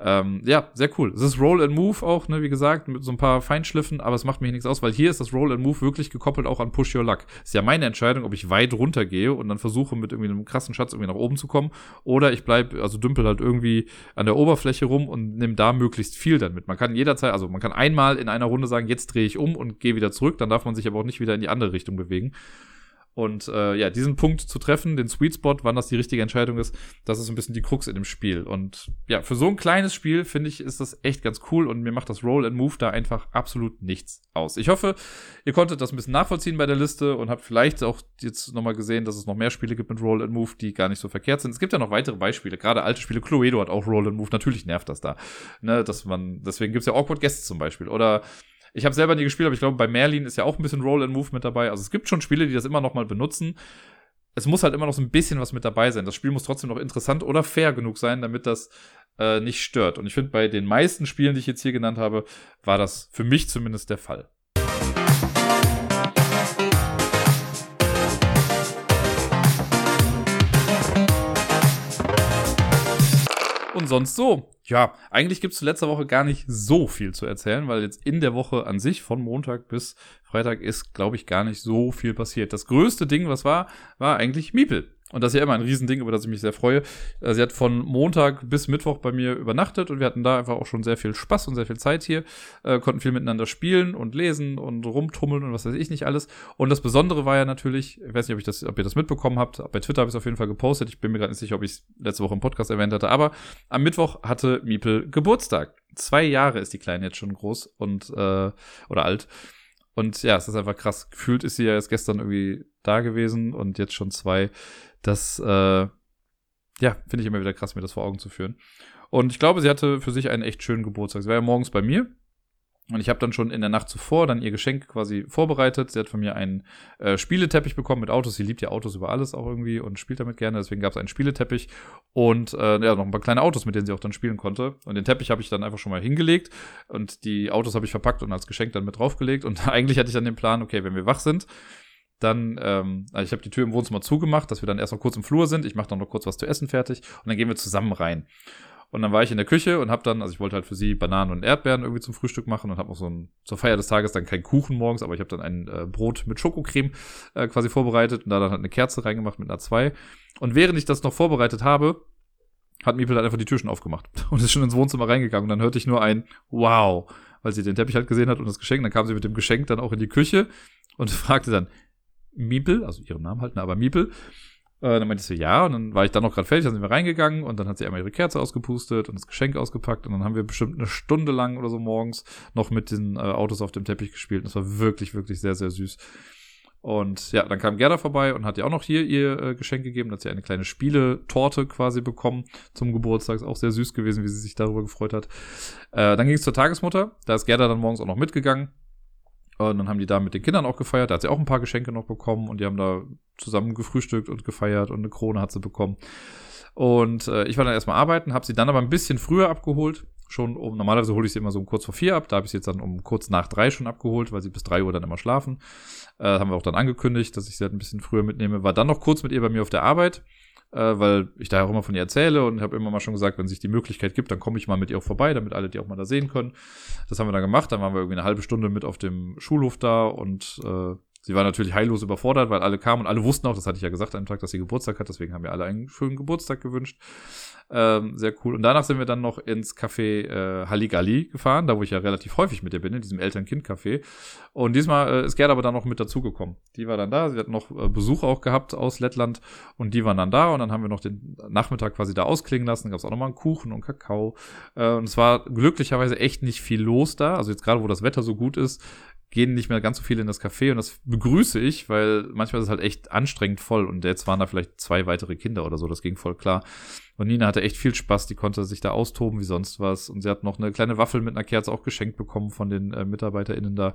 Ähm, ja, sehr cool. Es ist Roll and Move auch, ne, wie gesagt, mit so ein paar Feinschliffen, aber es macht mir nichts aus, weil hier ist das Roll and Move wirklich gekoppelt auch an Push Your Luck. Ist ja meine Entscheidung, ob ich weit runter gehe und dann versuche mit irgendwie einem krassen Schatz irgendwie nach oben zu kommen oder ich bleib, also dümpel halt irgendwie an der Oberfläche rum und nehme da möglichst viel dann mit. Man kann jederzeit, also man kann einmal in einer Runde sagen, jetzt drehe ich um und gehe wieder zurück, dann darf man sich aber auch nicht wieder in die andere Richtung bewegen. Und äh, ja, diesen Punkt zu treffen, den Sweet Spot, wann das die richtige Entscheidung ist, das ist ein bisschen die Krux in dem Spiel. Und ja, für so ein kleines Spiel, finde ich, ist das echt ganz cool und mir macht das Roll and Move da einfach absolut nichts aus. Ich hoffe, ihr konntet das ein bisschen nachvollziehen bei der Liste und habt vielleicht auch jetzt nochmal gesehen, dass es noch mehr Spiele gibt mit Roll and Move, die gar nicht so verkehrt sind. Es gibt ja noch weitere Beispiele, gerade alte Spiele. Cluedo hat auch Roll and Move, natürlich nervt das da. Ne, dass man, deswegen gibt's ja Awkward Guests zum Beispiel. Oder ich habe selber nie gespielt, aber ich glaube, bei Merlin ist ja auch ein bisschen Roll and Move mit dabei. Also es gibt schon Spiele, die das immer noch mal benutzen. Es muss halt immer noch so ein bisschen was mit dabei sein. Das Spiel muss trotzdem noch interessant oder fair genug sein, damit das äh, nicht stört. Und ich finde, bei den meisten Spielen, die ich jetzt hier genannt habe, war das für mich zumindest der Fall. Und sonst so. Ja, eigentlich gibt es zu letzter Woche gar nicht so viel zu erzählen, weil jetzt in der Woche an sich von Montag bis Freitag ist, glaube ich, gar nicht so viel passiert. Das größte Ding, was war, war eigentlich Miepel. Und das ist ja immer ein Riesending, über das ich mich sehr freue. Äh, sie hat von Montag bis Mittwoch bei mir übernachtet und wir hatten da einfach auch schon sehr viel Spaß und sehr viel Zeit hier, äh, konnten viel miteinander spielen und lesen und rumtummeln und was weiß ich nicht alles. Und das Besondere war ja natürlich, ich weiß nicht, ob, ich das, ob ihr das mitbekommen habt, bei Twitter habe ich es auf jeden Fall gepostet, ich bin mir gerade nicht sicher, ob ich es letzte Woche im Podcast erwähnt hatte, aber am Mittwoch hatte Miepel Geburtstag. Zwei Jahre ist die Kleine jetzt schon groß und äh, oder alt. Und ja, es ist einfach krass. Gefühlt ist sie ja erst gestern irgendwie da gewesen und jetzt schon zwei. Das, äh, ja, finde ich immer wieder krass, mir das vor Augen zu führen. Und ich glaube, sie hatte für sich einen echt schönen Geburtstag. Sie war ja morgens bei mir und ich habe dann schon in der Nacht zuvor dann ihr Geschenk quasi vorbereitet. Sie hat von mir einen äh, Spieleteppich bekommen mit Autos. Sie liebt ja Autos über alles auch irgendwie und spielt damit gerne. Deswegen gab es einen Spieleteppich und äh, ja, noch ein paar kleine Autos, mit denen sie auch dann spielen konnte. Und den Teppich habe ich dann einfach schon mal hingelegt und die Autos habe ich verpackt und als Geschenk dann mit draufgelegt. Und eigentlich hatte ich dann den Plan, okay, wenn wir wach sind, dann, ähm, also ich habe die Tür im Wohnzimmer zugemacht, dass wir dann erst noch kurz im Flur sind. Ich mache dann noch kurz was zu essen fertig und dann gehen wir zusammen rein. Und dann war ich in der Küche und habe dann, also ich wollte halt für sie Bananen und Erdbeeren irgendwie zum Frühstück machen und habe auch so ein, zur Feier des Tages dann keinen Kuchen morgens, aber ich habe dann ein äh, Brot mit Schokocreme äh, quasi vorbereitet und da dann halt eine Kerze reingemacht mit einer 2. Und während ich das noch vorbereitet habe, hat Miepel halt einfach die Tür schon aufgemacht und ist schon ins Wohnzimmer reingegangen. Und dann hörte ich nur ein Wow, weil sie den Teppich halt gesehen hat und das Geschenk. Dann kam sie mit dem Geschenk dann auch in die Küche und fragte dann, Miepel, also ihren Namen halt, ne, aber Miepel, äh, dann meinte sie ja, und dann war ich dann noch gerade fertig, dann sind wir reingegangen und dann hat sie einmal ihre Kerze ausgepustet und das Geschenk ausgepackt und dann haben wir bestimmt eine Stunde lang oder so morgens noch mit den äh, Autos auf dem Teppich gespielt. Und das war wirklich, wirklich sehr, sehr süß. Und ja, dann kam Gerda vorbei und hat ihr auch noch hier ihr äh, Geschenk gegeben. Da hat sie eine kleine Spieletorte quasi bekommen zum Geburtstag. Ist auch sehr süß gewesen, wie sie sich darüber gefreut hat. Äh, dann ging es zur Tagesmutter. Da ist Gerda dann morgens auch noch mitgegangen. Und dann haben die da mit den Kindern auch gefeiert. Da hat sie auch ein paar Geschenke noch bekommen und die haben da zusammen gefrühstückt und gefeiert und eine Krone hat sie bekommen. Und äh, ich war dann erstmal arbeiten, habe sie dann aber ein bisschen früher abgeholt. Schon um, normalerweise hole ich sie immer so um kurz vor vier ab. Da habe ich sie jetzt dann um kurz nach drei schon abgeholt, weil sie bis drei Uhr dann immer schlafen. Äh, haben wir auch dann angekündigt, dass ich sie halt ein bisschen früher mitnehme. War dann noch kurz mit ihr bei mir auf der Arbeit äh, weil ich da auch immer von ihr erzähle und habe immer mal schon gesagt, wenn sich die Möglichkeit gibt, dann komme ich mal mit ihr auch vorbei, damit alle die auch mal da sehen können. Das haben wir dann gemacht, dann waren wir irgendwie eine halbe Stunde mit auf dem Schulhof da und äh, sie war natürlich heillos überfordert, weil alle kamen und alle wussten auch, das hatte ich ja gesagt dem Tag, dass sie Geburtstag hat, deswegen haben wir alle einen schönen Geburtstag gewünscht. Ähm, sehr cool. Und danach sind wir dann noch ins Café äh, Halligalli gefahren, da wo ich ja relativ häufig mit ihr bin, in diesem Eltern-Kind-Café. Und diesmal äh, ist Gerd aber dann noch mit dazugekommen. Die war dann da, sie hat noch äh, Besuch auch gehabt aus Lettland und die waren dann da und dann haben wir noch den Nachmittag quasi da ausklingen lassen. Da gab es auch nochmal einen Kuchen und Kakao. Äh, und es war glücklicherweise echt nicht viel los da. Also jetzt gerade, wo das Wetter so gut ist, gehen nicht mehr ganz so viele in das Café und das begrüße ich, weil manchmal ist es halt echt anstrengend voll und jetzt waren da vielleicht zwei weitere Kinder oder so, das ging voll klar. Und Nina hatte echt viel Spaß, die konnte sich da austoben wie sonst was und sie hat noch eine kleine Waffel mit einer Kerze auch geschenkt bekommen von den äh, MitarbeiterInnen da.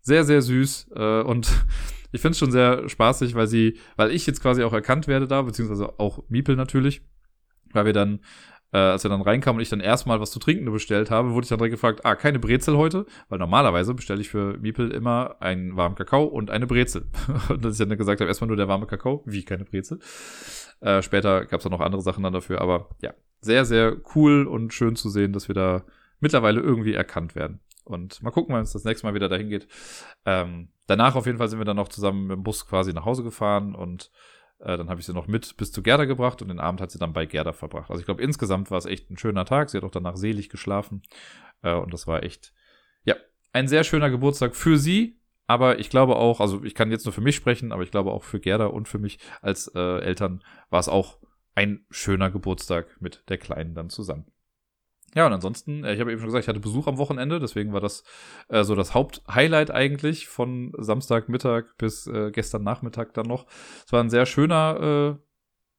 Sehr, sehr süß. Äh, und ich finde es schon sehr spaßig, weil sie, weil ich jetzt quasi auch erkannt werde da, beziehungsweise auch Miepel natürlich, weil wir dann äh, als wir dann reinkamen und ich dann erstmal was zu trinken bestellt habe, wurde ich dann direkt gefragt, ah, keine Brezel heute? Weil normalerweise bestelle ich für Miepel immer einen warmen Kakao und eine Brezel. und dass ich dann gesagt habe, erstmal nur der warme Kakao, wie keine Brezel. Äh, später gab es dann noch andere Sachen dann dafür, aber ja, sehr, sehr cool und schön zu sehen, dass wir da mittlerweile irgendwie erkannt werden. Und mal gucken, wenn es das nächste Mal wieder dahin geht. Ähm, danach auf jeden Fall sind wir dann noch zusammen mit dem Bus quasi nach Hause gefahren und äh, dann habe ich sie noch mit bis zu Gerda gebracht und den Abend hat sie dann bei Gerda verbracht. Also ich glaube, insgesamt war es echt ein schöner Tag. Sie hat auch danach selig geschlafen. Äh, und das war echt, ja, ein sehr schöner Geburtstag für sie. Aber ich glaube auch, also ich kann jetzt nur für mich sprechen, aber ich glaube auch für Gerda und für mich als äh, Eltern war es auch ein schöner Geburtstag mit der Kleinen dann zusammen. Ja, und ansonsten, äh, ich habe eben schon gesagt, ich hatte Besuch am Wochenende, deswegen war das äh, so das Haupthighlight eigentlich von Samstagmittag bis äh, gestern Nachmittag dann noch. Es war ein sehr schöner äh,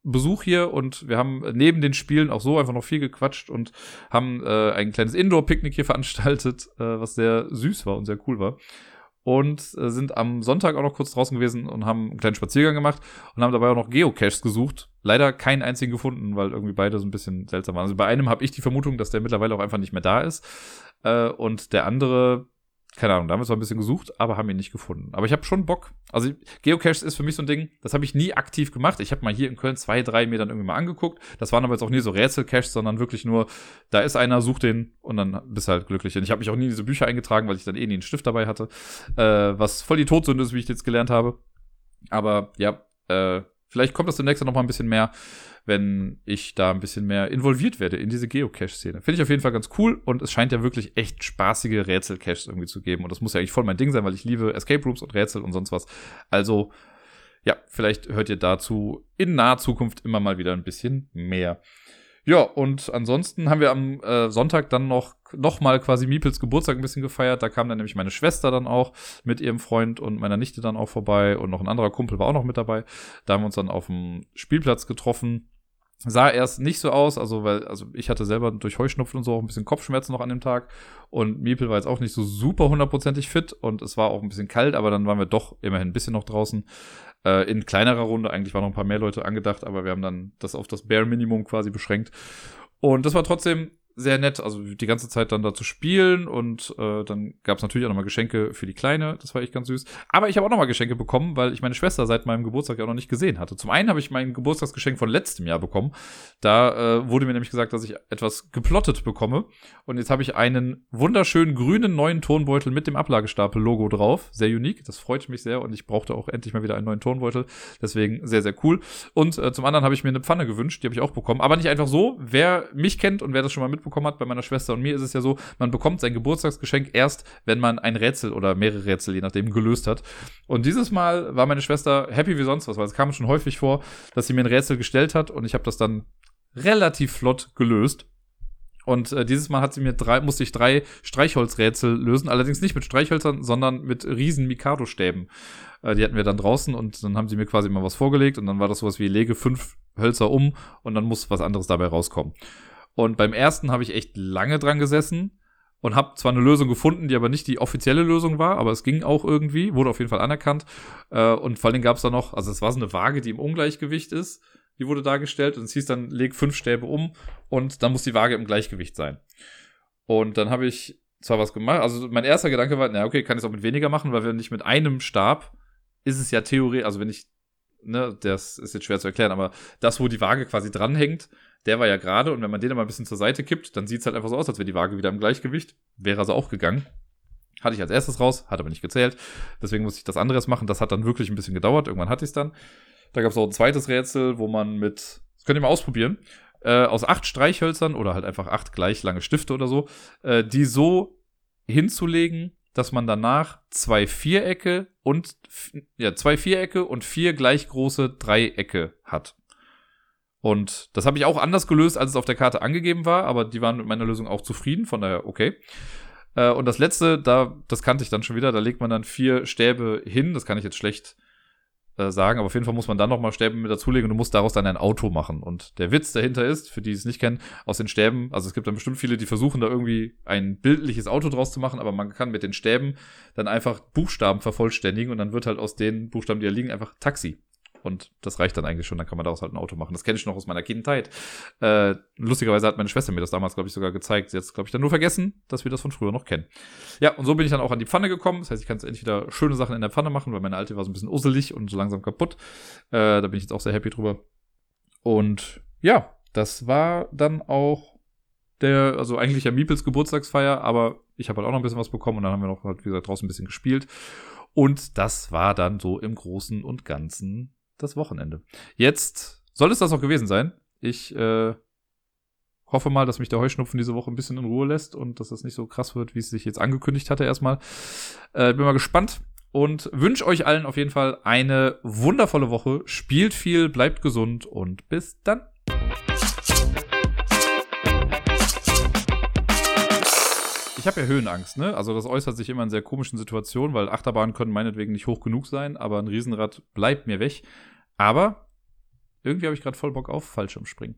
Besuch hier und wir haben neben den Spielen auch so einfach noch viel gequatscht und haben äh, ein kleines Indoor-Picknick hier veranstaltet, äh, was sehr süß war und sehr cool war und äh, sind am Sonntag auch noch kurz draußen gewesen und haben einen kleinen Spaziergang gemacht und haben dabei auch noch Geocaches gesucht. Leider keinen einzigen gefunden, weil irgendwie beide so ein bisschen seltsam waren. Also bei einem habe ich die Vermutung, dass der mittlerweile auch einfach nicht mehr da ist. Äh, und der andere keine Ahnung, da haben wir zwar ein bisschen gesucht, aber haben ihn nicht gefunden. Aber ich habe schon Bock. Also Geocaches ist für mich so ein Ding, das habe ich nie aktiv gemacht. Ich habe mal hier in Köln zwei, drei mir dann irgendwie mal angeguckt. Das waren aber jetzt auch nie so Rätselcaches, sondern wirklich nur, da ist einer, such den und dann bist halt glücklich. Und ich habe mich auch nie in diese Bücher eingetragen, weil ich dann eh nie einen Stift dabei hatte. Äh, was voll die Todsünde ist, wie ich jetzt gelernt habe. Aber ja, äh, vielleicht kommt das demnächst noch mal ein bisschen mehr wenn ich da ein bisschen mehr involviert werde in diese Geocache-Szene. Finde ich auf jeden Fall ganz cool und es scheint ja wirklich echt spaßige Rätsel-Caches irgendwie zu geben. Und das muss ja eigentlich voll mein Ding sein, weil ich liebe Escape Rooms und Rätsel und sonst was. Also, ja, vielleicht hört ihr dazu in naher Zukunft immer mal wieder ein bisschen mehr. Ja, und ansonsten haben wir am äh, Sonntag dann noch, noch mal quasi Miepels Geburtstag ein bisschen gefeiert. Da kam dann nämlich meine Schwester dann auch mit ihrem Freund und meiner Nichte dann auch vorbei und noch ein anderer Kumpel war auch noch mit dabei. Da haben wir uns dann auf dem Spielplatz getroffen sah erst nicht so aus, also weil, also ich hatte selber durch Heuschnupfen und so auch ein bisschen Kopfschmerzen noch an dem Tag und Miepel war jetzt auch nicht so super hundertprozentig fit und es war auch ein bisschen kalt, aber dann waren wir doch immerhin ein bisschen noch draußen. Äh, in kleinerer Runde, eigentlich waren noch ein paar mehr Leute angedacht, aber wir haben dann das auf das Bare Minimum quasi beschränkt. Und das war trotzdem sehr nett, also die ganze Zeit dann da zu spielen und äh, dann gab es natürlich auch nochmal Geschenke für die Kleine, das war echt ganz süß. Aber ich habe auch nochmal Geschenke bekommen, weil ich meine Schwester seit meinem Geburtstag ja auch noch nicht gesehen hatte. Zum einen habe ich mein Geburtstagsgeschenk von letztem Jahr bekommen. Da äh, wurde mir nämlich gesagt, dass ich etwas geplottet bekomme. Und jetzt habe ich einen wunderschönen grünen neuen Tonbeutel mit dem Ablagestapel-Logo drauf. Sehr unique, das freut mich sehr und ich brauchte auch endlich mal wieder einen neuen Tonbeutel. Deswegen sehr, sehr cool. Und äh, zum anderen habe ich mir eine Pfanne gewünscht, die habe ich auch bekommen. Aber nicht einfach so. Wer mich kennt und wer das schon mal mit mitbekommen hat, bei meiner Schwester und mir ist es ja so, man bekommt sein Geburtstagsgeschenk erst, wenn man ein Rätsel oder mehrere Rätsel, je nachdem, gelöst hat. Und dieses Mal war meine Schwester happy wie sonst was, weil es kam schon häufig vor, dass sie mir ein Rätsel gestellt hat und ich habe das dann relativ flott gelöst. Und äh, dieses Mal hat sie mir drei, musste ich drei Streichholzrätsel lösen, allerdings nicht mit Streichhölzern, sondern mit riesen Mikado-Stäben. Äh, die hatten wir dann draußen und dann haben sie mir quasi mal was vorgelegt und dann war das sowas wie lege fünf Hölzer um und dann muss was anderes dabei rauskommen. Und beim ersten habe ich echt lange dran gesessen und habe zwar eine Lösung gefunden, die aber nicht die offizielle Lösung war, aber es ging auch irgendwie, wurde auf jeden Fall anerkannt. Äh, und vor allem gab es da noch, also es war so eine Waage, die im Ungleichgewicht ist, die wurde dargestellt und es hieß dann, leg fünf Stäbe um und dann muss die Waage im Gleichgewicht sein. Und dann habe ich zwar was gemacht, also mein erster Gedanke war, na okay, kann ich es auch mit weniger machen, weil wenn ich mit einem Stab, ist es ja theoretisch, also wenn ich, ne, das ist jetzt schwer zu erklären, aber das, wo die Waage quasi dranhängt, der war ja gerade und wenn man den mal ein bisschen zur Seite kippt, dann sieht es halt einfach so aus, als wäre die Waage wieder im Gleichgewicht. Wäre also auch gegangen. Hatte ich als erstes raus, hat aber nicht gezählt. Deswegen musste ich das anderes machen. Das hat dann wirklich ein bisschen gedauert. Irgendwann hatte ich es dann. Da gab es auch ein zweites Rätsel, wo man mit, das könnt ihr mal ausprobieren, äh, aus acht Streichhölzern oder halt einfach acht gleich lange Stifte oder so, äh, die so hinzulegen, dass man danach zwei Vierecke und ja, zwei Vierecke und vier gleich große Dreiecke hat. Und das habe ich auch anders gelöst, als es auf der Karte angegeben war, aber die waren mit meiner Lösung auch zufrieden, von daher okay. Äh, und das letzte, da, das kannte ich dann schon wieder, da legt man dann vier Stäbe hin, das kann ich jetzt schlecht äh, sagen, aber auf jeden Fall muss man dann nochmal Stäbe mit dazulegen und du musst daraus dann ein Auto machen. Und der Witz dahinter ist, für die es nicht kennen, aus den Stäben, also es gibt dann bestimmt viele, die versuchen da irgendwie ein bildliches Auto draus zu machen, aber man kann mit den Stäben dann einfach Buchstaben vervollständigen und dann wird halt aus den Buchstaben, die da liegen, einfach Taxi. Und das reicht dann eigentlich schon, dann kann man daraus halt ein Auto machen. Das kenne ich noch aus meiner Kindheit. Äh, lustigerweise hat meine Schwester mir das damals, glaube ich, sogar gezeigt. Jetzt, glaube ich, dann nur vergessen, dass wir das von früher noch kennen. Ja, und so bin ich dann auch an die Pfanne gekommen. Das heißt, ich kann jetzt endlich wieder schöne Sachen in der Pfanne machen, weil meine alte war so ein bisschen usselig und so langsam kaputt. Äh, da bin ich jetzt auch sehr happy drüber. Und ja, das war dann auch der, also eigentlich ja Miepels Geburtstagsfeier, aber ich habe halt auch noch ein bisschen was bekommen und dann haben wir noch, halt, wie gesagt, draußen ein bisschen gespielt. Und das war dann so im Großen und Ganzen das Wochenende. Jetzt soll es das auch gewesen sein. Ich äh, hoffe mal, dass mich der Heuschnupfen diese Woche ein bisschen in Ruhe lässt und dass das nicht so krass wird, wie es sich jetzt angekündigt hatte erstmal. Äh, bin mal gespannt und wünsche euch allen auf jeden Fall eine wundervolle Woche. Spielt viel, bleibt gesund und bis dann. Ich habe ja Höhenangst, ne? Also das äußert sich immer in sehr komischen Situationen, weil Achterbahnen können meinetwegen nicht hoch genug sein, aber ein Riesenrad bleibt mir weg. Aber irgendwie habe ich gerade voll Bock auf Fallschirmspringen.